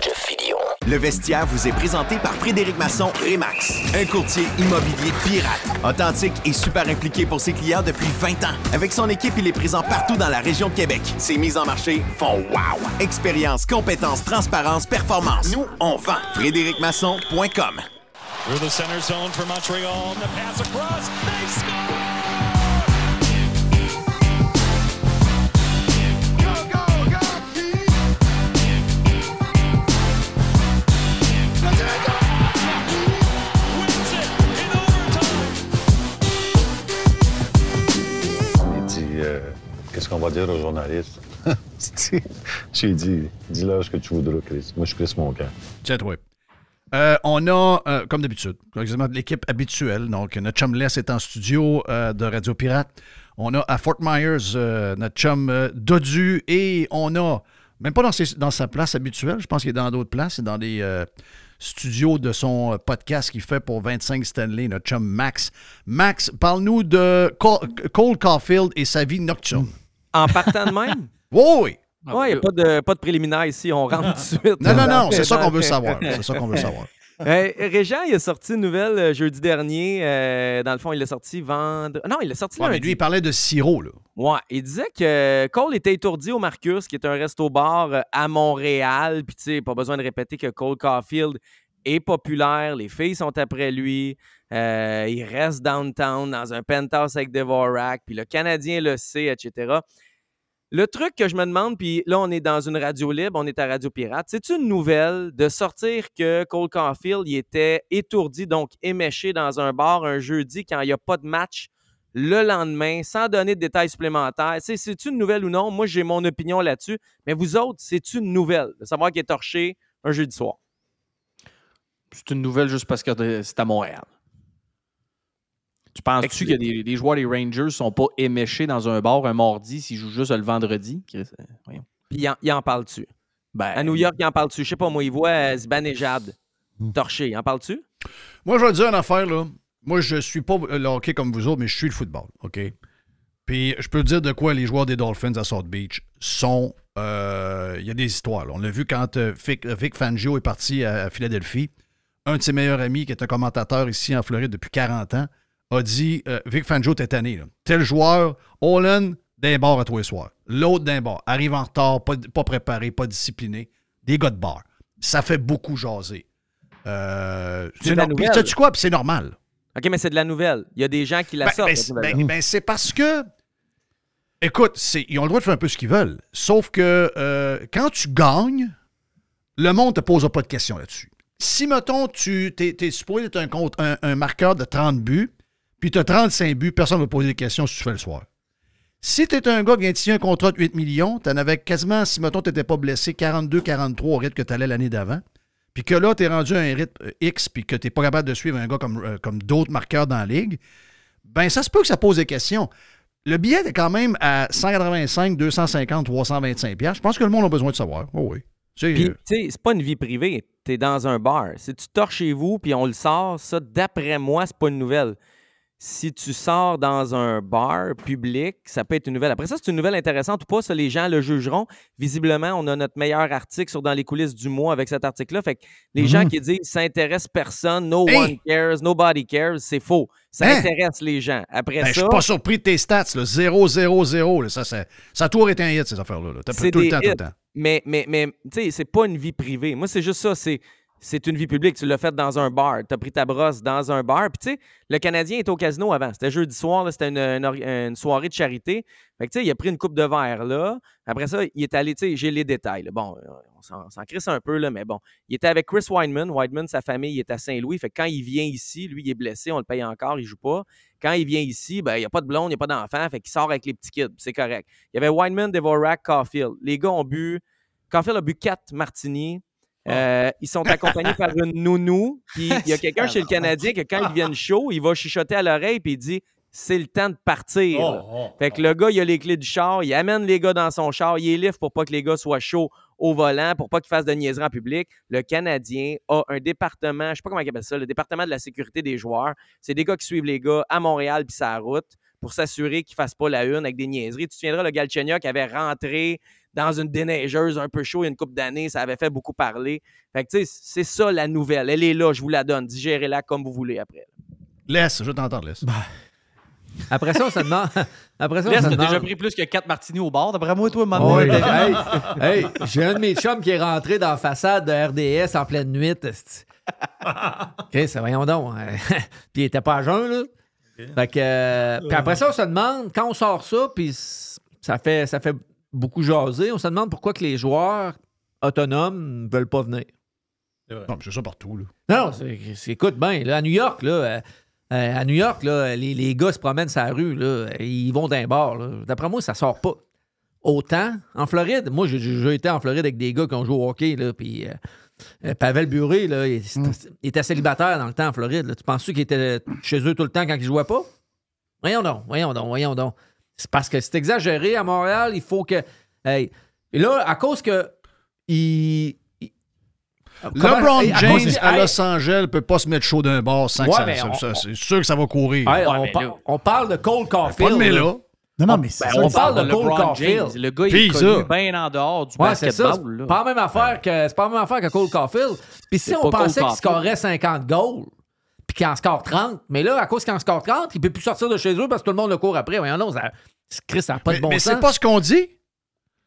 Jeff Fillion. Le vestiaire vous est présenté par Frédéric Masson Remax, un courtier immobilier pirate, authentique et super impliqué pour ses clients depuis 20 ans. Avec son équipe, il est présent partout dans la région de Québec. Ses mises en marché font wow! Expérience, compétence, transparence, performance. Nous, on vend. FrédéricMasson.com. Through the center zone for Montreal. The pass across. They score! Qu'est-ce qu'on va dire aux journalistes? [laughs] J'ai dit Dis-leur ce que tu voudras, Chris. Moi, je Chris mon camp. Tiens, ouais. Euh, on a, euh, comme d'habitude, l'équipe habituelle. Donc, notre chum Les est en studio euh, de Radio Pirate. On a à Fort Myers notre chum Dodu et on a, même pas dans, sa place habituelle, je pense qu'il est dans d'autres places, c'est dans des studios de son podcast qu'il fait pour 25 Stanley, notre chum Max. Max, parle-nous de Cole, Cole Caulfield et sa vie nocturne. En partant de même? [laughs] Oui, oui. Oui, il n'y a pas de, pas de préliminaire ici, on rentre tout de suite. Non, non, non, c'est ça qu'on veut [laughs] savoir. C'est ça qu'on veut savoir. Euh, Régent, il a sorti une nouvelle euh, jeudi dernier. euh, dans le fond, il l'a sorti vendredi. Non, il l'a sorti Ouais, mais lundi. lui, il parlait de sirop, là. Ouais, il disait que Cole était étourdi au Marcus, qui est un resto-bar euh, à Montréal. Puis, tu sais, pas besoin de répéter que Cole Caulfield est populaire. Les filles sont après lui. Euh, il reste downtown dans un penthouse avec Devorak. Puis le Canadien le sait, etc. Le truc que je me demande, puis là, on est dans une radio libre, on est à Radio Pirate. C'est une nouvelle de sortir que Cole Caulfield il était étourdi, donc éméché dans un bar un jeudi quand il n'y a pas de match le lendemain, sans donner de détails supplémentaires? C'est une nouvelle ou non? Moi, j'ai mon opinion là-dessus. Mais vous autres, c'est une nouvelle de savoir qu'il est torché un jeudi soir? C'est une nouvelle juste parce que c'est à Montréal. Tu penses-tu que des, des joueurs des Rangers sont pas éméchés dans un bar un mardi s'ils jouent juste le vendredi? Euh, voyons. Puis il en, en parle-tu? Ben, à New York, il en parle-tu? Je sais pas, moi, il voit euh, Zibanejad torché. Il en parle-tu? Moi, je vais te dire une affaire, là. Moi, je suis pas le hockey comme vous autres, mais je suis le football, OK? Puis, je peux te dire de quoi les joueurs des Dolphins à South Beach sont... euh, Il y a des histoires, là. On l'a vu quand euh, Vic, Vic Fangio est parti à, à Philadelphie. Un de ses meilleurs amis, qui est un commentateur ici en Floride depuis 40 ans, a dit euh, Vic Fangio t'es tanné, là. Tel joueur, Olin, d'un bar à tous les soirs. L'autre d'un bar. Arrive en retard, pas, pas préparé, pas discipliné. Des gars de bar. Ça fait beaucoup jaser. Euh, C'est no- sais-tu quoi? Puis c'est normal. OK, mais c'est de la nouvelle. Il y a des gens qui la Ben, sortent. ben, ben, ben, c'est parce que. Écoute, c'est- ils ont le droit de faire un peu ce qu'ils veulent. Sauf que euh, quand tu gagnes, le monde te posera pas de questions là-dessus. Si, mettons, tu es, es supposé être un, compte- un, un marqueur de 30 buts, puis tu as 35 buts, personne ne va poser des questions si tu fais le soir. Si tu es un gars qui vient de signer un contrat de 8 millions, tu en avais quasiment, si, mettons, tu n'étais pas blessé, 42-43 au rythme que tu allais l'année d'avant, puis que là, tu es rendu à un rythme euh, X, puis que tu n'es pas capable de suivre un gars comme, euh, comme d'autres marqueurs dans la ligue, ben ça se peut que ça pose des questions. Le billet est quand même à 185, 250, 325 piastres. Je pense que le monde a besoin de savoir. Oh oui. C'est, euh, tu sais, c'est pas une vie privée. Tu es dans un bar. Si tu torches chez vous puis on le sort, ça, d'après moi, c'est pas une nouvelle. Si tu sors dans un bar public, ça peut être une nouvelle. Après ça, c'est une nouvelle intéressante ou pas, ça, les gens le jugeront. Visiblement, on a notre meilleur article sur Dans les coulisses du mois avec cet article-là. Fait que les gens qui disent ça intéresse personne, no Hey! one cares, nobody cares, c'est faux. Ça Hein? intéresse les gens. Après ben, je ça, suis pas surpris de tes stats. là. 0, 0, 0. là. Ça, ça, ça a toujours été un hit, ces affaires-là. là. T'as c'est tout le temps, tout le temps. Mais, mais, mais tu sais, c'est pas une vie privée. Moi, c'est juste ça. C'est, c'est une vie publique. Tu l'as fait dans un bar. Tu as pris ta brosse dans un bar. Puis, tu sais, le Canadien était au casino avant. C'était jeudi soir. C'était une, soirée de charité. Fait que, tu sais, il a pris une coupe de verre, là. Après ça, il est allé, tu j'ai les détails. Bon, euh, on s'en, crisse un peu, là, mais bon. Il était avec Chris Weidman. Weidman, sa famille, il est à Saint-Louis. Fait que quand il vient ici, lui, il est blessé. On le paye encore. Il joue pas. Quand il vient ici, ben, il n'y a pas de blonde, il n'y a pas d'enfant. Fait qu'il sort avec les petits kids. C'est correct. Il y avait Weidman, Devorak, Caulfield. Les gars ont bu Caulfield a bu quatre martinis. Euh, ils sont accompagnés par une nounou. Puis [laughs] il y a quelqu'un chez le Canadien que quand ils viennent chaud, il va chuchoter à l'oreille puis il dit c'est le temps de partir. Oh, oh, fait que le gars, il a les clés du char, il amène les gars dans son char, il est lift pour pas que les gars soient chauds au volant, pour pas qu'ils fassent de niaiseries en public. Le Canadien a un département, je sais pas comment il appelle ça, le département de la sécurité des joueurs. C'est des gars qui suivent les gars à Montréal puis sa route pour s'assurer qu'ils fassent pas la une avec des niaiseries. Tu te souviendras, le Galchenyuk avait rentré dans une déneigeuse un peu chaud il y a une couple d'années, ça avait fait beaucoup parler. Fait que tu sais, c'est ça la nouvelle. Elle est là, je vous la donne. Digérez-la comme vous voulez après. Laisse, je t'entends, laisse. Après ça, on se demande. Après ça, on Laisse, se demande. déjà pris plus que 4 martinis au bar, d'après moi, toi, Oh, ouais, [laughs] déjà- hey, hey, j'ai un de mes chums qui est rentré dans la façade de RDS en pleine nuit. [laughs] OK, ça voyons donc. [laughs] puis il était pas à jeun, là. Fait que, euh, puis après ça, on se demande, quand on sort ça, puis ça fait, ça fait beaucoup jaser, on se demande pourquoi que les joueurs autonomes ne veulent pas venir. Non, mais c'est ça partout. Là. Non, non, écoute bien, là, à New York, là, euh, euh, à New York, là, les, les gars se promènent sur la rue, là, ils vont d'un bar. là. D'après moi, ça sort pas. Autant en Floride. Moi, j'ai été en Floride avec des gars qui ont joué au hockey, là, puis euh, Pavel Buré, là, il, il était célibataire dans le temps en Floride. là. Tu penses-tu qu'il était chez eux tout le temps quand ils jouaient pas? Voyons donc, voyons donc, voyons donc. C'est parce que c'est exagéré à Montréal, il faut que. Hey. Et là, à cause que. Il, il- LeBron à James cause- à Hey, Los Angeles peut pas se mettre chaud d'un bar sans Ouais, que ça, ça- C'est sûr que ça va courir. Hey, on, par- on parle de Cole Pas Caulfield. de mais là. Non, non, mais c'est Ben, ça. on parle de Cole LeBron Caulfield. James. Le gars, il Puis est ça. connu bien en dehors du Ouais, c'est ça. basketball. C'est pas la même affaire que, c'est pas la même affaire que Cole Caulfield. Puis si on pensait qu'il scorait 50 goals, puis qu'il en score 30, mais là, à cause qu'il en score 30, il peut plus sortir de chez eux parce que tout le monde le court après. Voyons, non, ça, Chris, ça n'a pas Mais, de bon mais sens. c'est pas ce qu'on dit.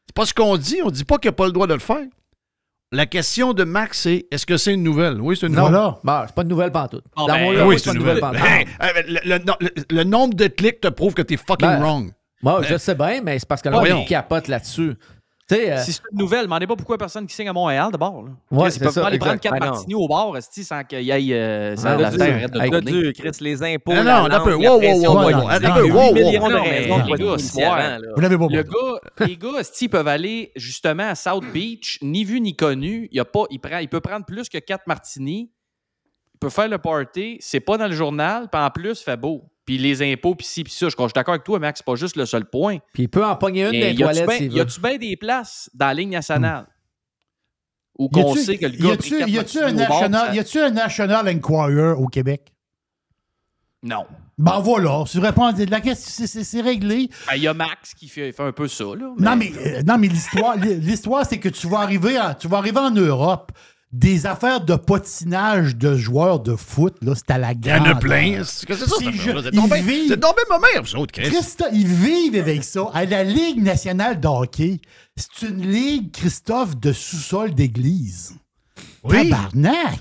C'est pas ce qu'on dit. On dit pas qu'il n'a pas le droit de le faire. La question de Max, c'est est-ce que c'est une nouvelle? Oui, c'est une Non, nouvelle. là, bah, c'est pas une nouvelle pantoute. Bon, Dans ben, mon oui, c'est pas une nouvelle pantoute. Hey, euh, le, le- le- le nombre de clics te prouve que t'es fucking Ben, wrong. Moi, je sais bien, mais c'est parce que là, Voyons. on capote là-dessus. Tu sais, euh, Si c'est une nouvelle, demandez pas pourquoi personne qui signe à Montréal d'abord. là. Ouais, c'est ils peuvent ça, pas aller prendre quatre martinis au bar sans qu'il y ait euh, ça, Ah, la terre arrête de Hey, tourner. Dieu, Chris, les impôts, Non, non, un peu. Wow, wow, wow, wow, un les peu. Wow, mais. Vous l'avez pas Le gars, les gars, ils peuvent aller justement à South Beach, ni vu ni connu. Il, y a pas, il, prend, il peut prendre plus que quatre martinis. Peut faire le party. C'est pas dans le journal. Puis en plus, fait beau. Puis les impôts, puis ci, puis ça. Je je suis d'accord avec toi, Max. C'est pas juste le seul point. Puis il peut en pogner une Mais des y toilettes ben- y a-tu bien des places dans la ligne nationale? Où Y qu'on sait que le gars y a-tu un national, y un National Enquirer au Québec? Non. Ben voilà, tu réponds à la question, c'est- réglé. Ben, Il y a Max qui fait, fait un peu ça. Là, Non, mais, euh, non, mais l'histoire, l'histoire, c'est que tu vas arriver, à- tu vas arriver en Europe. Des affaires de patinage de joueurs de foot, là, c'est à la Il y en a plein. C'est que c'est ça. C'est tombé- vivent- c'est tombé ma mère, vous autres, Chris. Christophe, ils vivent avec ça. À la Ligue nationale de hockey, c'est une ligue, Christophe, de sous-sol d'église. Oui. Tabarnak!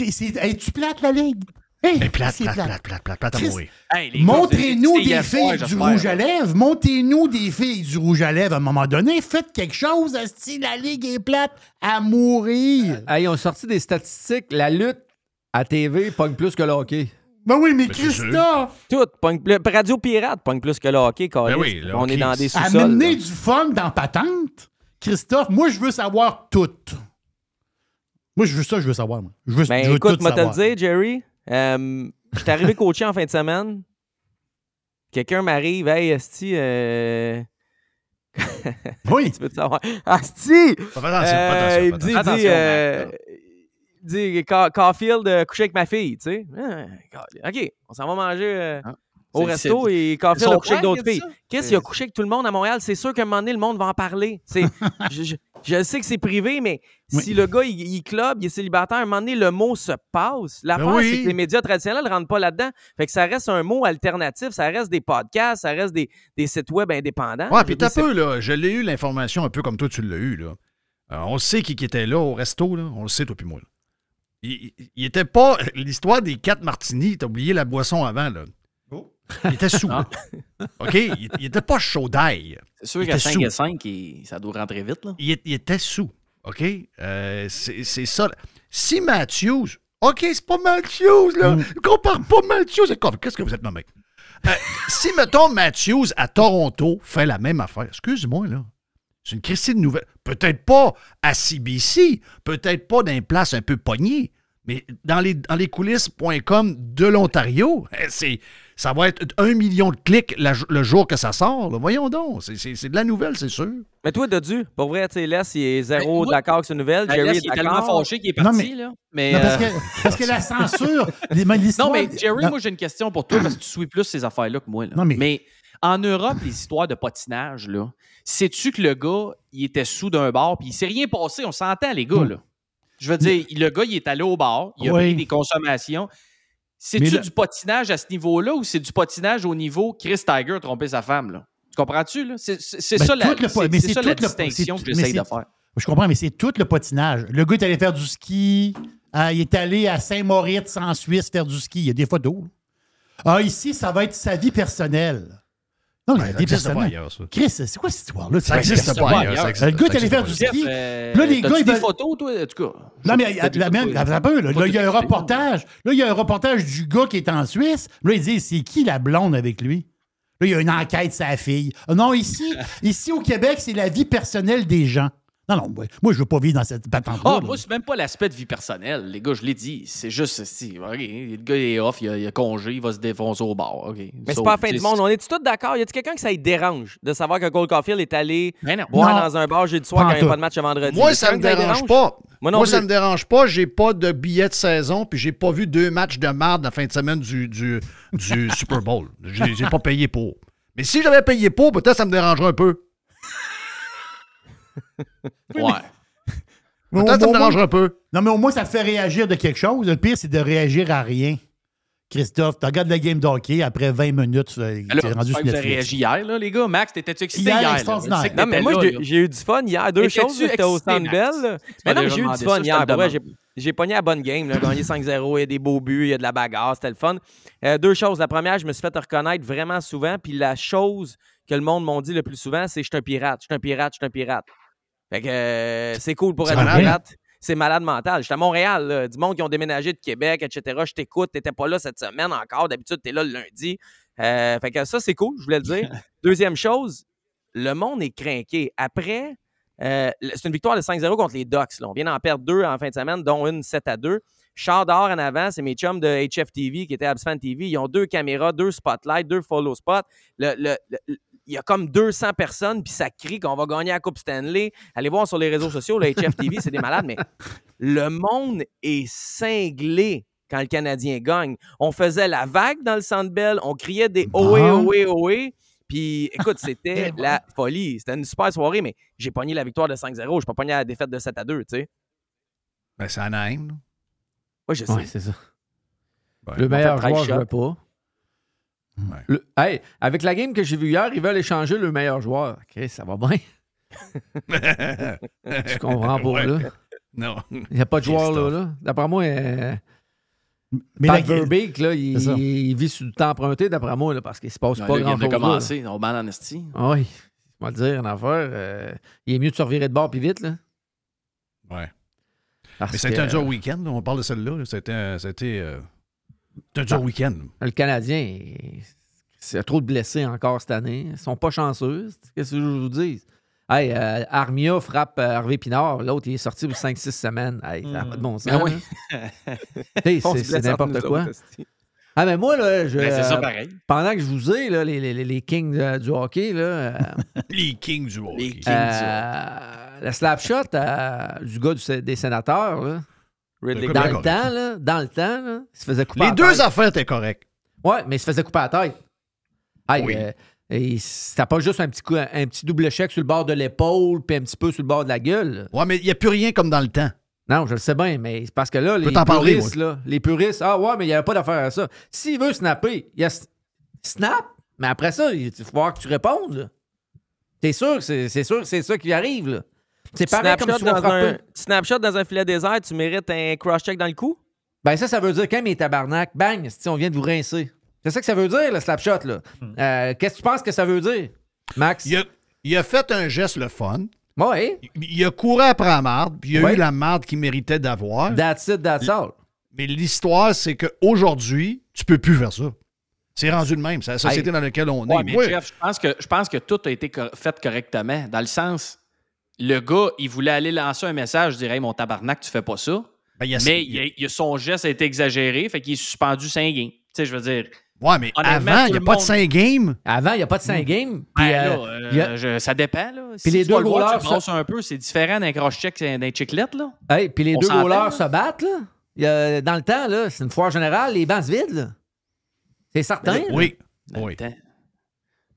Es-tu plate, la ligue? Hey, Mais plate, plate, plate, plate, plate, plate à mourir. Hey, Montrez-nous des filles du rouge à lèvres. Montez-nous des filles du rouge à lèvres à un moment donné. Faites quelque chose. Si la ligue est plate, à mourir. Hey, ils ont sorti des statistiques. La lutte à TV pogne plus que le hockey. Ben oui, mais sûr. Christophe, Tout. pogne plus- Radio Pirate pogne plus que le hockey, Carlis. Ben oui, le On est dans des sous-sols. amener là. du fun dans patente? Christophe, moi, je veux savoir tout. Moi, je veux ça, je veux savoir. Moi. Je veux, Ben je veux écoute, tout moi te le dire, Jerry? Euh, J'étais arrivé coacher en fin de semaine. Quelqu'un m'arrive, hey, Esti, euh... [laughs] Oui. tu veux te savoir? Asti! Attention, attention, il me dit, attention. il dit, Attention, euh, dit, Ca- Caulfield euh, couché avec ma fille, tu sais. Ah, OK, on s'en va manger euh, Ah. au resto c'est- et Caulfield a couché avec d'autres filles. Qu'est-ce qu'il a couché avec tout le monde à Montréal? C'est sûr qu'à un moment donné, le monde va en parler. C'est, [laughs] je, je- je sais que c'est privé, mais Oui. si le gars, il, il club, il est célibataire, à un moment donné, le mot se passe. L'affaire, Ben oui. c'est que les médias traditionnels ne rentrent pas là-dedans. Fait que ça reste un mot alternatif, ça reste des podcasts, ça reste des, des sites web indépendants. Ouais, puis t'as peu, là. Je l'ai eu, l'information, un peu comme toi, tu l'as eu, là. Euh, on sait qui, qui était là au resto, là. On le sait, toi puis moi. là. Il, il- il était pas. L'histoire des quatre martinis, t'as oublié la boisson avant, là. Il était sous. Ah. [laughs] OK? Il, il était pas chaud d'ail. C'est sûr qu'à était 5 sous. et 5, il- ça doit rentrer vite. Là. Il, était sous. OK? Euh, c'est ça. Si Matthews. OK, c'est pas Matthews, là. Je compare pas Matthews. Qu'est-ce que vous êtes nommé? Euh, si, mettons, Matthews à Toronto fait la même affaire, excuse-moi, là. C'est une crise de nouvelle. Peut-être pas à CBC, peut-être pas dans une place un peu pognée, mais dans les, dans les coulisses.com de l'Ontario, [laughs] c'est, ça va être un million de clics la- le jour que ça sort. là. Voyons donc, c'est, c'est- c'est de la nouvelle, c'est sûr. Mais toi, Dodu, pour vrai, tu sais, Les, il est zéro moi- d'accord avec cette nouvelle. Ben, Jerry est il est tellement fâché qu'il est Non, parti. mais- là. Mais, Non, parce, euh, que, parce que la censure. [laughs] les- mais Non, mais Jerry, Non. moi, j'ai une question pour toi parce que tu suis plus ces affaires-là que moi. là. Non, mais- en Europe, les histoires de patinage, là, sais-tu que le gars, il était sous d'un bar puis il s'est rien passé? On s'entend, les gars, là. Je veux dire, le gars, il est allé au bar, il a Oui. pris des consommations. C'est-tu du patinage à ce niveau-là ou c'est du patinage au niveau Chris Tiger a trompé sa femme, là? Tu comprends-tu? C'est Ben, ça, la, c'est- ça la le- distinction que j'essaye de faire. Je comprends, mais c'est tout le patinage. Le gars est allé faire du ski. euh, il est allé à Saint-Moritz, en Suisse, faire du ski. Il y a des photos. Ah, ici, ça va être sa vie personnelle. Non, il y a ça des existe pas personnels. ailleurs, ça. Chris, c'est quoi cette histoire-là? Ça existe pas ailleurs, ça existe- Le gars allé faire du ski. pas. Euh, Là, les gars, ils des photos, toi, en tout cas? Non, mais il y a- T'as des la même, là, il y a un reportage. Là, il y a un reportage du gars qui est en Suisse. Là, il dit c'est qui la blonde avec lui? Là, il y a une enquête sa fille. Ah Non, ici, [laughs] ici au Québec, c'est la vie personnelle des gens. Non, non, moi, moi, je veux pas vivre dans cette patente Ah, moi, c'est même pas l'aspect de vie personnelle. Les gars, je l'ai dit. C'est juste, si, ok, le gars il est off, il a, il a congé, il va se défoncer au bar. ok. Mais c'est pas la fin du monde. On est tous d'accord? Y a-t-il quelqu'un que ça lui dérange de savoir que Cole Caulfield est allé boire Non. dans un bar jeudi soir Pas quand il n'y a pas de match le vendredi? Moi, Y ça me dérange pas. Moi non Moi, ça me dérange pas. J'ai pas de billet de saison, puis j'ai pas vu deux matchs de marde la fin de semaine du, du, du [laughs] Super Bowl. J'ai j'ai pas payé pour. Mais si j'avais payé pour, peut-être ça me dérangerait un peu. [laughs] Ouais. [laughs] Peut-être ça me dérangerait un peu. Non, mais au moins, ça te fait réagir de quelque chose. Le pire, c'est de réagir à rien. Christophe, tu regardes la game d'hockey, après 20 minutes, tu es Alors, rendu sur vous Netflix. réagi hier, là, les gars. Max, t'étais-tu excité Hier, hier? Non, mais moi, j'ai eu du fun hier. Deux choses. J'étais au excité, Centre Max? Bell. Tu Mais non, j'ai eu du fun hier. J'ai pogné la bonne game. là, gagné 5-0. Il y a des beaux buts, il y a de la bagarre. C'était le fun. Euh, deux choses. La première, je me suis fait reconnaître vraiment souvent. Puis la chose que le monde m'a dit le plus souvent, c'est je suis un pirate, je suis un pirate, je suis un pirate. Fait que euh, c'est cool pour être pirate. C'est malade mental. J'étais à Montréal, là, du monde qui ont déménagé de Québec, etc. Je t'écoute, t'étais pas là cette semaine encore. D'habitude, t'es là le lundi. Euh, fait que ça, c'est cool, je voulais le dire. [laughs] Deuxième chose, le monde est craqué. Après, euh, c'est une victoire de 5-0 contre les Ducks. là. On vient d'en perdre deux en fin de semaine, dont une 7 à 2. Char d'or en avant, c'est mes chums de HFTV qui étaient Absfan TV. Ils ont deux caméras, deux spotlights, deux follow spots. Le- le- le- il y a comme 200 personnes, puis ça crie qu'on va gagner la Coupe Stanley. Allez voir sur les réseaux sociaux, le HFTV, [laughs] c'est des malades, mais le monde est cinglé quand le Canadien gagne. On faisait la vague dans le Centre Bell, on criait des ohé, ohé, ohé. Puis, écoute, c'était [laughs] la folie. C'était une super soirée, mais j'ai pogné la victoire de 5-0. Je pas pogné la défaite de 7 à 2, tu sais. Ben, c'est Anaheim. Oui, je sais. Ouais, c'est ça. Ouais. Le meilleur fait 13 joueur ne jouait pas. Le- hey, avec la game que j'ai vue hier, ils veulent échanger le meilleur joueur. OK, ça va bien. [laughs] Je comprends Ouais. là? Non. Il n'y a pas de joueur là. D'après moi, euh, Mais Pat la- Verbeek, là, il, il vit sur le temps emprunté, d'après moi, là, parce qu'il se passe Non, pas il grand-chose. de là. commencer. On ban en esti. Oui, je vais te dire une affaire. euh, il est mieux de se revirer de bord puis vite. Là, Ouais. parce Mais c'était que, un dur week-end. On parle de celle-là. C'était euh, c'était un dur week-end. Le Canadien, il il y a trop de blessés encore cette année. Ils sont pas chanceux. Qu'est-ce que je vous dis? Hey, euh, Armia frappe euh, Harvey Pinard. L'autre, il est sorti pour 5-6 semaines. Hey, ça n'a pas de bon sens. Ben oui. [laughs] On c'est c'est n'importe quoi. autres. Ah, mais moi, là, je, Ben, c'est euh, pendant que je vous ai, là, les, les- les Kings euh, du hockey, là, [laughs] euh, Les Kings du hockey. Les Kings. euh, la slap shot euh, du gars du des sénateurs, là, Ridley Dans le temps, là, dans le temps, là, il se faisait couper Les la deux tête. affaires étaient correctes. Ouais, mais il se faisait couper la tête. Hey, Oui. euh, et c'était pas juste un petit, coup, un, un petit double chèque sur le bord de l'épaule puis un petit peu sur le bord de la gueule. Ouais, mais il n'y a plus rien comme dans le temps. Non, je le sais bien, mais c'est parce que là, les peux t'en parler, puristes, là, les puristes, ah ouais, mais il n'y avait pas d'affaire à ça. S'il veut snapper, il y a s- snap, mais après ça, il il faut voir que tu répondes. là. T'es sûr que c'est c'est sûr que c'est ça qui arrive, là. C'est pareil comme Snapshot si vas dans, un, snapshot dans un filet désert, tu mérites un cross-check dans le cou? Ben ça, ça veut dire quand mes tabarnak, bang, si on vient de vous rincer. C'est ça que ça veut dire, le slapshot, là. Euh, Qu'est-ce que tu penses que ça veut dire, Max? Il a, il a fait un geste le fun. Ouais, Il a couru après la marde, puis il a Ouais. eu la marde qu'il méritait d'avoir. that's it, that's all. Mais l'histoire, c'est qu'aujourd'hui, tu peux plus faire ça. C'est rendu de même. C'est la société Hey. dans laquelle on Ouais, est. mais Moi, Jeff, je pense, que, je pense que tout a été fait correctement. Dans le sens, le gars, il voulait aller lancer un message, je dirais, mon tabarnak, tu fais pas ça. ben, il y a- mais il a- il a- son geste a été exagéré, fait qu'il est suspendu 5 games. Tu sais, je veux dire. Ouais, mais avant, il n'y a le pas de monde- 5 games? Avant, il n'y a pas de 5 games. Ben euh, euh, ça dépend. Là. Puis si les deux le goalers, tu brasses un peu, c'est différent d'un cross-check et d'un chiclette. Là. Hey, puis les On deux goalers se battent, là. Il y a- dans le temps, c'est une foire générale, les bancs se vident, là. C'est certain. là. Oui.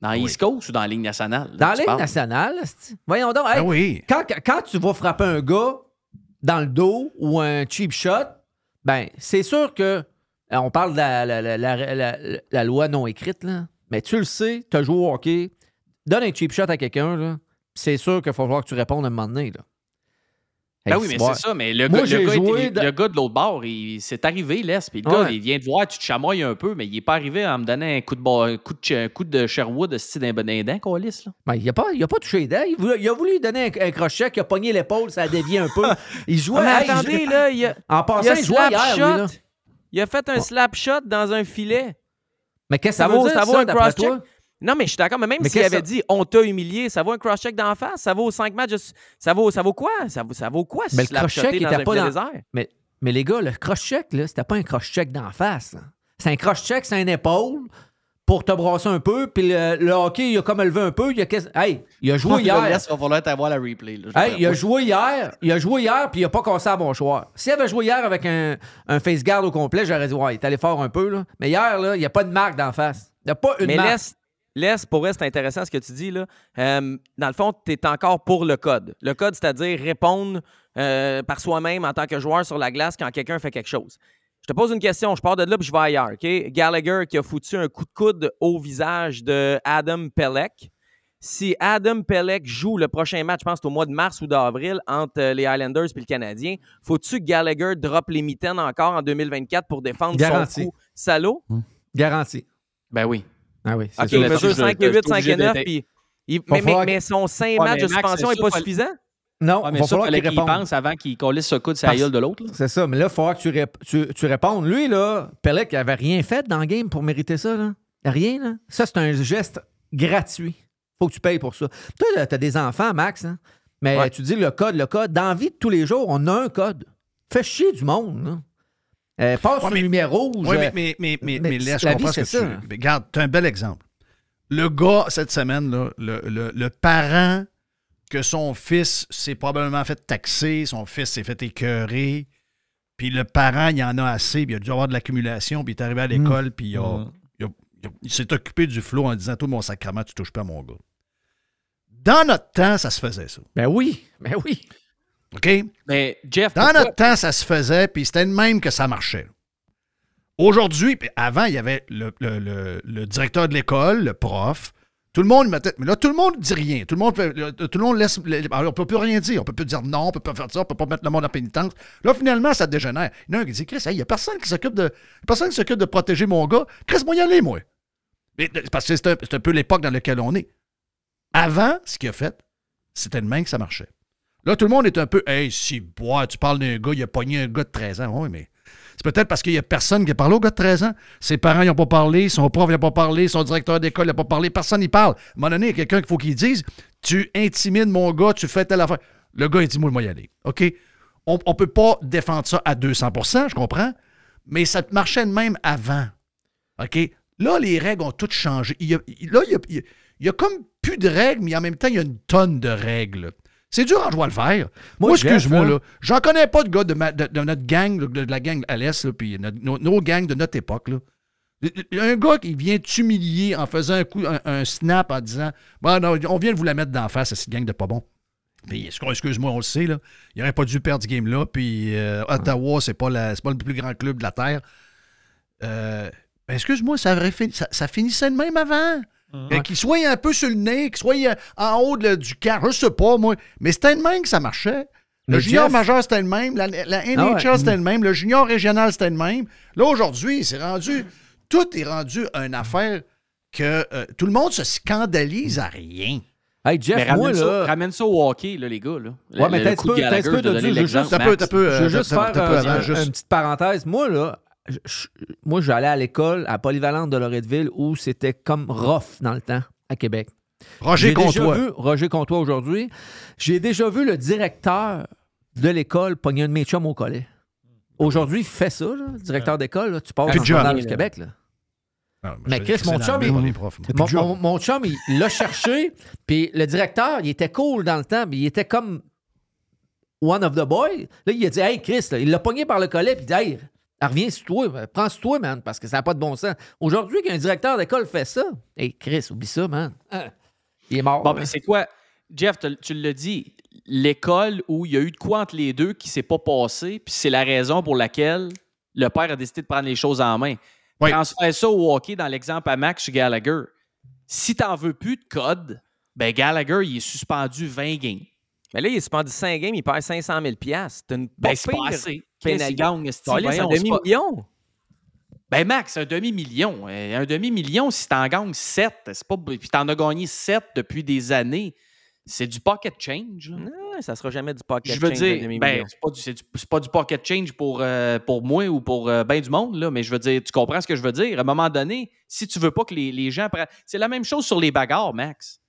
Dans Oui. East Coast ou dans la Ligue nationale? là, Dans la Ligue parles? nationale, voyons donc. hey, Ben oui. quand, quand tu vas frapper un gars dans le dos ou un cheap shot, ben, c'est sûr que. euh, On parle de la, la- la- la- la- la loi non écrite, là. Mais tu le sais, tu as joué au hockey. Donne un cheap shot à quelqu'un, là. C'est sûr qu'il va falloir que tu répondes à un moment donné, là. Ben Hey, oui, mais c'est ça. Mais le Moi, gars, le gars, était- de- le gars de l'autre bord, il c'est arrivé, laisse. Puis le gars, il vient te voir, tu te chamoyes un peu, mais il n'est pas arrivé à me donner un coup de, ba- un coup de, un coup de Sherwood style d'un bon qu'on lisse. Là. Ben, il n'a pas, pas touché les dents. Il, voulait- il a voulu lui donner un, un crochet, il a pogné l'épaule, ça a dévié un peu. [laughs] Il jouait. Ah, mais il attendez, là, il a, En passant, il jouait slap hier, lui, là. shot. Il a fait un slap shot dans un filet. Mais qu'est-ce que Ça, vaut, dire, ça vaut ça, un cross-check? Non, mais je suis d'accord, mais même s'il avait que- dit on t'a humilié, ça vaut un cross-check d'en face, ça vaut 5 matchs, ça vaut, ça vaut quoi? Ça vaut, ça vaut quoi si Mais le slap cross-check était un pas dans... désert? Mais, mais les gars, le cross-check, là, c'était pas un cross-check d'en face. C'est un cross-check, c'est une épaule pour te brasser un peu, puis le, le hockey, il a comme élevé un peu. Il a, hey, il a joué hier. [laughs] Il va falloir t'avoir la replay. Là, je Hey, il a joué hier, il a joué hier, puis il a pas cassé à bon choix. S'il avait joué hier avec un, un face guard au complet, j'aurais dit, ouais, il est allé fort un peu, là. Mais hier, là, il n'y a pas de marque d'en face. Il n'y a pas une Mais marque. laisse, laisse, pour elle, c'est intéressant ce que tu dis. Là. Euh, dans le fond, tu es encore pour le code. Le code, c'est-à-dire répondre euh, par soi-même en tant que joueur sur la glace quand quelqu'un fait quelque chose. Je te pose une question, je pars de là puis je vais ailleurs. OK? Gallagher qui a foutu un coup de coude au visage de Adam Pelech. Si Adam Pelech joue le prochain match, je pense que c'est au mois de mars ou d'avril, entre euh, les Highlanders et le Canadien, faut-tu que Gallagher drop les mitaines encore en 2024 pour défendre Garanti. son coup? Salaud? Garanti. Ben oui. Ah oui. c'est OK, sûr. il mesure 5 et 8, 5 et 9, d'être- puis... il- mais, mais- son 5 Ouais, matchs de suspension n'est pas suffisant? Non, Ouais, mais va ça, falloir qu'il pense avant qu'il collisse ce coup de sa gueule de l'autre. C'est ça, mais là, il faudra que tu, rép- tu, tu répondes. Lui, là, Pelec, il avait rien fait dans le game pour mériter ça. Là. Rien, là. Ça, c'est un geste gratuit. faut que tu payes pour ça. Toi, tu as des enfants, Max, hein? mais Ouais. tu dis le code, le code. Dans la vie de tous les jours, on a un code. Fais chier du monde. là. Euh, passe Ouais, mais- lumière rouge. Oui, euh, mais, mais, mais, mais, mais là, je la comprends ce que c'est tu... ça. Mais Regarde, tu as un bel exemple. Le gars, cette semaine, là, le, le- le parent que son fils s'est probablement fait taxer, son fils s'est fait écœurer, puis le parent, il en a assez, puis il a dû avoir de l'accumulation, puis il est arrivé à Mm. l'école, puis il, a- Mm. il a- il a- il s'est occupé du flot en disant « Toi, mon sacrement, tu touches pas à mon gars. » Dans notre temps, ça se faisait, ça. Ben oui, ben oui. OK? Mais Jeff, Dans pourquoi- notre temps, ça se faisait, puis c'était de même que ça marchait. Aujourd'hui, avant, il y avait le, le- le- le directeur de l'école, le prof. Tout le monde mettait. Mais là, tout le monde dit rien. Tout le monde, le- tout le monde laisse. le- alors, on peut plus rien dire. On peut plus dire non, on peut pas faire ça, on peut pas mettre le monde en pénitence. Là, finalement, ça dégénère. Il y en a un qui dit Chris, il n'y a personne qui s'occupe de. Personne qui s'occupe de protéger mon gars. Chris, moi y aller, moi. Mais, parce que c'est un, c'est un peu l'époque dans laquelle on est. Avant, ce qu'il a fait, c'était de même que ça marchait. Là, tout le monde est un peu Hey, si, bois, tu parles d'un gars, il a pogné un gars de 13 ans. Oui, mais c'est peut-être parce qu'il n'y a personne qui a parlé au gars de 13 ans. Ses parents n'ont pas parlé, son prof n'a pas parlé, son directeur d'école n'a pas parlé, personne n'y parle. À un moment donné, il y a quelqu'un qu'il faut qu'il dise Tu intimides mon gars, tu fais telle affaire. Le gars, il dit Moi, moi y aller. OK? On ne peut pas défendre ça à 200% je comprends, mais ça marchait de même avant. OK? Là, les règles ont toutes changé. Il là, il il y a comme plus de règles, mais en même temps, il y a une tonne de règles. C'est dur en jouant le faire. Moi, excuse-moi, là- là, j'en connais pas de gars de, ma- de- de notre gang, de, de la gang à l'Est, puis nos, nos gangs de notre époque. Là. Un gars qui vient t'humilier en faisant un, coup, un, un snap en disant Bon, non, on vient de vous la mettre d'en face à cette gang de pas bon. Puis, excuse-moi, on le sait, là. Il n'aurait pas dû perdre ce game-là. Puis, euh, Ottawa, c'est pas, la- pas le plus grand club de la Terre. Euh, ben, excuse-moi, ça, aurait fini- ça, ça finissait de même avant. Euh, Qu'il soit un peu sur le nez, qu'il soit euh, en haut de- du camp, je sais pas, moi. Mais c'était le même que ça marchait. Le junior Jeff- majeur, c'était le même. La, la NHL, Ah ouais. c'était le même. Le junior régional, c'était le même. Là, aujourd'hui, c'est rendu. Tout est rendu une affaire que euh, tout le monde se scandalise à rien. Hey, Jeff, mais ramène, moi, ça, là. ramène ça au hockey, là, les gars. Là. Le- Ouais, mais le t'as un peu, de de. Je veux juste, euh, faire euh, un- une petite parenthèse. Moi, là, je- je- moi, j'allais à l'école à Polyvalente de Loretteville où c'était comme rough dans le temps à Québec. Roger J'ai déjà Comtois. vu Roger Comtois aujourd'hui. J'ai déjà vu le directeur de l'école pogner un de mes chums au collet. Aujourd'hui, fais ça, là, le directeur d'école. Tu passes dans de le job. journal du Québec. Là. Mais Chris, mon chum, il-. Mon, mon- mon chum, il il l'a cherché, puis le directeur, il était cool dans le temps, mais il était comme one of the boys. Là, il a dit Hey, Chris, là, il l'a pogné par le collet, puis il dit Hey, reviens sur toi, ben, prends sur toi, man, parce que ça n'a pas de bon sens. Aujourd'hui, qu'un directeur d'école fait ça, hey, Chris, oublie ça, man. Hein? Il est mort. Bon, là. ben, c'est quoi? Jeff, tu l'as dit, l'école où il y a eu de quoi entre les deux qui s'est pas passé, puis c'est la raison pour laquelle le père a décidé de prendre les choses en main. Oui. Transfère ça au hockey dans l'exemple à Max Gallagher. Si t'en veux plus de code, ben Gallagher, il est suspendu 20 games. Mais là, il est suspendu 5 games, il perd 500 000 C'est une Ben, pas c'est pas assez. Un c'est pas- demi-million. Ben Max, un demi-million. Euh, Un demi-million, si t'en gagnes 7, c'est pas... puis t'en as gagné 7 depuis des années, c'est du pocket change. là. Non, ça sera jamais du pocket Je veux change dire, ben, c'est pas, du- pas pocket change pour, euh, pour moi ou pour euh, ben du monde, là, mais je veux dire, tu comprends ce que je veux dire? À un moment donné, si tu veux pas que les, les gens prennent. C'est la même chose sur les bagarres, Max.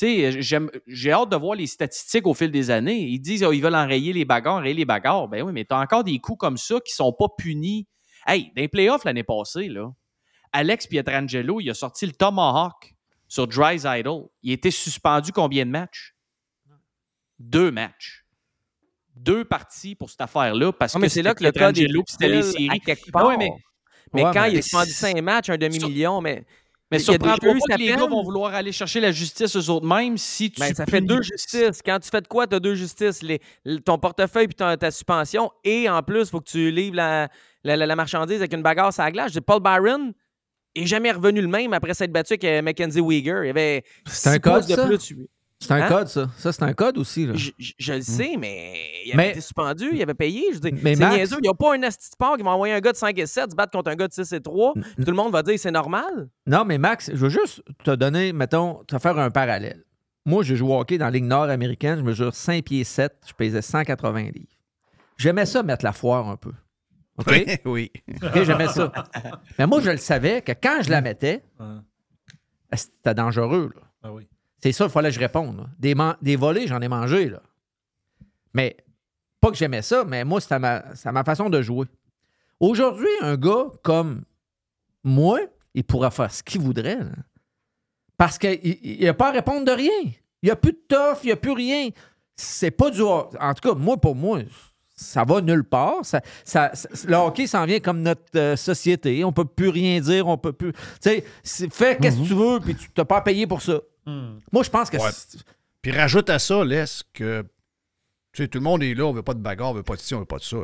Tu sais, j'aime- j'ai hâte de voir les statistiques au fil des années. Ils disent qu'ils veulent enrayer les bagarres, enrayer les bagarres. Ben oui, mais tu as encore des coups comme ça qui sont pas punis. Hey, dans les playoffs l'année passée, là, Alex Pietrangelo, il a sorti le Tomahawk sur Dry's Idol. Il était suspendu combien de matchs? Deux matchs. Deux parties pour cette affaire-là. Parce Non, mais que c'est là que le Pietrangelo, puis c'était les séries. quelque part. ouais, mais Mais Ouais, quand mais- il est suspendu 5 matchs, un demi-million, mais Mais Il y a surprend déjà eu pas sa que les gars vont vouloir aller chercher la justice eux autres mêmes si tu Ben, ça fait deux justices. Quand tu fais de quoi, tu as deux justices. Les- ton portefeuille puis ta, ta suspension. Et en plus, il faut que tu livres la, la- la- la marchandise avec une bagarre sur la glace. Je dis, Paul Byron est jamais revenu le même après s'être battu avec euh, Mackenzie Weegar. Il y avait C'est un six code, de ça? plus. C'est un Hein? code, ça. Ça, c'est un code aussi. Là. Je, je- je le sais, mais il avait Mais- été suspendu, il avait payé. Je dis, Mais c'est Max- niaiseux. Il n'y a pas un asti de sport qui va envoyer un gars de 5 et 7 se battre contre un gars de 6 et 3. Tout le monde va dire c'est normal. Non, mais Max, je veux juste te donner, mettons, te faire un parallèle. Moi, j'ai joué au hockey dans la Ligue nord-américaine, je mesure 5 pieds 7, je pesais 180 livres. J'aimais ça mettre la foire un peu. OK? Oui, [laughs] oui. OK, j'aimais ça. Mais moi, je le savais que quand je la mettais, ben, c'était dangereux. là. Ah oui. C'est ça, il fallait que je réponde. Des, man- des volets, j'en ai mangé. Là. Mais pas que j'aimais ça, mais moi, c'était ma, façon de jouer. Aujourd'hui, un gars comme moi, il pourra faire ce qu'il voudrait. là. Parce qu'il n'a pas à répondre de rien. Il n'y a plus de tough, il n'y a plus rien. C'est pas du. En tout cas, moi, pour moi, ça va nulle part. Ça, ça- ça- le hockey s'en vient comme notre euh, société. On peut plus rien dire, on peut plus. Tu sais, fais qu'est-ce que tu veux, puis tu n'as pas à payer pour ça. Moi, je pense que. Ouais. c'est- Puis rajoute à ça, laisse que tu sais, tout le monde est là, on veut pas de bagarre, on veut pas de ci, on veut pas de ça.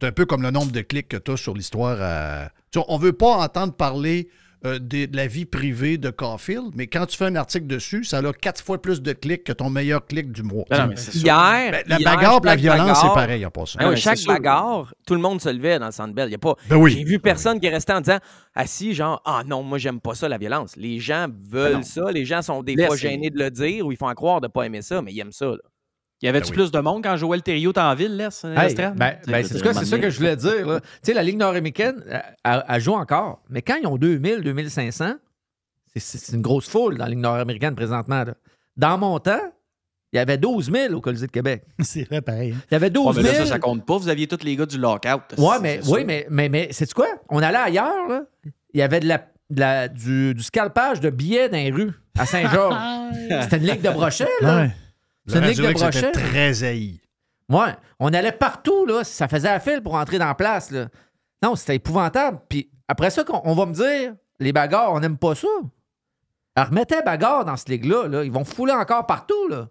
C'est un peu comme le nombre de clics que tu as sur l'histoire. à- Tu sais, on veut pas entendre parler euh, des- de, la vie privée de Caulfield, mais quand tu fais un article dessus, ça a quatre fois plus de clics que ton meilleur clic du mois. Ben non, mais. Hier, Ben, la hier, bagarre et la violence, c'est pareil en passant. Ah oui, chaque bagarre, tout le monde se levait dans le Centre Bell. Il y a pas. Ben oui. J'ai vu personne qui est resté en disant assis, genre Ah non, moi j'aime pas ça, la violence. Les gens veulent Ben ça. Les gens sont des Laisse- fois gênés de le dire ou ils font à croire de pas aimer ça, mais ils aiment ça. là. Y avait-tu plus de monde quand Joël Thériault était en ville, laisse? Hey, ben, ben, c'est ça que je voulais dire. là. Tu sais, la Ligue nord-américaine, elle, joue encore. Mais quand ils ont 2000, 2500, c'est- une grosse foule dans la Ligue nord-américaine présentement. là. Dans mon temps, il y avait 12 000 au Colisée de Québec. [laughs] C'est vrai, pareil. hein. Il y avait 12 Ouais, 000. mais là, ça, ça compte pas. Vous aviez tous les gars du lockout. Ouais, mais, c'est oui, mais, mais, mais c'est quoi? On allait ailleurs, là. Il y avait de la, de la- du, du scalpage de billets dans les rues à Saint-Georges. [laughs] C'était une ligue de brochet, là. Ouais. C'est ligue de brochet. très haï. Ouais, on allait partout, là. Ça faisait la file pour entrer dans la place, là. Non, c'était épouvantable. Puis après ça, qu'on- on va me dire, les bagarres, on n'aime pas ça. Alors, remettez bagarre dans cette ligue-là, là. Ils vont fouler encore partout, là.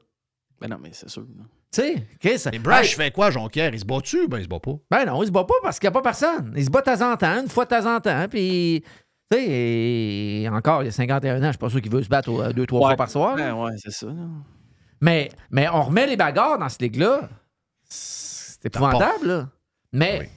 Ben non, mais c'est sûr. Tu sais, Chris. Mais Brash hey, fait quoi, Jonquière? Il se bat-tu? Ben, il se bat pas? Ben non, il se bat pas parce qu'il n'y a pas personne. Il se bat de temps en temps, une fois de temps en temps, puis... Tu sais, et encore, il y a 51 ans, je suis pas sûr qu'il veut se battre euh, deux, trois Ouais. fois par soir. Ben ouais, c'est ça. là. Mais, mais on remet les bagarres dans cette ligue-là. C'est épouvantable, là. Mais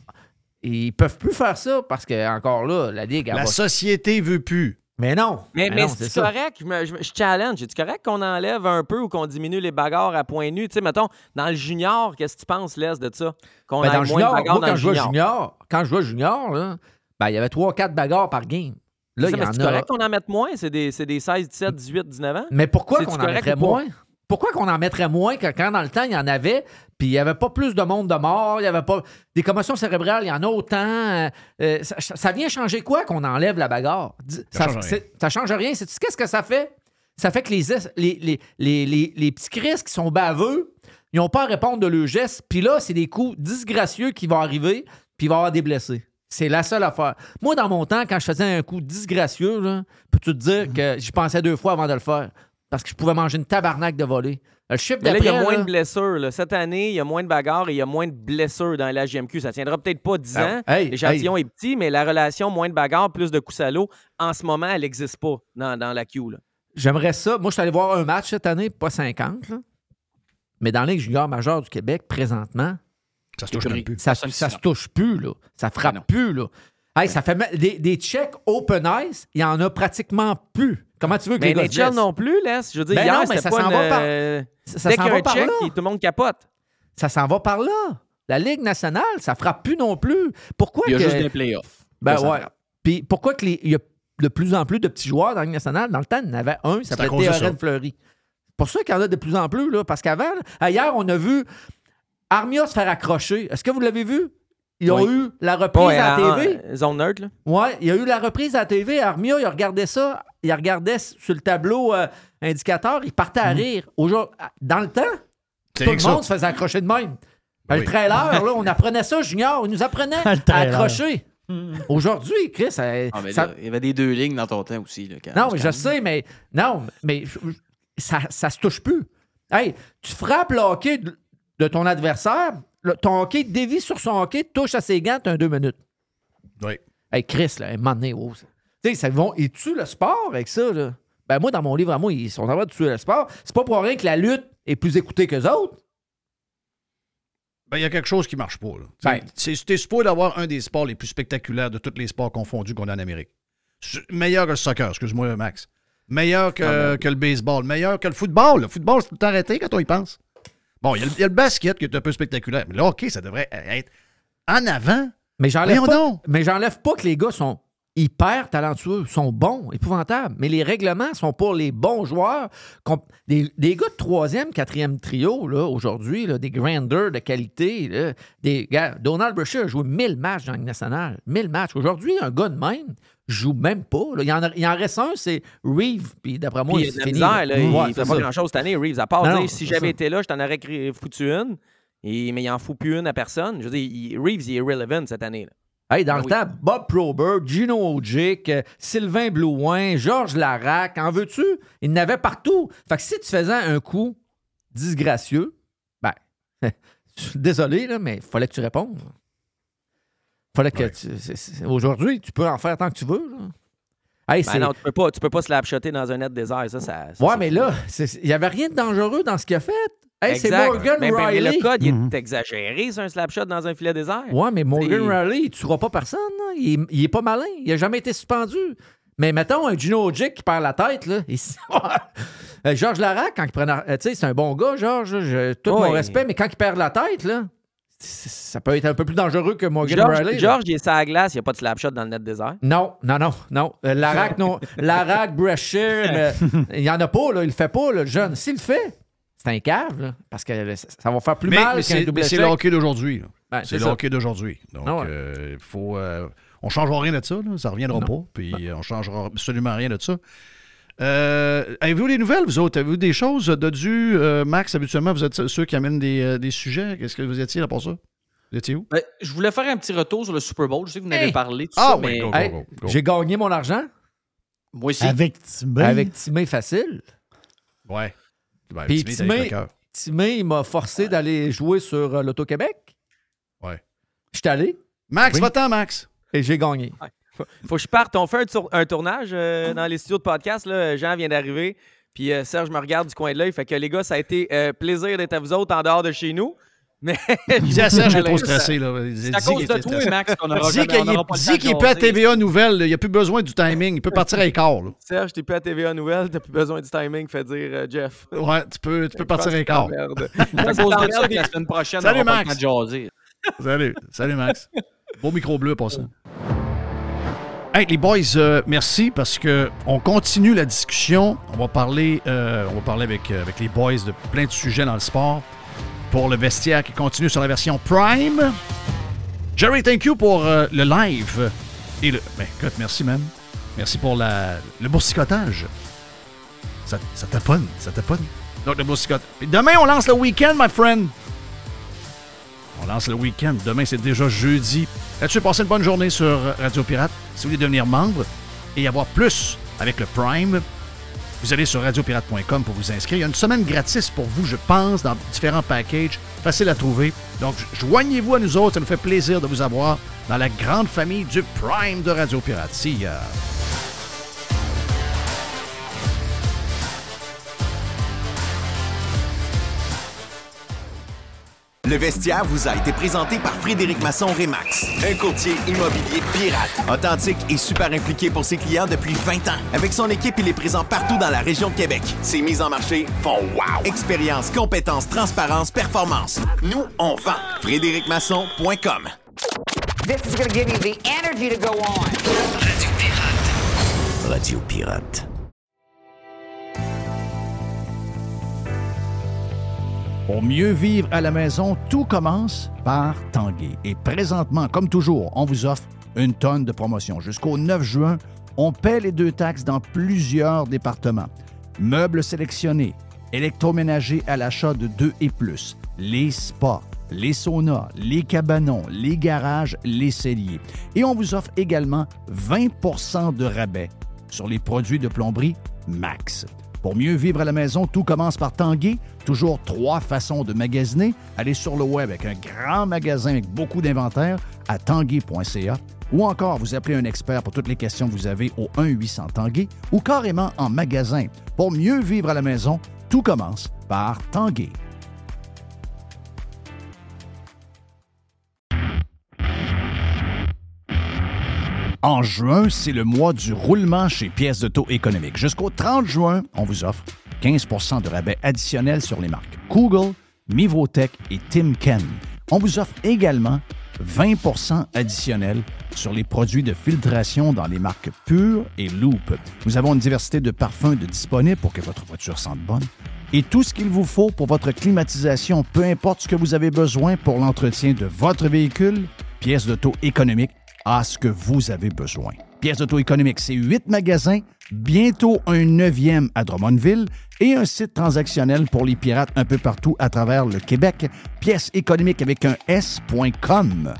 ils peuvent plus faire ça parce que, encore là, la ligue... La va- société veut plus. Mais non. Mais, Mais mais c'est correct, je, me- je je challenge. C'est correct qu'on enlève un peu ou qu'on diminue les bagarres à point nu? Tu sais, mettons, dans le junior, qu'est-ce que tu penses, Les, de ça? Qu'on Ben, ait dans le moins de junior, bagarres moi, dans quand le je jouais junior. junior, quand je jouais junior, là, ben, il y avait 3-4 bagarres par game. Là, il y mais en c'est a. correct qu'on en mette moins? C'est des, c'est des 16, 17, 18, 19 ans? Mais pourquoi qu'on en mettrait moins? Pourquoi qu'on en mettrait moins que quand dans le temps, il y en avait, puis il n'y avait pas plus de monde de mort, il n'y avait pas des commotions cérébrales, il y en a autant. euh, euh, ça, ça vient changer quoi qu'on enlève la bagarre? Ça Ça, change rien. c'est- ça change rien. Sais-tu qu'est-ce que ça fait? Ça fait que les, es- les, les, les, les- les petits Chris qui sont baveux, ils n'ont pas à répondre de leurs gestes. Puis là, c'est des coups disgracieux qui vont arriver, puis il va y avoir des blessés. C'est la seule affaire. Moi, dans mon temps, quand je faisais un coup disgracieux, peux-tu te dire que j'y pensais deux fois avant de le faire? Parce que je pouvais manger une tabarnak de volée. Le chiffre Mais là, il y a moins là, de blessures. là. Cette année, il y a moins de bagarres et il y a moins de blessures dans la GMQ. Ça tiendra peut-être pas 10 ans. Ah, hey, L'échantillon est petit, mais la relation moins de bagarres, plus de coups à l'eau, en ce moment, elle n'existe pas dans, dans la Q. J'aimerais ça. Moi, je suis allé voir un match cette année, pas 50, là. mais dans Ligue junior majeure du Québec, présentement, Ça se touche plus. ça, ça se touche plus, là. Ça frappe plus, là. Hey, ça fait des, des checks open ice, il y en a pratiquement plus. Comment tu veux que Mais les gars se NHL non plus, là. Je veux dire, Ben hier, non, mais c'était ça s'en une, va par- euh, ça- ça dès s'en qu'il y a va un par check, tout le monde capote. Ça s'en va par là. La Ligue nationale, ça frappe plus non plus. Pourquoi Il y a que... juste des playoffs. Ben ça ouais. frappe. Puis pourquoi que les- il y a de plus en plus de petits joueurs dans la Ligue nationale? Dans le temps, il y en avait un, à s'appelait ça. Théorène Fleury. C'est pour ça qu'il y en a de plus en plus, là, parce qu'avant, hier, on a vu Armia se faire accrocher. Est-ce que vous l'avez vu? Ils ont Oui. eu la reprise Ouais, à la TV. en zone neutre, là. Ouais, il y a eu la reprise à la TV. Armia, il regardait ça. Il regardait sur le tableau euh, indicateur. Il partait à rire. Aujourd'hui, dans le temps, Mm. Tout le monde ça. se faisait accrocher de même. Le trailer, là, on [laughs] apprenait ça, Junior. Il nous apprenait à accrocher. Aujourd'hui, Chris, ça- Ah, mais ça- là, il y avait des deux lignes dans ton temps aussi. Là, quand- non, mais je sais, mais non, mais ça, ça se touche plus. Hey, tu frappes le hockey de, de ton adversaire, le- ton hockey dévie sur son hockey, touche à ses gants, t'as un deux minutes. Oui. Hey, Chris, là, un moment donné, oh, ça- tu sais, ils tuent le sport avec ça, là. Ben, moi, dans mon livre à moi, ils sont en train de tuer le sport. C'est pas pour rien que la lutte est plus écoutée que autres. Ben, il y a quelque chose qui marche pas. là. Ben. C'est c'est supposé d'avoir un des sports les plus spectaculaires de tous les sports confondus qu'on a en Amérique. Meilleur que le soccer, excuse-moi, Max. Meilleur que, que le baseball. Meilleur que le football. Le football, c'est tout arrêté quand on y pense. Bon, il y, a le- il y a le basket qui est un peu spectaculaire. Mais le hockey, ça devrait être en avant. Mais j'enlève pas, mais que les gars sont hyper talentueux, sont bons, épouvantables. Mais les règlements sont pour les bons joueurs. Des, des gars de troisième, quatrième trio, là, aujourd'hui, des grandeurs de qualité. là, des gars, Donald Brashear a joué 1000 matchs dans Ligue nationale. 1000 matchs. Aujourd'hui, un gars de même joue même pas. là. Il, en a- il en reste un, c'est Reeve. Puis d'après moi, Puis il la fini. misère, là. Ouais, il c'est fait pas grand-chose cette année, Reeves. À part Non, dire, non, si j'avais été là, je t'en aurais foutu une. Et- mais il en fout plus une à personne. Je veux dire, il- Reeves, il est irrelevant cette année. là. Hey, dans Ben le oui. temps, Bob Probert, Gino Ojic, euh, Sylvain Blouin, Georges Larac, en veux-tu? Il n'avait partout. Fait que si tu faisais un coup disgracieux, ben, [laughs] désolé, là, mais il fallait que tu répondes. Fallait que tu- c'est- c'est- Aujourd'hui, tu peux en faire tant que tu veux. Là. Hey, Ben c'est- non, tu peux pas, tu peux pas slapshotter dans un net désert. Ça, ça, ça, ouais, c'est mais là, c'est- il n'y avait rien de dangereux dans ce qu'il a fait. Hey, c'est Exact. Morgan Mais- mais Riley. le code, il Mhm. est exagéré sur un slapshot dans un filet désert. Ouais, mais Morgan C'est- Riley, il tuera pas personne. là. Il, est- il est pas malin. Il a jamais été suspendu. Mais mettons un Gino Ojic qui perd la tête, là. il- [laughs] Euh, Georges Larac, quand il prend. la- euh, Tu sais, c'est un bon gars, Georges. tout mon respect, mais quand il perd la tête, là, ça peut être un peu plus dangereux que Morgan George, Riley. là. George, il est sur la glace, il n'y a pas de slapshot dans le net désert. Non, non, non, non. Euh, Larac, non. Larac, Brashear, mais il n'y en a pas, là. Il le fait pas, là, le jeune. S'il le fait, c'est un cave, là, parce que euh, ça ça va faire plus mais mal mais qu'un c'est double mais c'est le hockey d'aujourd'hui. Ben, c'est le ça. hockey d'aujourd'hui. Donc, Ah ouais. euh, il faut. euh, on ne changera rien de ça. là. Ça ne reviendra Non. pas. Puis euh, on ne changera absolument rien de ça. Euh, Avez-vous des nouvelles, vous autres? Avez-vous des choses de euh, Max, habituellement, vous êtes ceux qui amènent des, euh, des sujets. Qu'est-ce que vous étiez là pour ça? Vous étiez où? Ben, je voulais faire un petit retour sur le Super Bowl. Je sais que vous en avez parlé, tout Ah ça, oui, mais go, go, Hey, go, go. J'ai gagné mon argent? Moi aussi. Avec Timé. avec Timé facile. Ouais. Ben, Puis Timé, il m'a forcé d'aller jouer sur l'Auto-Québec. Ouais. Je suis allé Max, Oui. va-t'en, Max. et j'ai gagné. Faut, faut que je parte. On fait un, tour- un tournage euh, dans les studios de podcast. Là. Jean vient d'arriver. Puis euh, Serge me regarde du coin de l'œil. Fait que les gars, ça a été euh, plaisir d'être à vous autres en dehors de chez nous. Mais [laughs] Dis à Serge, il est trop [laughs] stressé. là. C'est à cause de toi, Max, qu'on aura Dis qu'il on aura pas le est, temps dis de qu'il est plus à. TVA Nouvelle. là. Il n'y a plus besoin du timing. Il peut partir à quart. là. Serge, t'es plus à TVA Nouvelles. T'as plus besoin du timing. Fait dire euh, Jeff. Ouais, tu peux, tu peux partir à quart. Merde. [laughs] C'est à cause de ça que la semaine prochaine, Salut, on le Max. Salut. Salut, Max. Beau micro bleu pour ça. Hey, les boys, euh, merci parce que on continue la discussion. On va parler, euh, euh, avec les boys de plein de sujets dans le sport. Pour le vestiaire qui continue sur la version Prime. Jerry, thank you pour le live. Et le. Ben, écoute, merci, man. Merci pour le boursicotage. Ça, ça taponne, ça taponne. Donc, le Demain, on lance le week-end, my friend. On lance le week-end. Demain, c'est déjà jeudi. Là-dessus, passez une bonne journée sur Radio Pirate? Si vous voulez devenir membre et avoir plus avec le Prime, vous allez sur radiopirate.com pour vous inscrire. Il y a une semaine gratis pour vous, je pense, dans différents packages. Facile à trouver. Donc, joignez-vous à nous autres. Ça nous fait plaisir de vous avoir dans la grande famille du Prime de Radio Pirate. See ya. Le vestiaire vous a été présenté par Frédéric Masson Rémax, un courtier immobilier pirate, authentique et super impliqué pour ses clients depuis 20 ans. Avec son équipe, il est présent partout dans la région de Québec. Ses mises en marché font wow! Expérience, compétence, transparence, performance. Nous, on vend. FrédéricMasson.com This is gonna give you the energy to go on. Radio Pirate. Pour mieux vivre à la maison, tout commence par Tanguay. Et présentement, comme toujours, on vous offre une tonne de promotions. Jusqu'au 9 juin, on paie les deux taxes dans plusieurs départements. Meubles sélectionnés, électroménagers à l'achat de 2 et plus, les spas, les saunas, les cabanons, les garages, les celliers. Et on vous offre également 20% de rabais sur les produits de plomberie Max. Pour mieux vivre à la maison, tout commence par Tanguay. Toujours trois façons de magasiner. Allez sur le web avec un grand magasin avec beaucoup d'inventaire à tanguay.ca ou encore vous appelez un expert pour toutes les questions que vous avez au 1-800 Tanguay ou carrément en magasin. Pour mieux vivre à la maison, tout commence par Tanguay. En juin, c'est le mois du roulement chez Pièces d'Auto économique. Jusqu'au 30 juin, on vous offre 15% de rabais additionnel sur les marques Google, Mivotech et Timken. On vous offre également 20% additionnel sur les produits de filtration dans les marques Pure et Loop. Nous avons une diversité de parfums de disponibles pour que votre voiture sente bonne et tout ce qu'il vous faut pour votre climatisation, peu importe ce que vous avez besoin pour l'entretien de votre véhicule, pièces d'auto économique à ce que vous avez besoin. Pièces d'auto économique, c'est huit magasins, bientôt un neuvième à Drummondville et un site transactionnel pour les pirates un peu partout à travers le Québec. Pièces économiques avec un S.com.